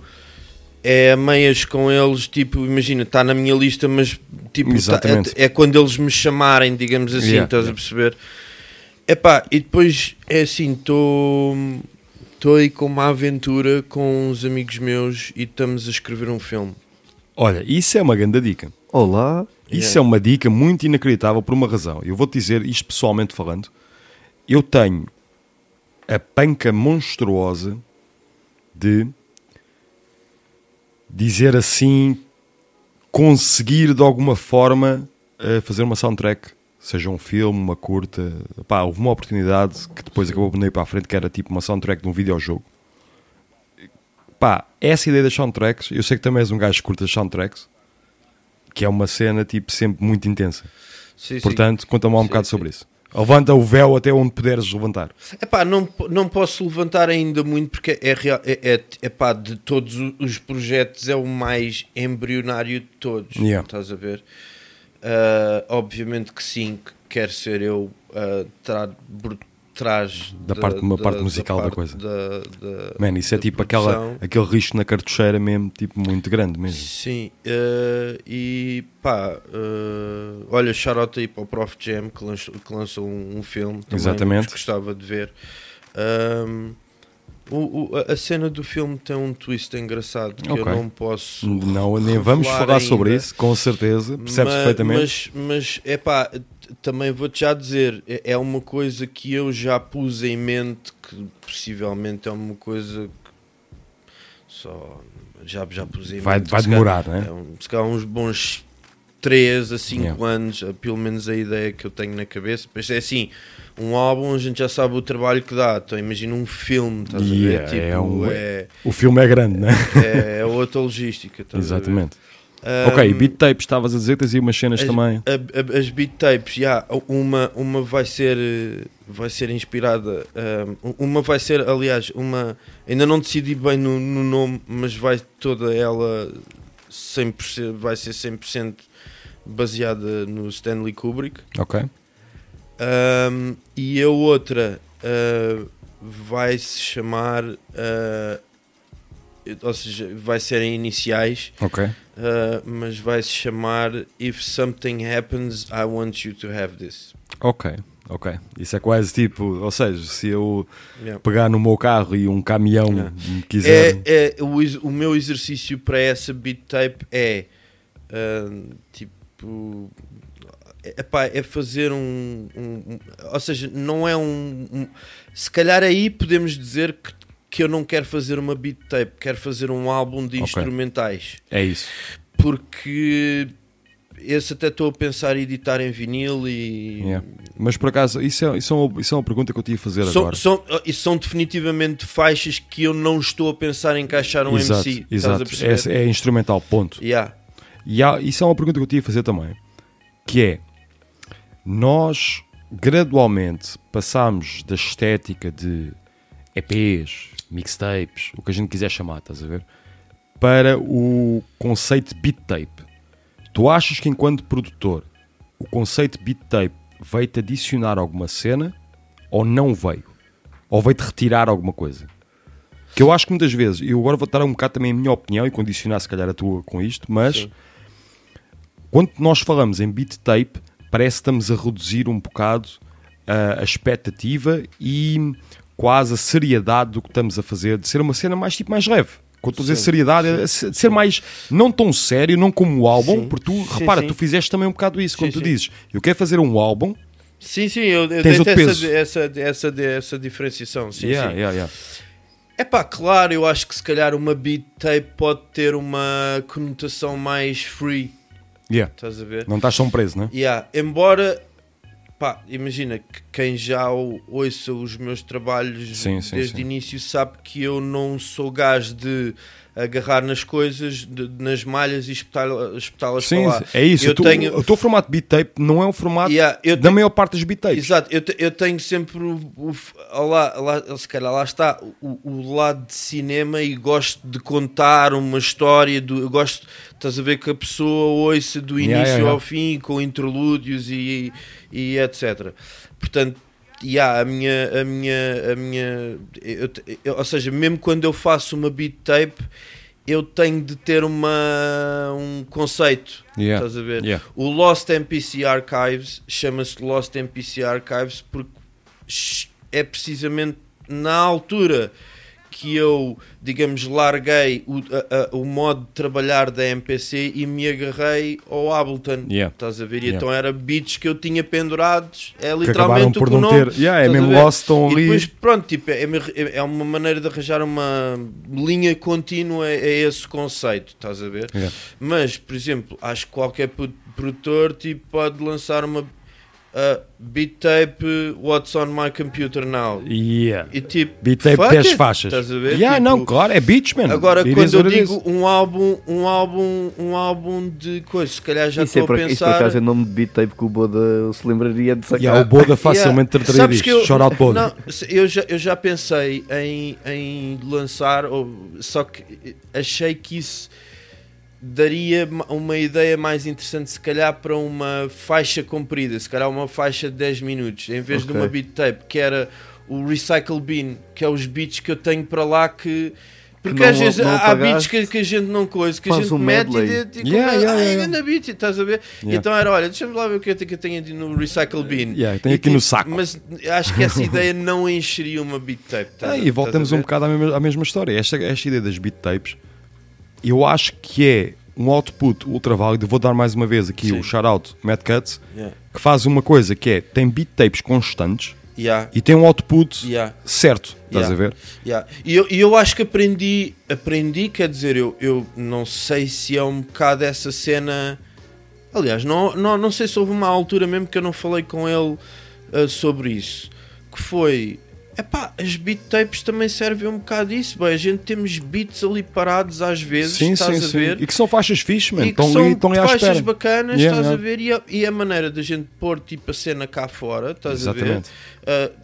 é meias com eles, tipo, imagina, está na minha lista, mas tipo, tá- Exatamente. é, é quando eles me chamarem, digamos assim, Yeah, estás yeah. a perceber? É pá, e depois é assim, estou estou aí com uma aventura com uns amigos meus e estamos a escrever um filme. Olha, isso é uma grande dica. Olá. Isso é uma dica muito inacreditável por uma razão. Eu vou-te dizer isto pessoalmente falando. Eu tenho a panca monstruosa de dizer assim, conseguir de alguma forma eh, fazer uma soundtrack, seja um filme, uma curta. Pá, houve uma oportunidade que depois acabou por não ir para a frente, que era tipo uma soundtrack de um videojogo. Pá, essa ideia das soundtracks, eu sei que também és um gajo que curta as soundtracks, que é uma cena tipo sempre muito intensa. Sim. Portanto, conta-me um bocado sobre isso. Levanta o véu até onde puderes levantar. Epá, não, não posso levantar ainda muito porque é, real, é, é, epá, de todos os projetos é o mais embrionário de todos. Yeah. Estás a ver? Ah, obviamente que sim, que quer ser eu tra, por trás Da parte- uma parte musical da parte coisa. Da, da- Man, isso é da tipo aquela, aquele risco na cartucheira mesmo, tipo muito grande mesmo. Sim, eh, e pá, eh, olha, shout aí para o Prof Jam que lançou, que lançou um, um filme também Exatamente. que gostava de ver. Ahm, o- o- a- cena do filme tem um twist engraçado que Ok. eu não posso. Não, nem vamos falar sobre ainda. isso, com certeza, percebes perfeitamente. Mas, mas é pá, também vou-te já dizer, é é uma coisa que eu já pus em mente que possivelmente é uma coisa que só já, já pus em Vai- mente. vai se calhar- demorar, né? é um- se calhar uns bons 3 a 5 Yeah. anos, pelo menos a ideia que eu tenho na cabeça. Pois é assim, um álbum a gente já sabe o trabalho que dá, então imagina um filme, estás Yeah, a ver? Tipo, é um- é, o filme é grande, né? é, é outra logística. Exatamente. Ok, beat tapes, estavas a dizer, tens aí umas cenas as, também. a- a- as beat tapes, já, uma, uma vai ser vai ser inspirada, um, uma vai ser, aliás, uma ainda não decidi bem no, no nome, mas vai toda ela 100%, vai ser 100% baseada no Stanley Kubrick. Ok. Um, e a outra uh, vai se chamar, uh, ou seja, vai ser em iniciais, Ok. uh, mas vai se chamar If Something Happens, I Want You to Have This. Ok, ok. Isso é quase tipo, ou seja, se eu Yeah. pegar no meu carro e um caminhão me quiser. É, é, o, o meu exercício para essa beat tape é uh, tipo. Epá, é fazer um, um- um- Ou seja, não é um, um- Se calhar aí podemos dizer que, que eu não quero fazer uma beat tape, quero fazer um álbum de Ok. instrumentais. É isso. Porque esse até estou a pensar em editar em vinil e. Yeah. Mas por acaso, isso é, isso, é uma, isso é uma pergunta que eu te ia fazer São, agora. são, são definitivamente faixas que eu não estou a pensar em encaixar um exato, MC. exato. a? É, é instrumental, ponto. Yeah. E há- isso é uma pergunta que eu te ia fazer também, que é nós gradualmente passámos da estética de EPs, mixtapes, o que a gente quiser chamar, estás a ver? Para o conceito de beat tape. Tu achas que enquanto produtor o conceito de beat tape veio-te adicionar alguma cena ou não veio? Ou veio-te retirar alguma coisa? Que eu acho que muitas vezes, e eu agora vou dar um bocado também a minha opinião e condicionar se calhar a tua com isto, mas Sim. quando nós falamos em beat tape, parece que estamos a reduzir um bocado a, a expectativa e quase a seriedade do que estamos a fazer, de ser uma cena mais tipo mais leve. Quando estou a dizer Sim, seriedade, é de ser mais não tão sério, não como o álbum, Sim. porque tu, Sim, repara, sim. tu fizeste também um bocado isso, quando Sim, tu sim. dizes eu quero fazer um álbum, Sim, sim, eu, eu Tens outro essa, peso. essa, essa, essa diferenciação. Sim, Yeah, sim. yeah, yeah. É pá, claro, eu acho que se calhar uma beat tape pode ter uma conotação mais free. Yeah. Estás a ver? não estás tão preso, não é? Yeah, embora, pá, imagina que quem já ou- ouça os meus trabalhos Sim, sim, desde o início sabe que eu não sou gajo de agarrar nas coisas, de- nas malhas e espetá- espetá-las Sim, para lá. é isso. Eu o, tenho, o teu formato beat tape não é o formato Yeah, da tenho- maior parte dos beat tapes. Exato, eu, te- eu tenho sempre o, o, lá, lá, se calhar lá está o, o lado de cinema e gosto de contar uma história, do, eu gosto, estás a ver que a pessoa ouça do início Yeah, yeah, ao fim com interlúdios e, e etc. Portanto, yeah, a minha, a minha, a minha eu eu- ou seja, mesmo quando eu faço uma beat tape, eu tenho de ter uma, um conceito. Yeah, Estás a ver? yeah. O Lost MPC Archives chama-se Lost MPC Archives porque é precisamente na altura que eu, digamos, larguei o, a- a- o modo de trabalhar da MPC e me agarrei ao Ableton. Yeah. Estás a ver? Yeah. então era beats que eu tinha pendurados, é literalmente por o que não ter- Yeah, é mesmo? Lost, estão E depois, pronto, tipo, é, é- é uma maneira de arranjar uma linha contínua a esse conceito, estás a ver? Yeah. Mas, por exemplo, acho que qualquer produtor tipo, pode lançar uma uh, beat tape What's on my computer now. Yeah. E tipo, Beat tape fuck 10 it, faixas. Estás a ver? Yeah, Tipo, não, claro, é beats, man. Agora, It quando eu digo um álbum, um álbum, um álbum de coisas, se calhar já é estou por, a isso por pensar. acaso é nome de beat tape que o Boda se lembraria de sacar. Yeah, o Boda facilmente Yeah. trataria disto. que eu- Shout out Boda. Não, eu, já, eu já pensei em, em lançar, ou- só que achei que isso daria ma- uma ideia mais interessante, se calhar, para uma faixa comprida, se calhar uma faixa de 10 minutos, em vez de Ok. uma beat tape, que era o Recycle Bin, que é os beats que eu tenho para lá que. Porque não- às vezes não há beats que, que a gente não coisa, que a gente um mete e, medley. de- e Yeah, como é, yeah, "Ai, yeah. beat, estás a ver? Yeah. Então era, olha, deixa-me lá ver o que é que eu tenho aqui no Recycle Bin. Yeah, E aqui no tipo, saco. Mas acho que essa ideia não encheria uma beat tape. Ah, a- e voltamos um bocado à mesma, à mesma história. Esta, esta ideia das beat tapes, eu acho que é um output ultra válido. Vou dar mais uma vez aqui Sim. o shout-out Mad Cuts, Yeah. que faz uma coisa que é, tem beat tapes constantes Yeah. e tem um output Yeah. certo. Estás a ver? E eu, eu acho que aprendi, aprendi, quer dizer, eu, eu não sei se é um bocado essa cena. Aliás, não, não, não sei se houve uma altura mesmo que eu não falei com ele ah, sobre isso. Que foi. Epá, as beat tapes também servem um bocado disso. Bem, a gente temos beats ali parados às vezes, Sim, estás sim, a sim. ver? E que são faixas fixes, man. E que Estão são ali, estão faixas bacanas, Yeah, estás yeah. a ver? E a, e a maneira da gente pôr tipo a cena cá fora, estás Exatamente. a ver? Uh,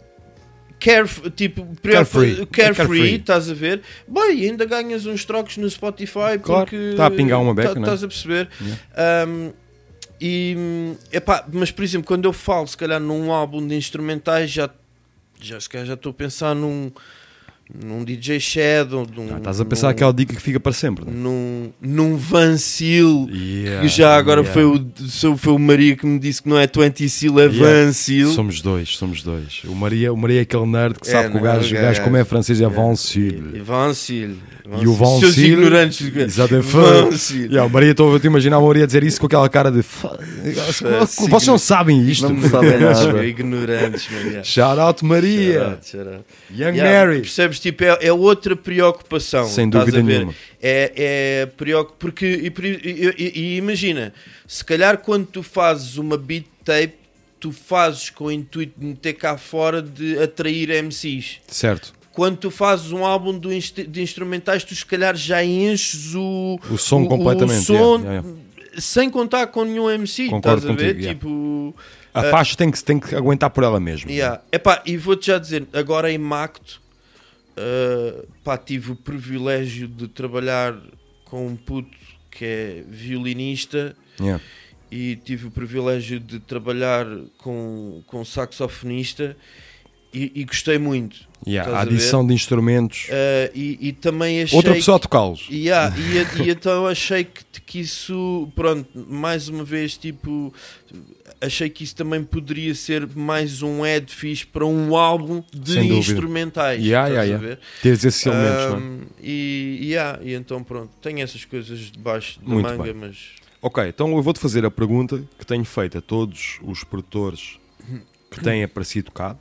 caref- tipo, Carefree. carefree, É carefree, carefree. estás a ver? Bem, ainda ganhas uns trocos no Spotify Claro, porque tá a pingar uma beca, tá- né? Estás a perceber? Um, e epá, mas por exemplo, quando eu falo se calhar num álbum de instrumentais, já, já já estou a pensar num, num DJ Shadow, num, Ah, Estás a pensar num- aquela dica que fica para sempre. né? num, num Van Seal Yeah, que já agora yeah. foi, o, foi o Maria que me disse que não é 20 Seal, é Yeah. Van Seal. Somos dois, somos dois. O Maria, o Maria é aquele nerd que É, sabe que o não, gajo, o o gajo gajo- como é francês é Van Sil. E Van Seal. E o Van Seus Sil- ignorantes. Exato, Van Seal. Yeah, o Maria, estou a te imaginar o Maria dizer isso com aquela cara de. "Fa- Sim. Vocês não sabem isto. Não sabem nada. Ignorantes, Maria. Shout out Maria. Shout out, shout out. Young Mary. Percebes? Tipo, é, é outra preocupação. Sem estás dúvida a ver? nenhuma. É, é preocup... porque e, e- e- imagina, se calhar quando tu fazes uma beat tape, tu fazes com o intuito de meter cá fora de atrair MCs. Certo. Quando tu fazes um álbum do inst- de instrumentais, tu se calhar já enches o, O som completamente, som yeah, yeah, sem contar com nenhum MC. Concordo estás a ver? contigo, yeah. Tipo, A Ah, faixa tem que, tem que aguentar por ela mesma. Yeah. Epá, e vou-te já dizer, agora em Macto, uh, pá, tive o privilégio de trabalhar com um puto que é violinista Yeah. e tive o privilégio de trabalhar com, com saxofonista e, e gostei muito. Yeah, a adição de instrumentos. Uh, e, e também achei Outra pessoa a que- tocá-los. Yeah, e, e então achei que, que isso, pronto, mais uma vez, tipo, achei que isso também poderia ser mais um ad fixe para um álbum de instrumentais. Yeah, yeah, yeah. Teres esses elementos, não é? E, yeah, e então pronto, tenho essas coisas debaixo da Muito manga, bem. mas Ok, então eu vou-te fazer a pergunta que tenho feito a todos os produtores que têm aparecido cá,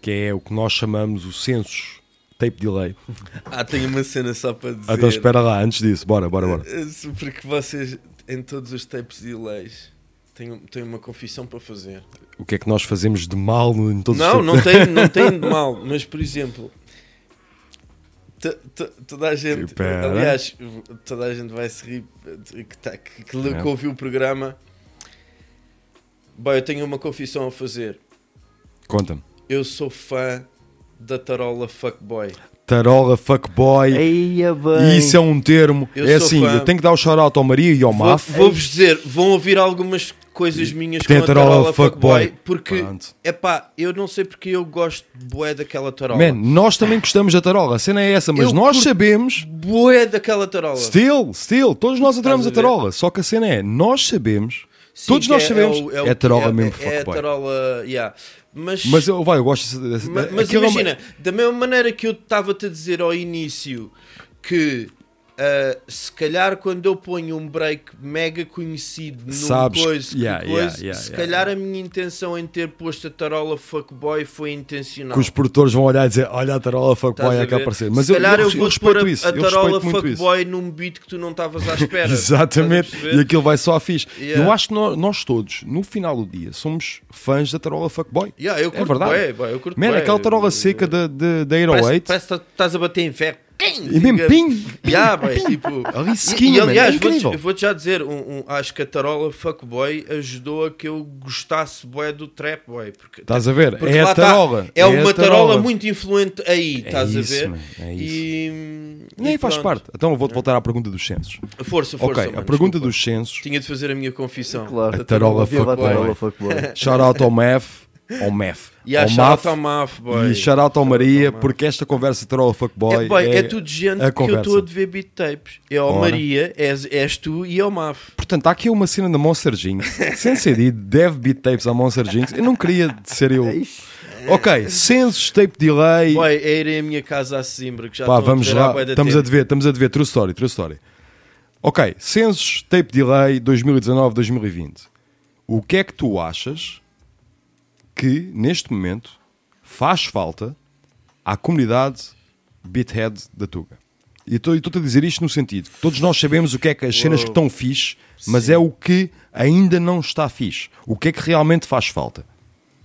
que é o que nós chamamos o census tape delay. ah, tenho uma cena só para dizer. Então espera lá, antes disso, bora, bora, bora. Eh, Porque vocês, em todos os tapes de leis, tenho, tenho uma confissão para fazer. O que é que nós fazemos de mal em todos Não, os não tem, não tem de mal, mas por exemplo, to- to- toda a gente, Espera. aliás, toda a gente vai se rir que, tá, que, que, É. que ouviu o programa. Bem, eu tenho uma confissão a fazer. Conta-me. Eu sou fã da Tarola Fuckboy. Tarola, fuckboy. Eia bem. Isso é um termo. Eu é assim, fã. eu tenho que dar o shout-out ao Maria e ao Vou- Maf. Vou-vos dizer, vão ouvir algumas coisas minhas Tem com a Tarola Tarola Fuckboy. Fuckboy, porque, é pá, eu não sei porque eu gosto bué daquela Tarola. Man, nós também gostamos da tarola, a cena é essa, mas Eu nós sabemos. Bué daquela Tarola. Still, still, todos nós adoramos a a tarola, só que a cena é, nós sabemos, Sim, todos nós é- sabemos, o- é, o- tarola é- mesmo É, é tarola, yeah. Mas, Mas eu, vai, eu gosto dessa. ma- mas aquilo é uma- imagina, da mesma maneira que eu estava-te a dizer ao início que ah, se calhar quando eu ponho um break mega conhecido num Sabes, coisa, yeah, coisa, yeah, yeah, se calhar a minha intenção em ter posto a tarola fuckboy foi intencional. que os produtores vão olhar e dizer, olha a tarola fuckboy é que aparecer. Mas se eu, calhar eu, eu, eu vou pôr a, isso, a tarola fuckboy num beat que tu não estavas à espera. Exatamente, e aquilo vai só a fixe. Eu acho que nós, nós todos, no final do dia, somos fãs da tarola fuckboy. Yeah, eu é curto verdade. bué, bué, eu curto Man, aquela tarola seca da, da, da Parece, 808. parece que estás a bater em ferro. E mesmo pim, Yeah, bem, tipo, Ali e, e, aliás, é vou-te vou já dizer, um, um- acho que a tarola Fuckboy ajudou a que eu gostasse bué do Trap Boy. Porque, Estás a ver? porque É a tá, tarola, é, é uma a tarola. tarola. muito influente aí, É estás isso, a ver? man, é isso. E, Nem e faz pronto. parte. Então eu vou-te voltar à pergunta dos censos. Força, força. Ok, mano, a pergunta desculpa. dos censos. Tinha de fazer a minha confissão. Claro. A tarola a tarola fuckboy. fuckboy. Shout out ao Mef. Ao Mef. Yeah, ao shout ao Maf, boy. E shout out ao Maria, porque esta conversa de tarola fuckboy É, boy, é, é tudo gente a que eu conversa. estou a dever beat tapes. É ao Ora. Maria, és, és tu e ao Maf. Portanto, há aqui uma cena da Monster Jinx. Sem ser dito, deve beat tapes à Monster Jinx. Eu não queria ser eu. Ok, censos, tape delay. Boy, é ir à minha casa a Simbra, que já Pá, vamos a lá. Estamos a dever, estamos a dever. True story, true story. Ok, censos, tape delay 2019-2020. O que é que tu achas que, neste momento, faz falta à comunidade Beathead da Tuga? E estou- estou-te a dizer isto no sentido que todos nós sabemos o que é que as cenas que estão fixe, mas é o que ainda não está fixe. O que é que realmente faz falta?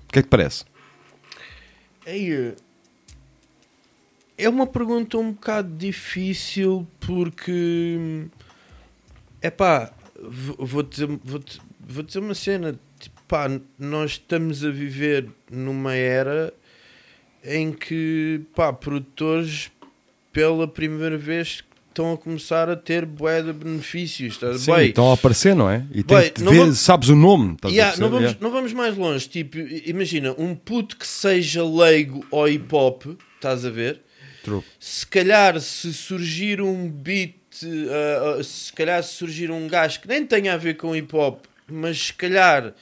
O que é que te parece? Ei, é uma pergunta um bocado difícil porque é pá, vou dizer, vou, vou dizer uma cena. Pá, nós estamos a viver numa era em que pá, produtores pela primeira vez estão a começar a ter bué de benefícios. Estás Sim, bem? estão a aparecer, não é? E Bem, não ver, vamos- sabes o nome. Yeah, não, vamos, Yeah. não vamos mais longe. Tipo, imagina, um puto que seja leigo ao hip hop, estás a ver? True. Se calhar se surgir um beat, uh, uh, se calhar se surgir um gajo que nem tenha a ver com hip hop, mas se calhar,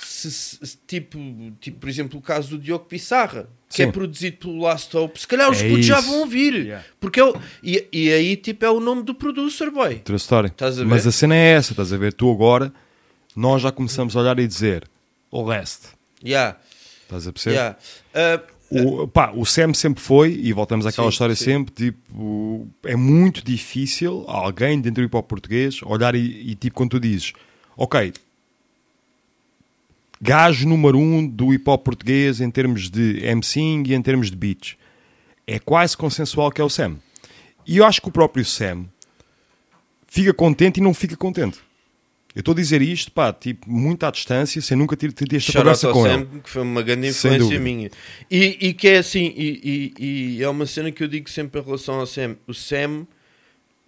se, se- tipo, tipo, por exemplo, o caso do Diogo Pissarra, que é Sim. produzido pelo Last Hope, se calhar os É putos já vão ouvir. Porque é o- e, e aí, tipo, é o nome do producer, boy. True story. Estás a ver? Mas a cena é essa, estás a ver? Tu agora, nós já começamos a olhar e dizer o leste. Yeah. Estás a perceber? Yeah. Uh, O, pá, o Sam sempre foi, e voltamos àquela Sim, história sim. sempre, tipo, é muito difícil alguém dentro do hip hop português olhar e, e, tipo, quando tu dizes, ok, gajo número um do hip hop português em termos de MCing e em termos de beats, é quase consensual que é o Sam. E eu acho que o próprio Sam fica contente e não fica contente. Eu estou a dizer isto, pá, tipo, muito à distância, sem nunca ter tido esta Shout conversa com Sam, ele. que foi uma grande influência minha. E, e que é assim, e, e- e é uma cena que eu digo sempre em relação ao Sam. O Sam,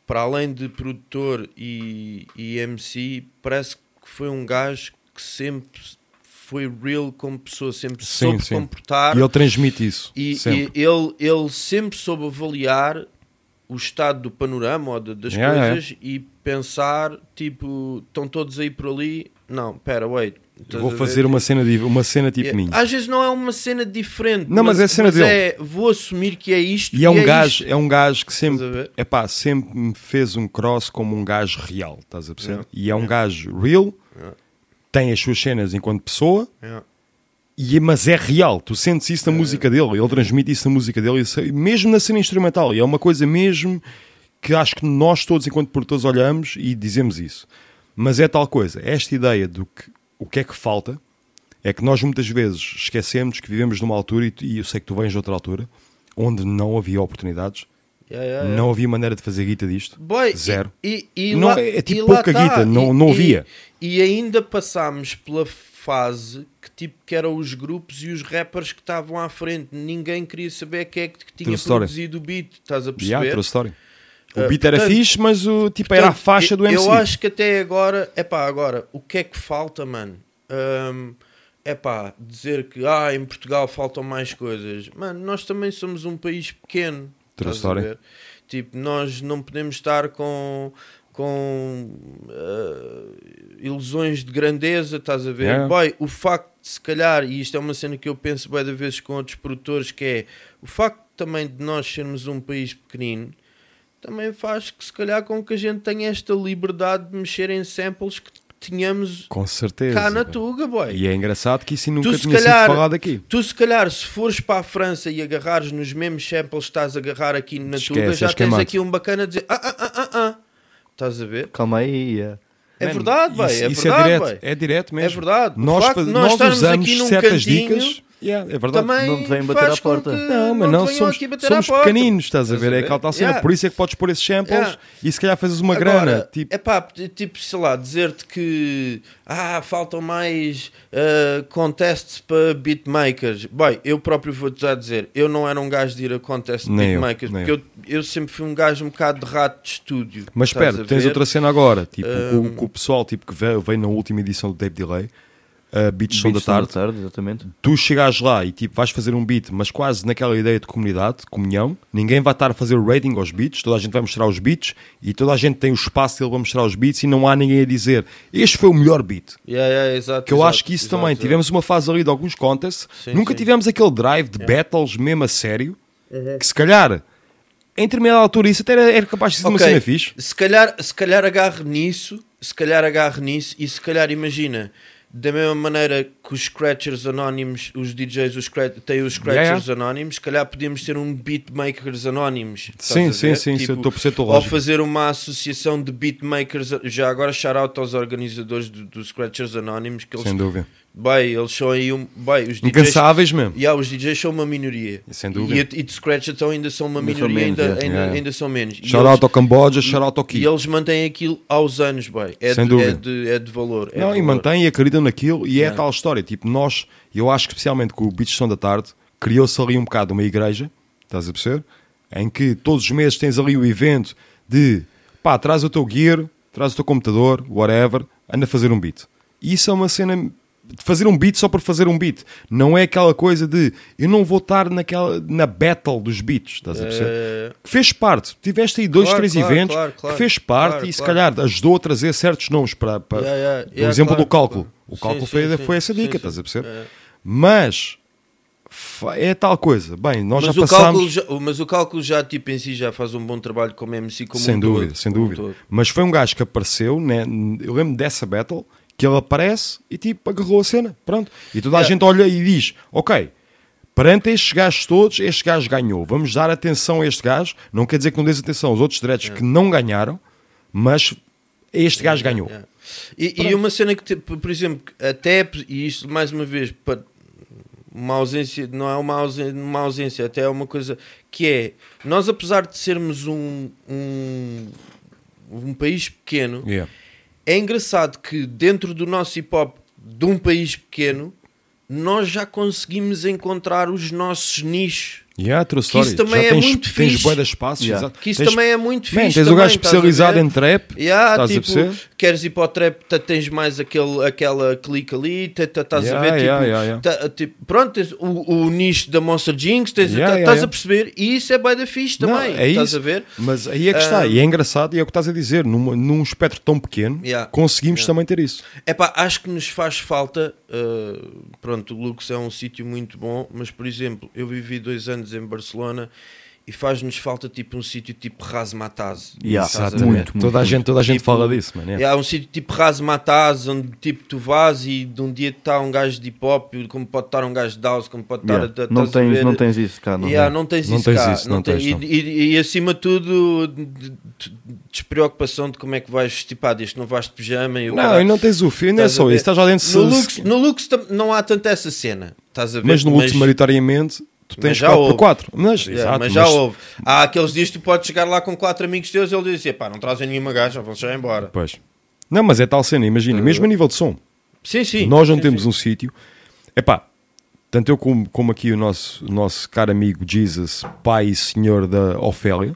para além de produtor e, e MC, parece que foi um gajo que sempre foi real como pessoa, sempre Sim, soube sim. comportar. E ele transmite isso, E, sempre. e ele, ele sempre soube avaliar o estado do panorama ou de- das coisas e pensar, tipo, estão todos aí por ali. Não, pera, wait. Vou fazer uma cena, uma cena tipo É, minha. Às vezes não é uma cena diferente. Não, mas é a cena dele. é, vou assumir que é isto. E é um gajo, isto. é um gajo que sempre, é pá, sempre me fez um cross como um gajo real, estás a perceber? E é um gajo real. Tem as suas cenas enquanto pessoa, Yeah. e, mas é real, tu sentes isso na música dele, ele transmite isso na música dele, isso- mesmo na cena instrumental, e é uma coisa mesmo que acho que nós todos, enquanto produtores, olhamos e dizemos isso. Mas é tal coisa, esta ideia do que o que é que falta é que nós muitas vezes esquecemos que vivemos numa altura, e, e eu sei que tu vens de outra altura, onde não havia oportunidades. Não havia maneira de fazer guita disto, Boy, zero. E, e Não, lá- é tipo e lá pouca tá. guita, não- E- não e- havia. E, ainda passámos pela fase que tipo que eram os grupos e os rappers que estavam à frente. Ninguém queria saber quem é que tinha True story. produzido o beat. Estás a perceber? Yeah, story. O Uh, beat era portanto- fixe, mas o tipo era a Portanto, faixa do MC. Eu acho que até agora, é pá, agora, o que é que falta, mano? é pá, dizer que ah, em Portugal faltam mais coisas. Mano, nós também somos um país pequeno. True estás a story. ver? Tipo, nós não podemos estar com com ah, ilusões de grandeza, estás a ver? Yeah. Boy, o facto de se calhar, e isto é uma cena que eu penso bem de vezes com outros produtores, que é o facto também de nós sermos um país pequenino, também faz que se calhar com que a gente tenha esta liberdade de mexer em samples que tínhamos Com certeza. cá na. Tuga, boy. E é engraçado que isso nunca Tu tinha calhar, sido falado aqui. tu se calhar se fores para a França e agarrares nos mesmos samples que estás a agarrar aqui na Esquece, Tuga, já tens queimado. aqui um bacana a dizer ah, ah, ah, ah, ah. Estás a ver? Calma aí. É Man, verdade, boy. isso- é isso verdade, é direto, boy. é direto mesmo. É verdade. O Nós, de nós estarmos usamos aqui num certas cantinho dicas. Yeah, é verdade. também Não te vêm bater à porta. Não, mas não, venham somos, somos pequeninos, estás a ver? É aquela tal cena. Por isso é que podes pôr esses samples Yeah. e se calhar fazes uma Agora, grana. Tipo, é pá, tipo, sei lá, dizer-te que ah, faltam mais ah, contests para beatmakers. Bem, eu próprio vou-te já dizer, eu não era um gajo de ir a contest de beatmakers, porque eu. Eu, sempre fui um gajo um bocado de rato de estúdio. Mas espera, tens outra cena agora, tipo, Um, com, com o pessoal tipo, que veio, veio na última edição do Tape Delay, uh, Beats Beats da Tarde, Tarde, exatamente. tu chegares lá e tipo, vais fazer um beat, mas quase naquela ideia de comunidade, de comunhão, ninguém vai estar a fazer o rating aos beats, toda a gente vai mostrar os beats e toda a gente tem o espaço dele para mostrar os beats e não há ninguém a dizer este foi o melhor beat. Yeah, yeah, exato, Que eu exato, acho que isso exato, também, exato. tivemos uma fase ali de alguns contests, Sim, nunca sim. tivemos aquele drive de battles mesmo a sério, Uhum. que se calhar, em determinada altura, isso até era, era capaz de ser uma Ok, cena fixe. Se calhar, se calhar agarre nisso, se calhar agarre nisso e se calhar imagina, da mesma maneira que os scratchers anónimos, os DJs os têm os scratchers Yeah, anónimos, se calhar podíamos ter um beatmakers anónimos. Sim, sim, sim, sim, Tipo, estou a tua Ou fazer uma associação de beatmakers, já agora shout out aos organizadores do- dos scratchers anónimos que eles, Sem dúvida. Bem, eles são aí um. Bem, os DJs, Incansáveis mesmo. Yeah, os DJs são uma minoria. Sem dúvida. E, e de Scratch então ainda são uma Ainda são minoria, menos, ainda, é. ainda, Yeah. ainda são menos. Shout out ao Camboja, shout out ao Ki. E eles mantêm aquilo aos anos, bem. É, Sem de, dúvida. é, de, é de valor. é Não, de e valor. mantém e acreditam naquilo e é tal história. Tipo, nós, eu acho que especialmente com o Beats Som da Tarde, criou-se ali um bocado uma igreja, estás a perceber? Em que todos os meses tens ali o evento de pá, traz o teu gear, traz o teu computador, whatever, anda a fazer um beat. E isso é uma cena fazer um beat só por fazer um beat. Não é aquela coisa de eu não vou estar naquela, na battle dos beats, estás a perceber? É. Fez parte. Tiveste aí dois, Claro, três claro, eventos claro, que fez parte e se calhar ajudou a trazer certos nomes para, para Yeah, yeah, o yeah, exemplo claro, do cálculo. O cálculo sim, foi, sim, foi essa dica, sim. estás a perceber? É. Mas é tal coisa. Bem, nós mas, já o passámos. já, mas o cálculo já tipo em si já faz um bom trabalho como MC como sem um dúvida, todo, sem um dúvida. todo. Mas foi um gajo que apareceu, né? eu lembro dessa battle, que ele aparece e tipo agarrou a cena. Pronto. E toda a Yeah. gente olha e diz: Ok, perante estes gajos todos, este gajo ganhou. Vamos dar atenção a este gajo. Não quer dizer que não dês atenção aos outros diretos que não ganharam, mas este gajo ganhou. E, e uma cena que, por exemplo, até, e isto mais uma vez, para uma ausência, não é uma ausência, uma ausência, até é uma coisa que é, nós apesar de sermos um, um, um país pequeno, Yeah. É engraçado que dentro do nosso hip hop de um país pequeno, nós já conseguimos encontrar os nossos nichos. Yeah, true que story. isso também Já é tens- muito tens fixe. de espaços, Yeah. Que isso Tens- também é muito Man, fixe. tens um também, gajo especializado em trap, Yeah, estás a tipo, perceber? Queres ir para o trap, tens mais aquele, aquela clique ali, tá- tá- estás Yeah, a ver? yeah, tipo, tá- tipo, pronto, tens o, o nicho da Monster Jinx, tens, tá- estás a perceber? E isso é da fixe Não, também. é estás isso. a ver? Mas aí é que está, Ah, e é engraçado, e é o que estás a dizer, num, num espectro tão pequeno, conseguimos também ter isso. É pá, acho que nos faz falta. uh, pronto, o Lux é um sítio muito bom, mas por exemplo, eu vivi dois anos em Barcelona e faz-nos falta tipo um sítio tipo Razmataz. Yeah, exatamente. ver? Muito, Toda a muito. gente- toda a gente fala disso, mano, yeah. É um sítio tipo Razmataz, onde tipo tu vás e de um dia está um gajo de hip hop, como pode estar um gajo de house, como pode estar. Yeah. Não a tens- não tens isso cá, não. Yeah, não tens Não isso tens cá. isso, não tens- tens, não. E, e- e acima de tudo, de- de- despreocupação de como é que vais desde que não vais de pijama e o Não, caralho. e não tens o fio, não é só isso, estás lá dentro No se- Lux, no Lux não há tanto essa cena, estás a ver? Mas no Lux, maioritariamente, tu mas tens já 4 houve. por 4 Mas, Yeah, exato, mas já houve. Há aqueles dias que tu podes chegar lá com quatro amigos teus e ele diz pá, não trazem nenhuma gaja, vão já embora. Pois. Não, mas é tal cena, imagina, mesmo a nível de som. Sim, sim. Nós não Sim, temos um sítio. Epá, tanto eu como, como aqui o nosso, nosso caro amigo Jesus, pai e senhor da Ofélia,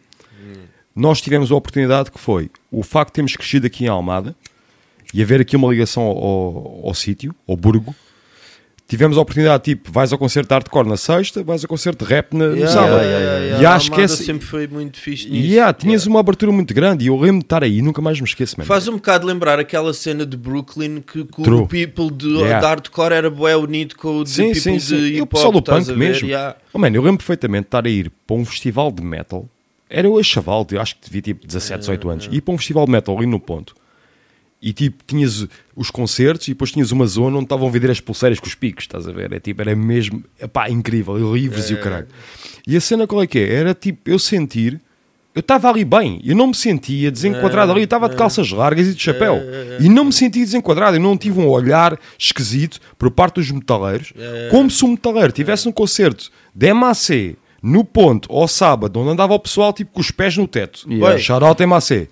nós tivemos a oportunidade que foi o facto de termos crescido aqui em Almada e haver aqui uma ligação ao, ao, ao sítio, ao Burgo. Tivemos a oportunidade, tipo, vais ao concerto de hardcore na sexta, vais ao concerto de rap na, no Yeah, sábado. yeah, yeah, yeah. E acho que esse- sempre foi muito fixe E nisso. yeah, tinhas uma abertura muito grande e eu lembro de estar aí, nunca mais me esqueço, mano. Faz um bocado lembrar aquela cena de Brooklyn que, que o people de, de hardcore era bué unido com o de Sim, people sim, de sim. E o hip pessoal hop, do punk mesmo. Yeah. Oh, mano, eu lembro perfeitamente de estar a ir para um festival de metal. Era eu a chaval, eu acho que devia tipo 17, 18 anos. E ir para um festival de metal ali no ponto. E tipo, tinhas os concertos e depois tinhas uma zona onde estavam a vender as pulseiras com os picos, estás a ver? É tipo, era mesmo, epá, incrível, e livros e o É. caralho. E a cena qual é que é? Era tipo, eu sentir, eu estava ali bem, eu não me sentia desenquadrado É, ali, eu estava de é. calças largas e de chapéu. É, é, é. E não me sentia desenquadrado, eu não tive um olhar esquisito por parte dos metaleiros, É. como se um metaleiro tivesse um concerto de MAC no ponto ao sábado, onde andava o pessoal tipo com os pés no teto. Yeah. Shout out MAC.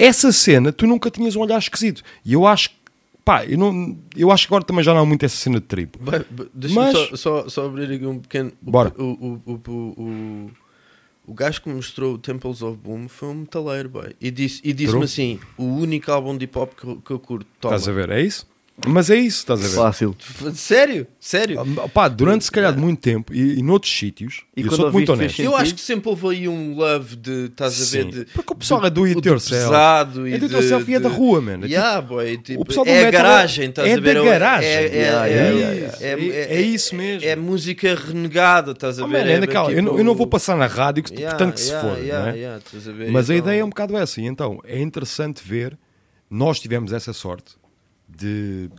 Essa cena tu nunca tinhas um olhar esquisito. E eu acho que, pá, eu, não, eu acho que agora também já não há muito essa cena de tribo. Deixa-me Mas- só, só, só abrir aqui um pequeno. o- Bora. O, o, o, o, gajo que me mostrou o Temples of Boom foi um metaleiro, boy. E disse- e disse-me assim: o único álbum de hip hop que, eu- que eu curto. Toma. Estás a ver? É isso? Mas é isso, estás a ver? Fácil. Sério? Sério? Ah, Pá, durante se calhar muito tempo e, e noutros sítios, E eu quando sou muito ouviste, fez honesto. Eu acho que sempre houve aí um love de. Estás a ver? Sim. De, Porque o pessoal é do it de yourself. pesado e É do it yourself e é da rua, man. É Yeah, tipo- boy, tipo, o pessoal do é a metal é- garagem, estás é a ver? da É- garagem. É, é, Yeah, é, yeah, é- yeah, é- É isso mesmo. É música renegada, estás a Oh, ver? é É daquela- eu, não, eu não vou passar na rádio, que, portanto que se for. não é? Mas a Então- ideia é um bocado essa. E então é interessante ver, nós tivemos essa sorte de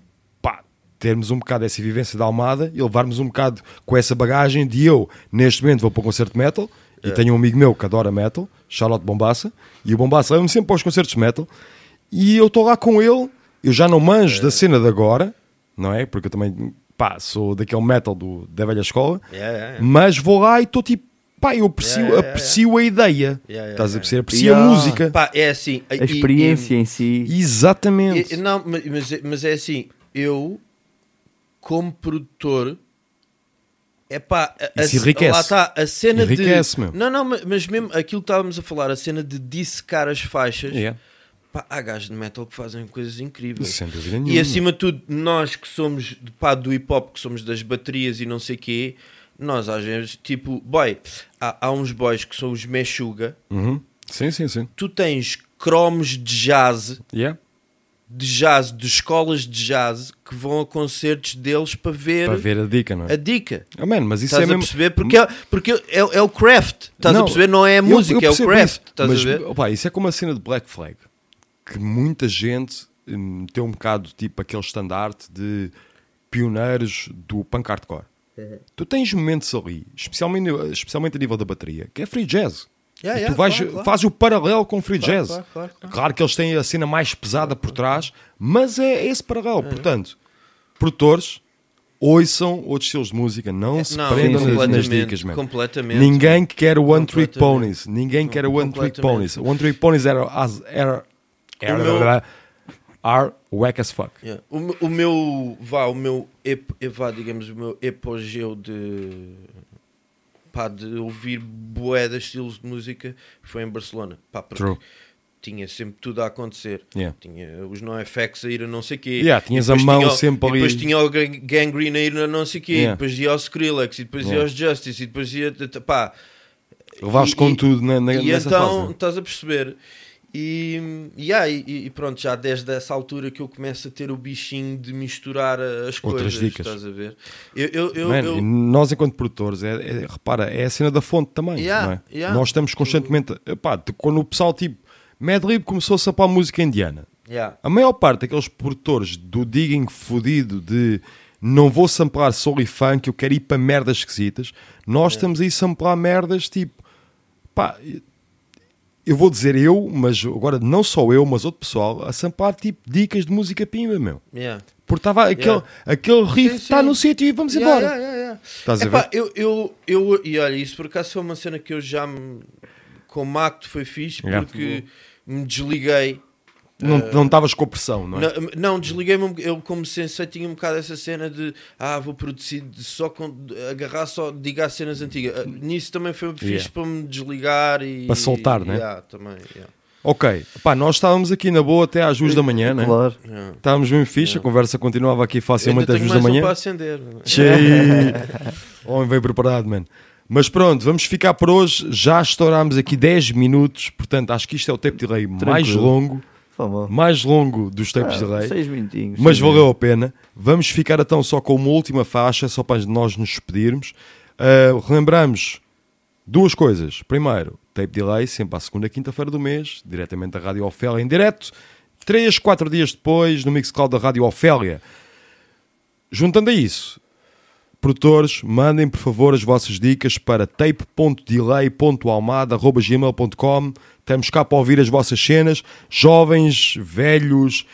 pá, termos um bocado essa vivência da Almada e levarmos um bocado com essa bagagem de eu, neste momento, vou para um concerto de metal e tenho um amigo meu que adora metal, Charlotte Bombaça, e o Bombaça leva-me sempre para os concertos de metal e eu estou lá com ele, eu já não manjo da cena de agora, não é? Porque eu também pá, sou daquele metal do, da velha escola, mas vou lá e estou tipo, pá, eu aprecio, Yeah, yeah, aprecio a ideia, Yeah, yeah, estás a perceber? Aprecio a música. Pá, é assim. A experiência em si. Exatamente. não, mas, mas é- mas é assim, eu, como produtor, é pá, a- Isso enriquece. lá está, a cena Enriquece, de. meu. Não, não, mas- mas mesmo aquilo que estávamos a falar, a cena de dissecar as faixas. Yeah. Pá, há gajos de metal que fazem coisas incríveis. Sem dúvida E nenhuma. acima de tudo, nós que somos pá, do hip hop, que somos das baterias e não sei quê, nós às vezes, tipo, boy, há, há uns boys que são os Meshuga, Uhum. Sim, sim, sim. tu tens cromos de jazz, Yeah. de jazz, de escolas de jazz, que vão a concertos deles para ver, Para ver a dica, não é? a dica. Oh, man, mas isso estás é a mesmo... perceber? Porque, é, porque é, é o craft. Estás a Não, perceber? Não é a eu- música, eu é o craft. isso, Estás mas, a ver? opá, isso é como a cena de Black Flag, que muita gente hum, tem um bocado tipo aquele estandarte de pioneiros do punk hardcore. Uhum. Tu tens momentos ali, especialmente, especialmente a nível da bateria, que é free jazz. Yeah, yeah, tu vais, claro, claro. fazes o paralelo com free Claro, jazz. claro, que eles têm a cena mais pesada por trás, mas é esse paralelo. Portanto, produtores, ouçam outros estilos de música, não se não, prendam nas- nas, dicas, man. completamente. Ninguém quer o One Trick. Ponies. Ninguém quer o One Trick. Ponies. O One Trick Ponies era. as- era, era O meu- are whack as fuck. Yeah. O, me- o meu, vá, o meu, ep, vá, digamos, o meu apogeu de, pá, de ouvir bué de estilos de música foi em Barcelona, pá, porque True. tinha sempre tudo a acontecer. Yeah. Tinha os NoFX a ir a não sei quê. Yeah, tinhas a mão tinha sempre e Depois ali. tinha o Gang- Gangrene a ir a não sei quê, Yeah. depois ia ao Skrillex, e depois ia Yeah. aos Justice, e depois ia, pá... Levaste com tudo na, na, e nessa então, fase. estás a perceber? E, e, ah, e, e pronto, já desde essa altura que eu começo a ter o bichinho de misturar as Outras coisas, dicas. estás a ver? Eu, eu, eu, Man, eu- nós, enquanto produtores, é, é- repara, é a cena da fonte também. Yeah, é? yeah. Nós estamos constantemente. Quando o pessoal, tipo, Madlib começou a sapar música indiana. Yeah. A maior parte daqueles produtores do digging fodido de não vou samplar soul e funk, eu quero ir para merdas esquisitas. Nós estamos aí a samplar merdas tipo. Pá, eu vou dizer eu, mas agora não só eu, mas outro pessoal, a samplar tipo dicas de música pimba, meu. Yeah. Porque estava aquele, Yeah. aquele riff está no sítio e vamos Yeah, embora. yeah. Estás a Epá, ver? Eu, eu, eu, e olha, isso por acaso foi uma cena que eu já me. Com o acto foi fixe porque me desliguei. Não não estavas com pressão, não é? Não, não, desliguei-me. um- Eu, como sensei, tinha um bocado essa cena de ah, vou produzir de só com, de agarrar só, digar cenas antigas. Ah, Nisso também foi fixe Yeah. para me desligar e. Para soltar, né? Yeah, também, yeah. Ok, pá, nós estávamos aqui na boa até às duas da manhã, né? Claro. Yeah. Estávamos mesmo fixe, a conversa continuava aqui facilmente às duas da manhã. mais um para acender. Cheio. Homem veio preparado, mano. Mas pronto, vamos ficar por hoje. Já estourámos aqui 10 minutos, portanto acho que isto é o tape delay mais Tranquilo. longo. Mais longo dos tapes Ah, delay. seis minutinhos, Mas seis valeu a pena. Vamos ficar então só com uma última faixa, só para nós nos despedirmos. Ah, relembramos duas coisas. Primeiro, tape delay, sempre à segunda quinta-feira do mês, diretamente da Rádio Ofélia em direto. Três, quatro dias depois, no Mixcloud da Rádio Ofélia. Juntando a isso, produtores, mandem por favor as vossas dicas para tape.delay.almada.gmail.com Estamos cá para ouvir as vossas cenas, jovens, velhos,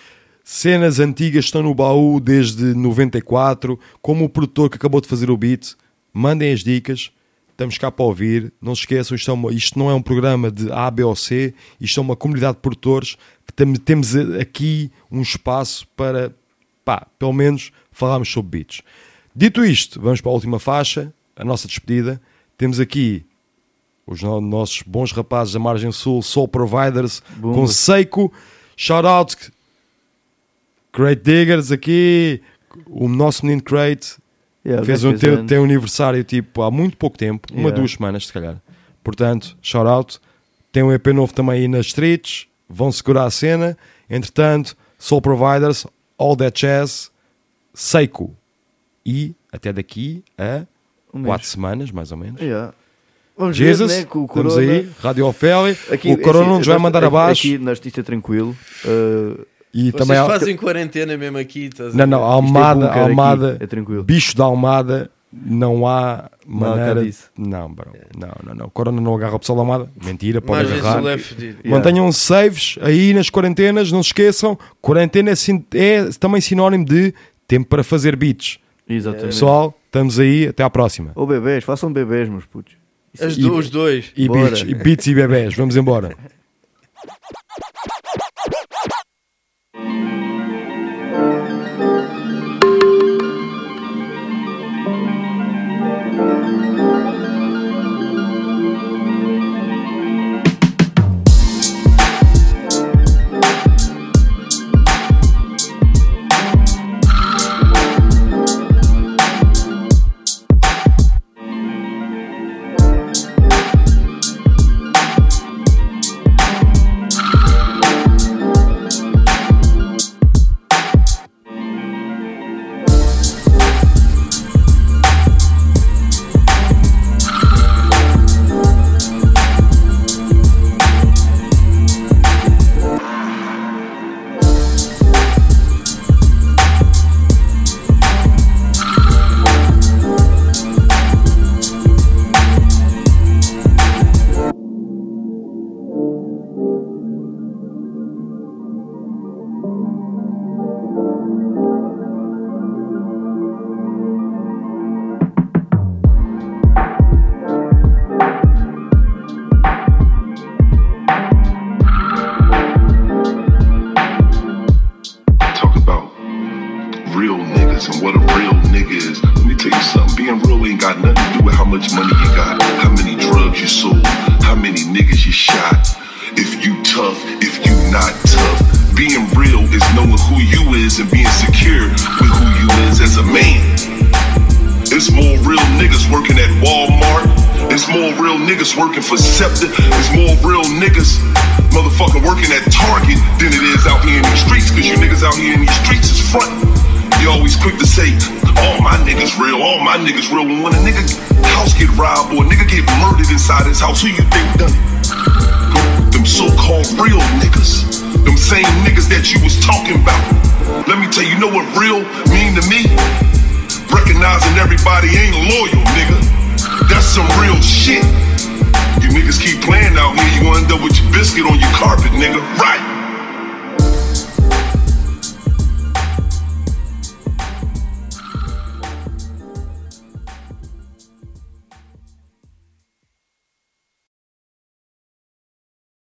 cenas antigas estão no baú desde 94, como o produtor que acabou de fazer o beat, mandem as dicas, estamos cá para ouvir. Não se esqueçam, isto, é uma- isto não é um programa de A, B ou C, isto é uma comunidade de produtores que tem- temos aqui um espaço para, pá, pelo menos falarmos sobre beats. Dito isto, vamos para a última faixa, a nossa despedida. Temos aqui os no- nossos bons rapazes da Margem Sul, Soul Providers, com Seiko. Shout out, Great Diggers aqui, o nosso menino Crate. Yeah, fez o um, tem um aniversário tipo há muito pouco tempo, uma, Yeah. duas semanas se calhar. Portanto, shout out. Tem um EP novo também aí nas streets, vão segurar a cena. Entretanto, Soul Providers, All That Jazz, Seiko. E até daqui a Um mês. quatro semanas, mais ou menos. Yeah. Vamos Jesus, ver, né, com o estamos Corona. aí, Rádio Ofélia. Aqui, o Corona assim, não nos vai mandar aqui- abaixo. Aqui na Justiça Tranquilo. uh, E Vocês também há- fazem quarentena mesmo aqui, estás a Não, não, a Almada, aqui, Almada, é tranquilo. bicho da Almada, não há Não maneira. disso. Não, bro. Não, não, não. Corona não agarra o pessoal da Almada. Mentira, pode Margem agarrar. É. Mantenham saves aí nas quarentenas, não se esqueçam. Quarentena é, sin- é também sinónimo de tempo para fazer beats. Exatamente. Pessoal, estamos aí, até à próxima. Ou bebês, façam bebês, meus putos. As E- do- os dois. E beats, e beats e bebés. Vamos embora.